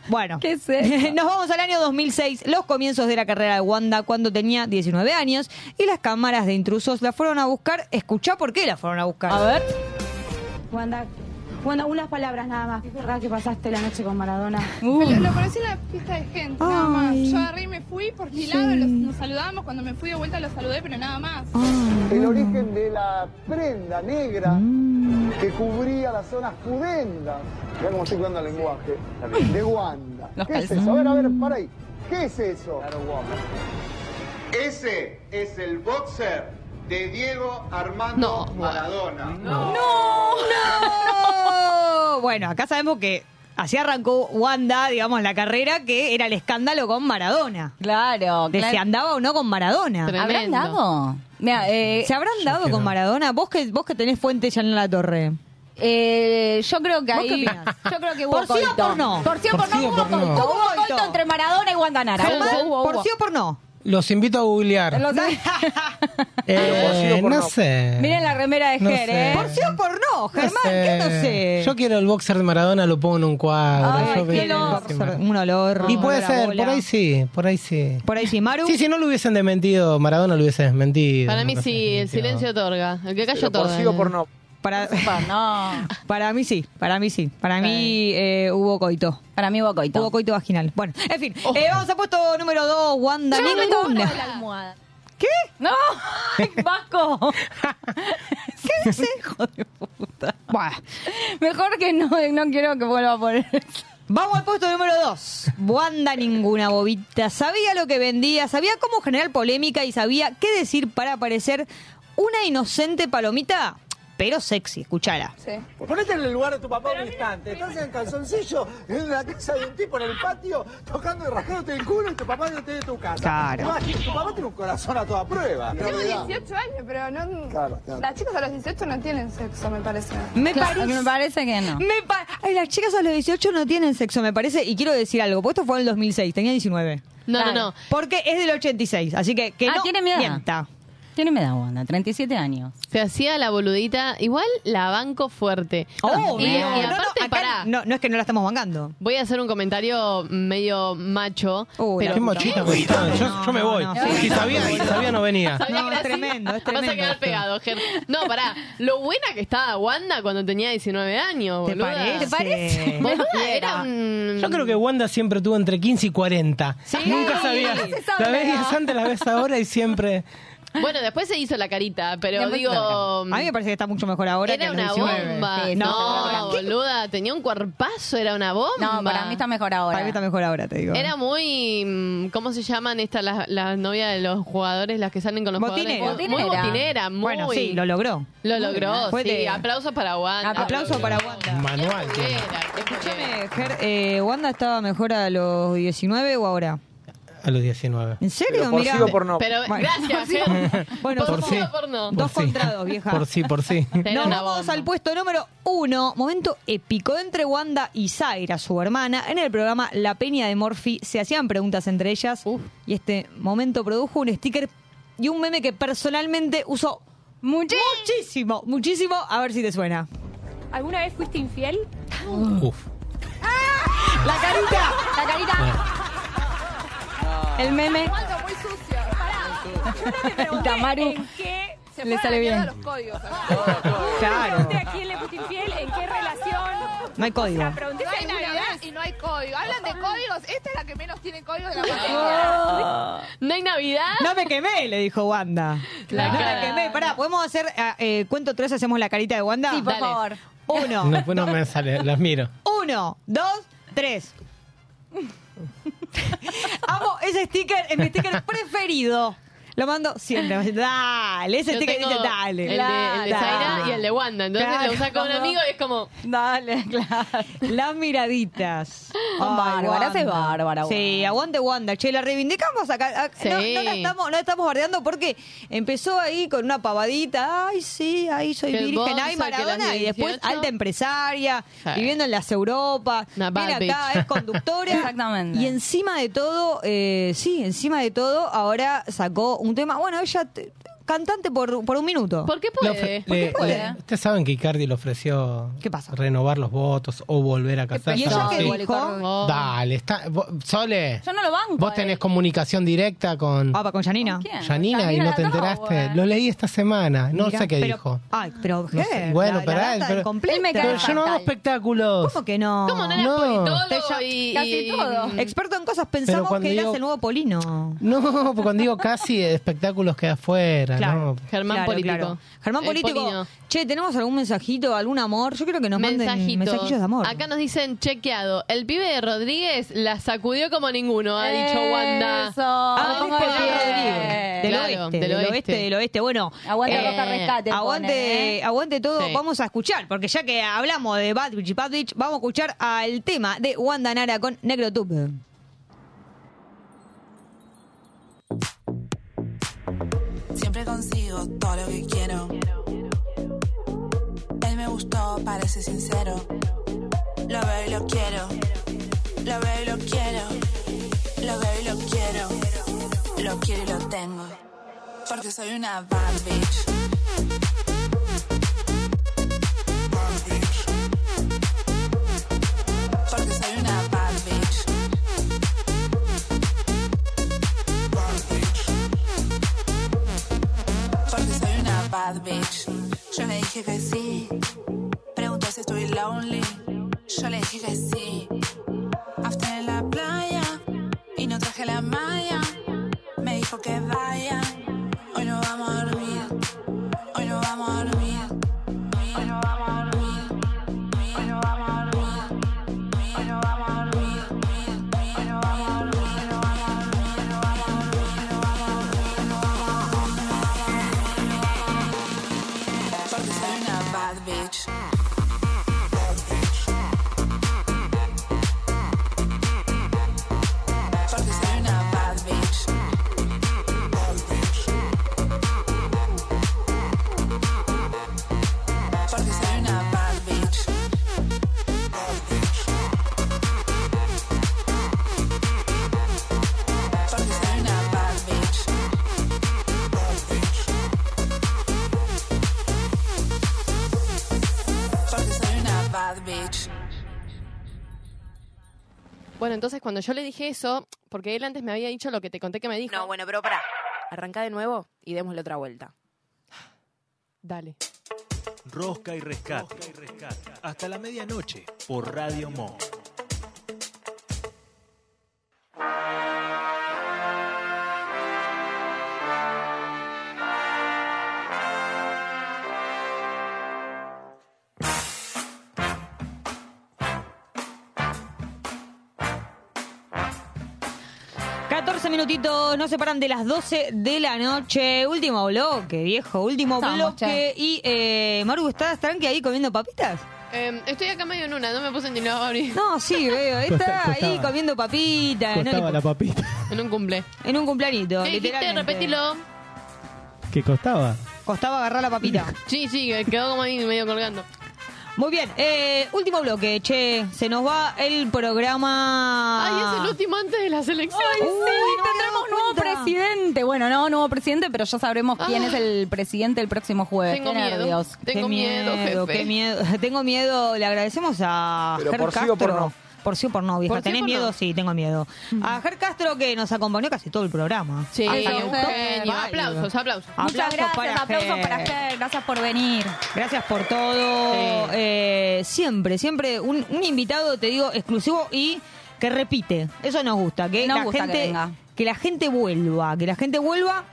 Bueno,
¿Qué es eso?
nos vamos al año 2006, los comienzos de la carrera de Wanda cuando tenía 19 años y las cámaras de intrusos la fueron a buscar. Escuchá por qué la fueron a buscar.
A ver.
Wanda, Wanda, unas palabras nada más. ¿Qué verdad que pasaste la noche con Maradona?
Uh.
Lo, lo conocí en la pista de gente, nada más. Yo agarré y me fui por mi lado, los- nos saludamos. Cuando me fui de vuelta los saludé, pero nada más.
El origen de la prenda negra que cubría las zonas pudendas. Mirá cómo estoy cuidando el lenguaje. De Wanda.
Los
¿Qué es eso? A ver, a ver, para ahí. ¿Qué es eso? Ese es el boxer de Diego Armando Maradona.
¡No! Bueno, acá sabemos que así arrancó Wanda, digamos, la carrera, que era el escándalo con Maradona.
Claro,
De
claro.
si andaba o no con Maradona.
¿Habrán dado? Mira, eh,
¿Se habrán dado
que
con
no.
Maradona? Vos que, vos que tenés fuente ya en la torre.
Eh, yo creo que
¿Vos qué
ahí. Yo creo que hubo
¿Por sí o por no?
Por sí o
Por
por no
sí o
hubo
por no.
Hubo
Hubo
entre Maradona y Hubo, hubo,
¿Por sí o por no?
Los invito a googlear.
Los-
Eh, no
no.
sé.
Miren la remera de
No
Ger,
sé.
¿eh?
¿Por sí o por no,
No
Germán?
sé.
¿Qué no sé?
Yo quiero el boxer de Maradona, lo pongo en un cuadro.
Ay,
yo
qué olor. Un olor.
Y puede ser,
bola.
por ahí sí, por ahí sí.
Por ahí sí, Maru.
Sí, si no lo hubiesen desmentido, Maradona lo hubiese desmentido.
Para mí
No
sí, el silencio otorga. El que calla
Pero por
otorga.
sí o por no.
Para,
No.
para mí sí, para mí sí. Para mí eh, hubo coito.
Para mí hubo coito.
Hubo coito vaginal. Bueno, en fin. eh, vamos a puesto número 2, Wanda
Yo me tomo
ninguna.
la almohada.
¿Qué?
No, Vasco.
¿Qué dice? Hijo de puta. Buah.
Mejor que no, no quiero que vuelva a poner eso.
Vamos al puesto número 2. Wanda ninguna bobita. Sabía lo que vendía, sabía cómo generar polémica y sabía qué decir para parecer una inocente palomita, pero sexy. Escuchala.
Ponete en el lugar de tu papá un instante. Estás en calzoncillo en la casa de un tipo en el patio tocando y rascándote el culo y tu papá no te de tu casa.
Claro.
No, tu papá tiene un corazón a toda prueba.
Tengo 18 años, pero no.
Claro, claro.
Las chicas a los 18 no tienen sexo, me parece.
Me
Claro,
parece.
me parece que no.
Me pa- Ay, las chicas a los 18 no tienen sexo, me parece. Y quiero decir algo, porque esto fue en el 2006, tenía 19.
No,
Claro.
no, no.
Porque es del 86, así que que
Ah,
no
tiene miedo.
mienta.
Tiene me da Wanda, 37 años.
Se hacía la boludita. Igual la banco fuerte.
Oh,
y, y
no, no,
aparte, pará.
No, no es que no la estamos bancando.
Voy a hacer un comentario medio macho.
Uy,
pero
Qué mochito que están. Yo, yo me voy.
no,
si, sabía, sabía, no venía.
Sabía
No, es tremendo, es
Vas a
tremendo
quedar
esto.
pegado, Ger. No, pará. Lo buena que estaba Wanda cuando tenía 19 años,
¿Te
boluda.
parece?
¿Te parece?
Boluda,
Fiera.
era un...
Yo creo que Wanda siempre tuvo entre 15 y 40. Nunca sabía. La
edad.
días antes, la ves ahora y siempre.
Bueno, después se hizo la carita, pero
Después
digo.
A mí me parece que está mucho mejor ahora
Era
en
una
19.
bomba.
Sí,
no,
¿Qué?
boluda, tenía un cuerpazo, era una bomba.
No, para mí está mejor ahora.
Para mí está mejor ahora, te digo.
Era muy. mm, ¿Cómo se llaman estas las, las novias de los jugadores, las que salen con los
Botinera.
jugadores? Muy
Botinera.
botinera, muy.
Bueno, sí, lo logró.
Lo logró,
Fue
sí.
de-
Aplausos para Wanda.
Aplauso para Wanda.
Manual. tiene.
Escúchame, Ger, eh, ¿Wanda estaba mejor a los 19 o ahora?
A los 19.
¿En serio?
Pero por
Mirá.
sí o por no.
Pero
Bueno,
gracias.
Bueno,
por
por
sí o por no.
Dos
Por sí.
contra dos, vieja.
Por sí, por sí.
Era
Nos vamos
bomba.
al puesto número uno, momento épico entre Wanda y Zaira, su hermana. En el programa La Peña de Morphy se hacían preguntas entre ellas
Uf.
y este momento produjo un sticker y un meme que personalmente uso muchísimo, muchísimo. A ver si te suena.
¿Alguna vez fuiste infiel?
Uf.
La carita.
La carita. El meme.
muy sucio. Pará.
Y Tamaru.
¿En qué se
Le sale bien.
los códigos?
Claro.
Pregunté a quién le fuiste infiel, en qué relación.
No hay código.
O sea, pregunté
No hay Navidad
vez.
y no hay código. Hablan de códigos. Esta es la que menos tiene códigos de la pandemia.
¿No hay Navidad?
No me quemé, le dijo Wanda.
La
no me quemé. Pará, ¿podemos hacer eh, eh, cuento tres? ¿Hacemos la carita de Wanda?
Sí, por
Dale.
favor.
Uno,
No, pues no me sale, las miro.
uno, dos, tres. Amo ese sticker, es mi sticker preferido. Lo mando siempre. Dale, ese
Yo
sticker
tengo
dice dale.
El de, el de
Dale.
Zaira y el de Wanda. Entonces
Claro.
lo usa con un amigo y es como.
Dale, claro.
Las miraditas.
Son bárbaras,
Wanda.
es bárbara,
Sí,
Wanda.
aguante Wanda. Che, la reivindicamos acá. A-
Sí.
No, no la estamos, no la estamos bardeando porque empezó ahí con una pavadita. Ay, sí, ahí soy
Que el
virgen.
Bonza,
Ay,
que
Maradona. Y después
18.
alta empresaria,
Sí.
viviendo en las Europas.
Una bad
Viene acá,
bitch.
es conductora.
Exactamente.
Y encima de todo, eh, sí, encima de todo, ahora sacó un un tema. Bueno, ella cantante por, por un minuto.
¿Por qué
Le
puede?
ofre-
¿Por qué
le-
puede?
le- Ustedes saben que Icardi le ofreció
¿Qué pasa?
renovar los votos o volver a casarse.
¿Y ella
algo
qué
así.
dijo?
Oh.
Dale, está, vos- Sole,
Yo no lo banco.
vos tenés
él.
comunicación directa con
Ah, con Janina.
¿Quién?
Janina y no te
la
enteraste.
Tower.
Lo leí esta semana, no
Mirá,
sé qué
pero-
dijo.
Ay, pero
No
¿qué?
sé. Bueno,
La- la
pero,
data
pero-
incompleta.
Él me cae
pero yo no hago espectáculos.
¿Cómo que no?
¿Cómo no eras
No.
politólogo y,
casi
y-
todo.
Experto en cosas, pensamos
cuando
que eras
digo-
el nuevo Polino.
No, porque cuando digo casi, espectáculos queda afuera,
Claro.
¿no?
Germán
Claro,
político.
claro. Germán
El
político.
Polino.
Che, ¿tenemos algún mensajito, algún amor? Yo quiero que nos manden
Mensajitos.
mensajillos de amor.
Acá nos dicen chequeado. El pibe de Rodríguez la sacudió como ninguno, ha dicho Wanda.
Eso.
Ah,
Pongo bien.
Rodríguez. Del
Claro,
oeste,
del
del oeste,
oeste.
del oeste. Bueno,
Aguante
eh,
Roca Rescate.
aguante,
pone, ¿eh?
aguante todo.
Sí.
Vamos a escuchar, porque ya que hablamos de Bad Bitch y Bad Bitch, vamos a escuchar al tema de Wanda Nara con Negrotube.
Siempre consigo todo lo que quiero. Él me gustó, parece sincero. Lo veo y lo quiero. Lo veo y lo quiero. Lo veo y lo quiero. Lo quiero y lo tengo. Porque soy una bad bitch. Bad. Yo le dije que sí. Preguntó si estoy lonely. Yo le dije que sí. After en la playa. Y no traje la malla. Me dijo que vaya.
Bueno, entonces cuando yo le dije eso, porque él antes me había dicho lo que te conté que me dijo.
No, bueno, pero pará. Arranca de nuevo y démosle otra vuelta.
Dale.
Rosca y rescate. Hasta la medianoche por Radio Monk.
Minutitos nos separan de las 12 de la noche. Último bloque, viejo, último
Estamos,
bloque. Y, eh, Maru, ¿estás tranqui ahí comiendo papitas?
Eh, estoy acá medio en una, no me puse ni nada abrir.
No, sí, veo. Está ahí comiendo papitas. no le
Costaba la papita.
En un cumple.
En un cumpleañito,
¿Qué dijiste?
literalmente.
Repetilo.
¿Qué costaba?
Costaba agarrar la papita.
Sí, sí, quedó como ahí medio colgando.
Muy bien, eh, último bloque, che. Se nos va el programa.
Ay, es el último antes de las elecciones.
Ay, sí, tendremos nuevo presidente. Bueno, no nuevo presidente, pero ya sabremos quién es el presidente el próximo jueves.
Tengo
Qué
miedo.
nervios.
Tengo
Qué
miedo, jefe.
Qué miedo. Tengo miedo. Le agradecemos a
Pero
Ger
por sí
Castro.
o por no.
Por sí o por no, vieja.
¿Por sí o
¿Tenés
por
miedo?
no?
Sí, tengo miedo. A Ger Castro que nos acompañó casi todo el programa.
Sí,
Hasta
un genio. Aplausos, aplausos.
Muchas
Aplausos
gracias,
para
aplausos
Ger.
para Ger. Gracias por venir.
Gracias por todo.
Sí.
Eh, siempre, siempre un, un invitado, te digo, exclusivo y que repite. Eso nos gusta. Que
Nos
la
gusta que
gente,
venga.
que la gente vuelva. Que la gente vuelva.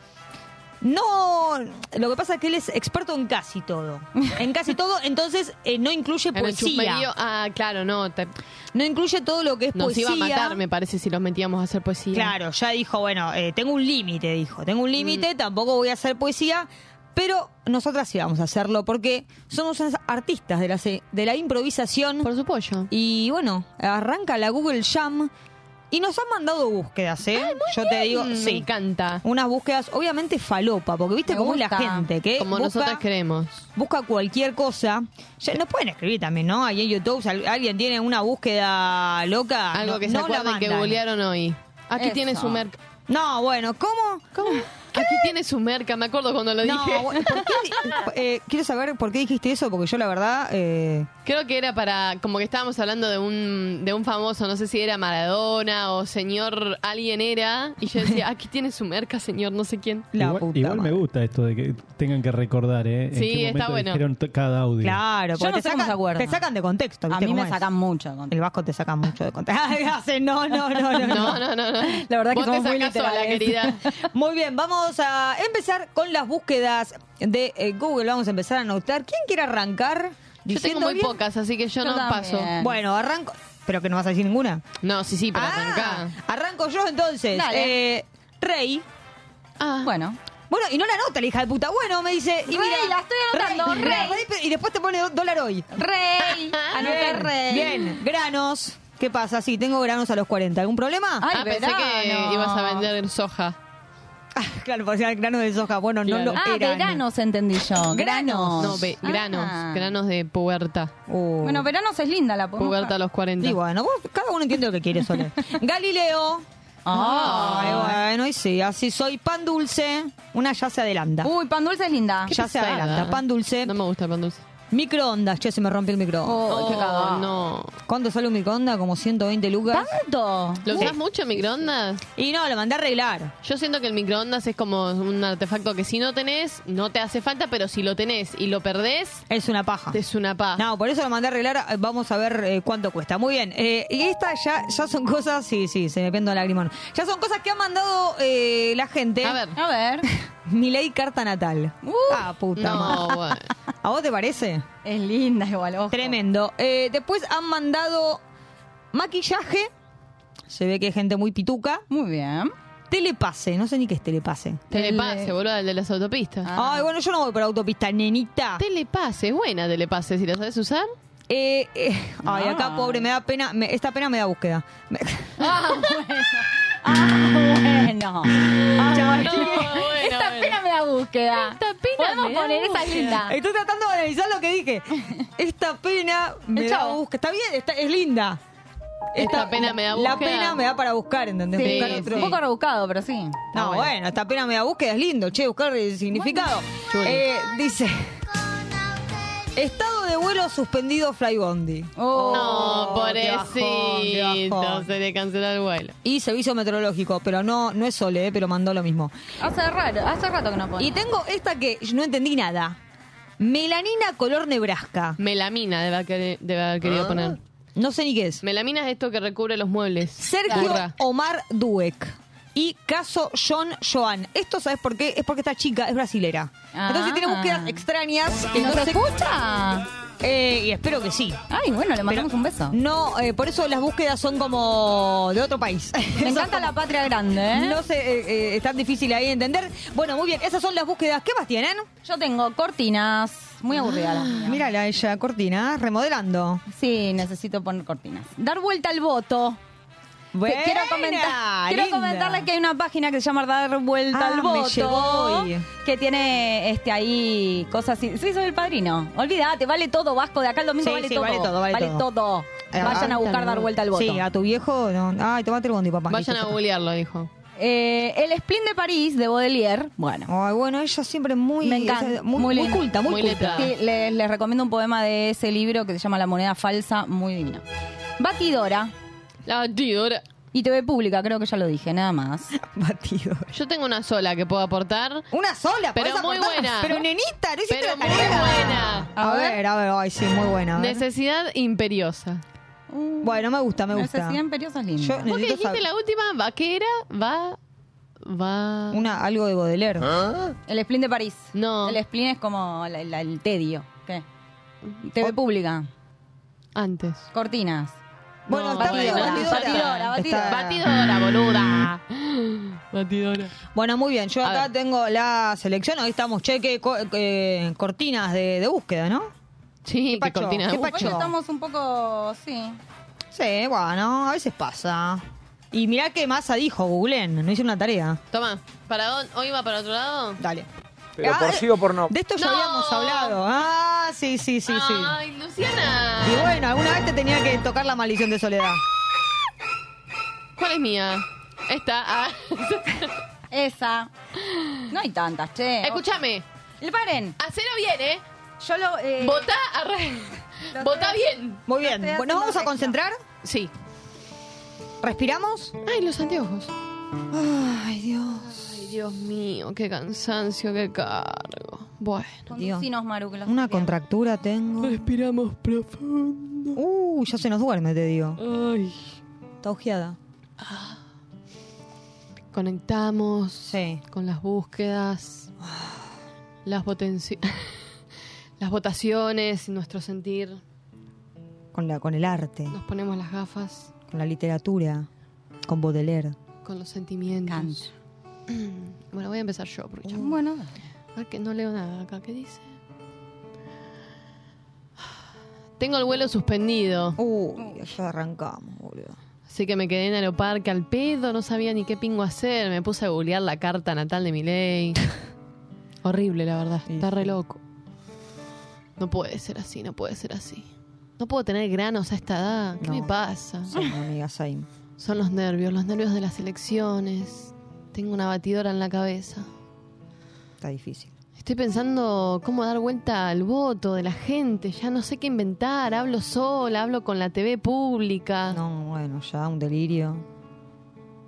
No, lo que pasa es que él es experto en casi todo. En casi todo, entonces eh, no incluye
En el
poesía.
ah, claro, no. te-
No incluye todo lo que es
nos
poesía.
iba a matar, me parece, si los metíamos a hacer poesía.
Claro, ya dijo, bueno, eh, tengo un límite, dijo. Tengo un límite,
Mm.
tampoco voy a hacer poesía, pero nosotras sí vamos a hacerlo porque somos unas artistas de la, se- de la improvisación.
Por supuesto.
Y bueno, arranca la Google Jam y nos han mandado búsquedas, ¿eh? Yo te digo,
Mm, Me
sí.
encanta.
Unas búsquedas, obviamente falopa, porque viste
Me
cómo es la gente, que
Como
busca-
nosotras queremos.
busca cualquier cosa. Ya nos pueden escribir también, ¿no? Ahí en YouTube, si alguien tiene una búsqueda loca.
Algo
no-
que se
no la
acuerden que googlearon hoy. Aquí
Eso.
tiene su merca.
No, bueno, ¿cómo?
¿Cómo? Aquí tiene su merca, me acuerdo cuando lo
No,
dije.
bueno, ¿por qué eh, quiero saber por qué dijiste eso, porque yo la verdad... eh,
Creo que era para, como que estábamos hablando de un, de un famoso, no sé si era Maradona o señor alguien era, y yo decía, aquí tiene su merca, señor, no sé quién.
la
igual
puta
igual me gusta esto de que tengan que recordar, ¿eh? En
Sí,
qué
está bueno.
dijeron cada audio.
Claro,
Yo
porque
no
te, sacan,
acuerdan.
te sacan de contexto.
A
¿viste
mí me
es?
sacan mucho. de contexto.
El Vasco te saca mucho de contexto. No, no, no, no, no.
No, no, no, no.
La verdad que
te
somos muy
sacás sola,
literales.
querida.
Muy bien, vamos a empezar con las búsquedas de eh, Google. Vamos a empezar a anotar. ¿Quién quiere arrancar?
Yo tengo muy
bien?
pocas, así que yo,
Yo
no
también.
paso.
Bueno, arranco. Pero que no vas a decir ninguna.
No, sí, sí, pero
Ah,
arrancá.
arranco yo entonces.
Dale.
Eh, Rey.
Ah,
Bueno,
Bueno, y no la anota la hija de puta. Bueno, me dice. Y
Rey,
mira,
la estoy anotando,
mira,
Rey.
pero- Y después te pone dólar hoy.
Rey.
Bien,
Rey.
Bien, granos. ¿Qué pasa? Sí, tengo granos a los 40. ¿Algún problema?
Ay,
ah, pensé que ibas a vender soja.
Claro, porque eran granos de soja. Bueno, no lo
Ah,
eran.
veranos entendí yo.
Granos.
No, ve- granos,
Ah.
granos de puberta.
Uh.
Bueno, veranos es linda la podemos
Puberta a los 40.
Y bueno, vos- cada uno entiende lo que quiere, Sole. Galileo.
Ah.
Ay, bueno, y sí, así soy. Pan dulce. Una ya se adelanta.
Uy, pan dulce es linda.
ya se
pesada.
adelanta. Pan dulce.
No me gusta el pan dulce.
Microondas. Che, se me rompió el microondas.
Oh, qué cagada.
no.
¿Cuánto sale un microondas? Como 120 lucas.
¿Tanto?
¿Lo
Sí.
usas mucho en microondas?
Y no, lo mandé a arreglar.
Yo siento que el microondas es como un artefacto que si no tenés, no te hace falta, pero si lo tenés y lo perdés,
Es una paja.
es una paz.
No, por eso lo mandé a arreglar. Eh, Vamos a ver eh, cuánto cuesta. Muy bien. Eh, y estas ya, ya son cosas. Sí, sí, se me piendo el lagrimón. Ya son cosas que ha mandado eh, la gente.
A ver.
A ver.
Mi ley carta natal.
Uh,
ah, puta
No,
madre.
bueno.
¿A vos te parece?
Es linda igual, ojo.
Tremendo. Eh, después han mandado maquillaje. Se ve que hay gente muy pituca.
Muy bien.
Telepase. No sé ni qué es telepase.
Telepase, boludo, el de las autopistas.
Ah.
Ay, bueno, yo no voy por autopista, nenita.
Telepase, es buena Telepase, si la sabes usar.
Eh, eh, ay,
Ah.
acá, pobre, me da pena. me- esta pena me da búsqueda. Me-
Ah, bueno. Ah, bueno. Ah,
bueno,
Esta
bueno.
pena me da búsqueda.
Esta pena
Podemos
me da
poner esa
búsqueda.
linda.
Estoy tratando de analizar lo que dije. Esta pena me da
Chao.
búsqueda. Está bien, está, es linda.
Esta pena me da
La
búsqueda.
pena me da para buscar, ¿entendés?
Sí,
Buscar otro-
un poco rebuscado, pero sí.
No, bueno. esta pena me da búsqueda es lindo, che, buscar el significado. Eh, dice. Estado de vuelo suspendido Flybondi.
Oh,
no, pobrecito, se le canceló el vuelo.
Y servicio meteorológico, pero no, no es Sole, eh, pero mandó lo mismo.
Hace raro, hace rato que no pone.
Y tengo esta que no entendí nada. Melanina color Nebraska.
Melamina debe haber, debe haber querido
Ah.
poner.
No sé ni qué es.
Melamina es esto que recubre los muebles.
Sergio
Burra.
Omar Dueck. Y caso John Joan. Esto, ¿sabes por qué? Es porque esta chica es brasilera.
Ah.
Entonces tiene búsquedas extrañas.
¿Y nos escucha?
Eh, y espero que sí.
Ay, bueno, le mandamos un beso.
No, eh, por eso las búsquedas son como de otro país.
Me encanta la patria grande, ¿eh?
No sé, eh, es tan difícil ahí de entender. Bueno, muy bien, esas son las búsquedas. ¿Qué más tienen?
Yo tengo cortinas. Muy aburrida la mía.
Mírala ella, cortina, remodelando.
Sí, necesito poner cortinas. Dar vuelta al voto.
Buena,
quiero comentar, quiero
linda.
comentarles que hay una página que se llama Dar Vuelta
Ah,
al Voto. Que tiene este ahí cosas así. Sí, soy el padrino. Olvídate, vale todo, Vasco. De acá el domingo
Sí,
vale,
sí,
todo.
vale todo, vale todo.
todo. Vayan a buscar Dar Vuelta al Voto.
Sí, a tu viejo. No. Ay, tomate el bondi, papá.
Vayan a googlearlo, dijo.
Eh, el Spleen de París de Baudelaire. Bueno.
Ay, bueno, ella siempre muy,
Me encanta.
muy, culta, muy, culta.
Sí, les, les recomiendo un poema de ese libro que se llama La moneda falsa, muy divino. Batidora.
La batidora.
Y TV Pública, creo que ya lo dije, nada más.
Batidora.
Yo tengo una sola que puedo aportar.
Una sola,
Pero
podés
muy
aportar.
buena.
Pero nenita, no hiciste
Pero
la
muy
tarea.
buena.
A, ver, a ver, ay, sí, muy buena. a ver.
Necesidad imperiosa.
Bueno, me gusta, me gusta.
Necesidad imperiosa es linda.
Yo
¿Vos qué
necesito
dijiste
saber-
la última? Vaquera, va. Va.
Una, algo de Baudelaire.
El Spleen de París.
No.
El Spleen es como la- la- el tedio. ¿Qué? TV Pública.
Antes.
Cortinas.
Bueno,
No,
está
batidora,
batidora,
batidora.
Batidora, boluda. Batidora.
Bueno, muy bien. Yo
A
acá
ver.
tengo la selección. Ahí estamos, cheque, co- eh, cortinas de, de búsqueda, ¿no?
Sí,
¿Qué
que
pacho?
cortina de
¿Qué
búsqueda.
pacho?
Hoy estamos un poco, sí.
Sí, bueno, a veces pasa. Y mirá qué masa dijo, googleen, no hice una tarea.
Toma, ¿para dónde? ¿Hoy va para otro lado?
Dale.
Pero
Ah,
por sí o por no.
De esto ya
No.
habíamos hablado. Ah, sí, sí, sí, sí.
Ay, Luciana.
Y bueno, alguna vez te tenía que tocar la maldición de soledad.
¿Cuál es mía? Esta. Ah.
Esa. No hay tantas, che.
Escúchame.
Le paren.
Hacelo bien, ¿eh?
Yo lo. Eh,
Votá, arre.
Lo
Votá bien.
Muy bien. ¿Nos vamos a concentrar?
Sí.
¿Respiramos?
Ay, los anteojos.
Ay, Dios.
Ay, Dios mío, qué cansancio, qué cargo. Bueno.
Conducinos, Maru, que los
Una contractura tengo.
Respiramos profundo.
Uh, ya se nos duerme, te digo.
Ay.
Está ojeada.
Conectamos
Sí.
con las búsquedas, las, potenci- las votaciones, nuestro sentir.
Con, la, con el arte,
Nos ponemos las gafas
con la literatura, con Baudelaire.
con los sentimientos. Bueno, voy a empezar yo, porque ya-
Bueno,
A ver que no leo nada acá. ¿Qué dice? Tengo el vuelo suspendido.
Uy, ya arrancamos, boludo.
Así que me quedé en Aeroparque al pedo, no sabía ni qué pingo hacer. Me puse a googlear la carta natal de mi ley. Horrible, la verdad. Está re loco. No puede ser así, no puede ser así. No puedo tener granos a esta edad. ¿Qué
No.
me pasa?
Sí, amiga, same.
Son los nervios, los nervios de las elecciones. Tengo una batidora en la cabeza.
Está difícil.
Estoy pensando cómo dar vuelta al voto de la gente. Ya no sé qué inventar. Hablo sola, hablo con la TV pública.
No, bueno, ya un delirio.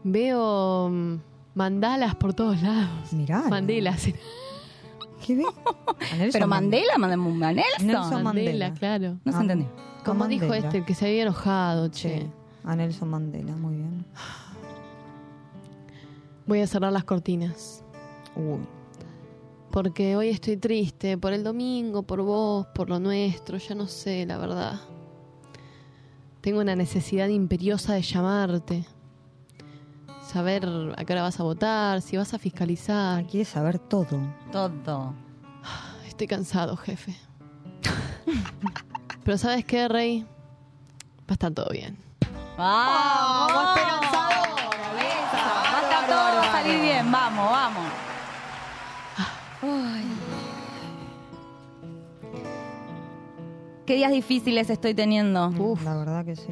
Veo mm, mandalas por todos lados.
Mirá.
Mandelas.
¿Qué ve?
Pero Mandela,
Mandela.
Mandela, Nelson.
Nelson Mandela.
claro.
No se
Ah.
entendió.
Como dijo este, el que se había enojado, che.
Sí, a Nelson Mandela, muy bien.
Voy a cerrar las cortinas.
Uy,
Porque hoy estoy triste. Por el domingo, por vos, por lo nuestro. Ya no sé, la verdad. Tengo una necesidad imperiosa de llamarte. Saber a qué hora vas a votar, si vas a fiscalizar.
quiere saber todo.
Todo.
Estoy cansado, jefe. Pero ¿sabes qué, Rey? Va a estar todo bien.
¡Vamos! Salir bien. Vamos, vamos. Qué días difíciles estoy teniendo.
La verdad que sí.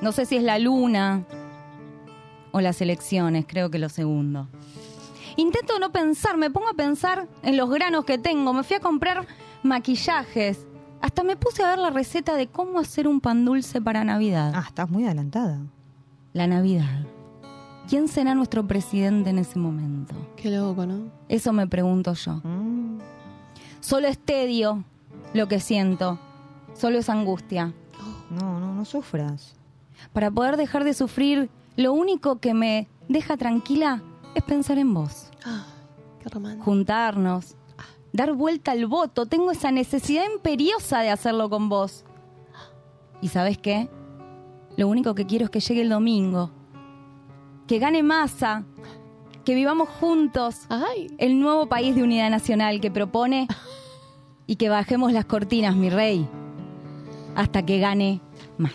No sé si es la luna o las elecciones, creo que lo segundo. Intento no pensar, me pongo a pensar en los granos que tengo. Me fui a comprar maquillajes. Hasta me puse a ver la receta de cómo hacer un pan dulce para Navidad.
Ah, estás muy adelantada.
La Navidad. ¿Quién será nuestro presidente en ese momento?
Qué loco, ¿no?
Eso me pregunto yo.
Mm.
Solo es tedio lo que siento. Solo es angustia.
No, no, no sufras.
Para poder dejar de sufrir, lo único que me deja tranquila es pensar en vos.
Ah, qué romántico.
Juntarnos, dar vuelta al voto. Tengo esa necesidad imperiosa de hacerlo con vos. ¿Y sabes qué? Lo único que quiero es que llegue el domingo. Que gane masa. Que vivamos juntos el nuevo país de unidad nacional que propone y que bajemos las cortinas, mi rey. Hasta que gane más.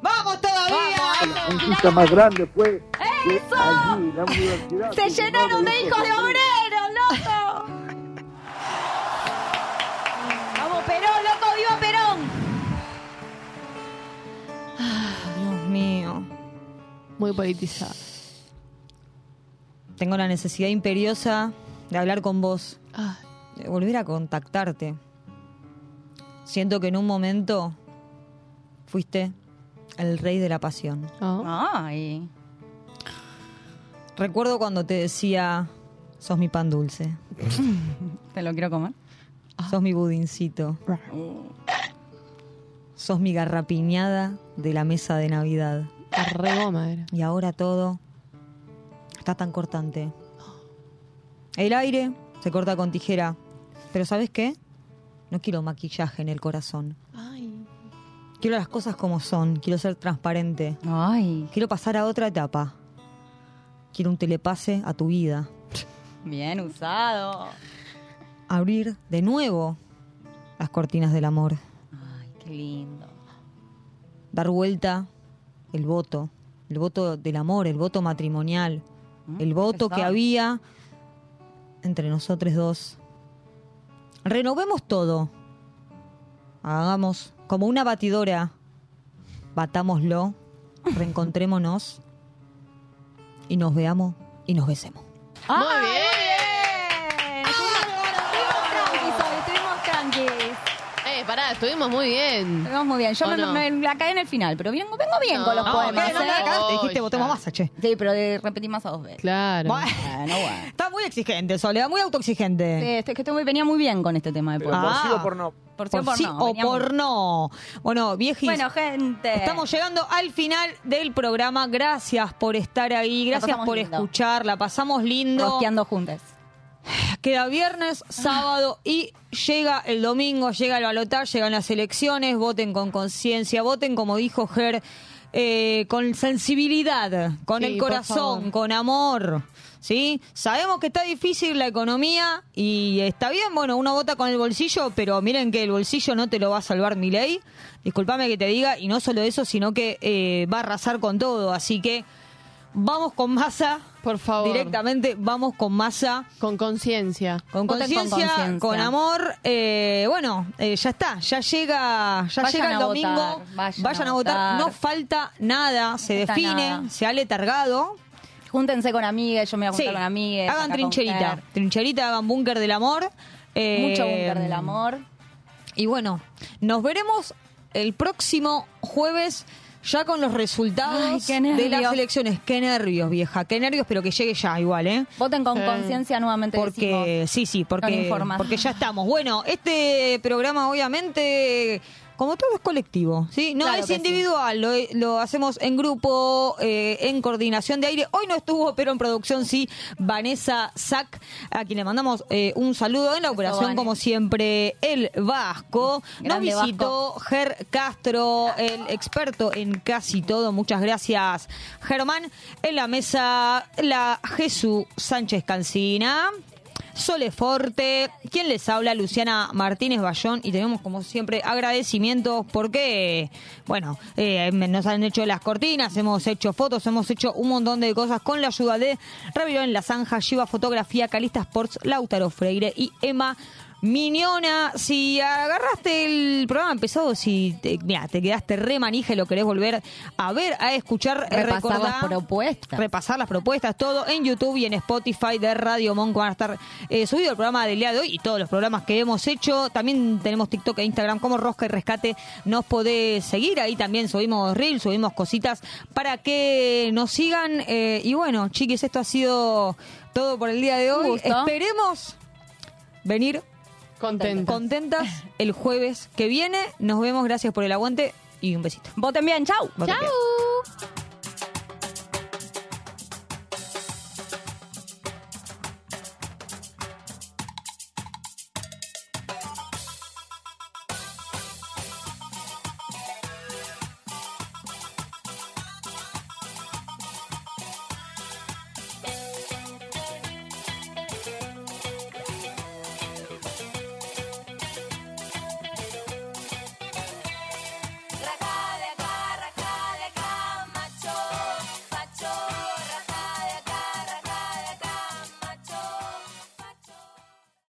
¡Vamos todavía!
La conquista más grande fue que
¡Eso!
allí, la.
¡Se llenaron de hijos de obreros, loco!
Muy politizada.
Tengo la necesidad imperiosa de hablar con vos. De volver a contactarte. Siento que en un momento fuiste el rey de la pasión.
Ay.
Recuerdo cuando te decía, sos mi pan dulce.
¿Te lo quiero comer?
Sos mi budincito. Sos mi garrapiñada de la mesa de Navidad.
Re goma era.
Y ahora todo está tan cortante. El aire se corta con tijera. Pero ¿sabes qué? No quiero maquillaje en el corazón. Quiero las cosas como son. Quiero ser transparente. Quiero pasar a otra etapa. Quiero un telepase a tu vida.
Bien usado.
Abrir de nuevo las cortinas del amor.
Ay, qué lindo.
Dar vuelta el voto. El voto del amor, el voto matrimonial. El voto que había entre nosotros dos. Renovemos todo. Hagamos como una batidora. Batámoslo. Reencontrémonos. Y nos veamos y nos besemos.
¡Muy bien! Estuvimos tranquis hoy, estuvimos tranquis.
Eh, pará, estuvimos muy bien.
Estuvimos muy bien. Yo
¿O
me,
no?
me la caí en el final, pero vengo, vengo bien
No,
con los poemas.
No,
¿eh?
no, te dijiste votemos masa, che.
Sí, pero de repetir más a dos veces.
Claro.
Bueno,
Bueno, bueno.
Está muy exigente, Soledad, muy autoexigente.
Sí, este- que venía muy bien con este tema de
Pero
poemas.
por sí o por no.
Por sí o por
sí
no,
o
venía muy
por no. Bueno, viejis.
Bueno, gente.
Estamos llegando al final del programa. Gracias por estar ahí,
La
gracias
pasamos
por
lindo.
escuchar, la pasamos lindo.
Rosqueando juntas.
Queda viernes, sábado y llega el domingo, llega el balotaje, llegan las elecciones, voten con conciencia, voten como dijo Ger, eh, con sensibilidad, con
Sí,
el corazón, con amor. ¿Sí? Sabemos que está difícil la economía y está bien, bueno, uno vota con el bolsillo, pero miren que el bolsillo no te lo va a salvar mi ley. Disculpame que te diga, y no solo eso, sino que eh, va a arrasar con todo. Así que vamos con masa.
Por favor.
Directamente vamos con masa.
Con conciencia.
Con conciencia, con amor. eh, bueno, eh, ya está, ya llega, ya
Vayan
llega el domingo.
votar, vayan a
a votar.
votar.
No falta nada, se define,
nada.
se ha letargado.
Júntense con amigas, yo me voy a juntar
Sí,
con amigas.
hagan
con
trincherita, trincherita, hagan búnker del amor. eh,
Mucho búnker del amor.
Y bueno, nos veremos el próximo jueves ya con los resultados
Ay,
de las elecciones. Qué nervios, vieja, qué nervios, pero que llegue ya igual, ¿eh?
Voten con conciencia nuevamente.
Porque,
decimos.
sí, sí, porque, porque ya estamos. Bueno, este programa obviamente, como todo es colectivo, ¿sí? No
Claro
es individual, lo, lo hacemos en grupo, eh, en coordinación de aire. Hoy no estuvo, pero en producción sí, Vanessa Sac, a quien le mandamos eh, un saludo en la operación, como siempre, el Vasco. Nos visitó Ger Castro, el experto en casi todo. Muchas gracias, Germán. En la mesa, la Jesús Sánchez Cancina. Sole Forte, quien les habla, Luciana Martínez Bayón, y tenemos como siempre agradecimientos porque, bueno, eh, nos han hecho las cortinas, hemos hecho fotos, hemos hecho un montón de cosas con la ayuda de Ravirón en la Zanja, Shiva Fotografía, Calista Sports, Lautaro Freire y Emma Miñona, si agarraste el programa empezado, si te, mira, te quedaste re manija y lo querés volver a ver, a escuchar,
Repasar
recordá,
las propuestas.
repasar las propuestas, todo en YouTube y en Spotify de Radio Monk van a estar eh, subido el programa del día de hoy y todos los programas que hemos hecho. También tenemos TikTok e Instagram como Rosca y Rescate. Nos podés seguir, ahí también subimos reels, subimos cositas para que nos sigan. eh, y bueno, chiquis, esto ha sido todo por el día de hoy. Esperemos venir
Contentas.
Contentas el jueves que viene. Nos vemos. Gracias por el aguante y un besito.
Voten bien. Chau.
Chau.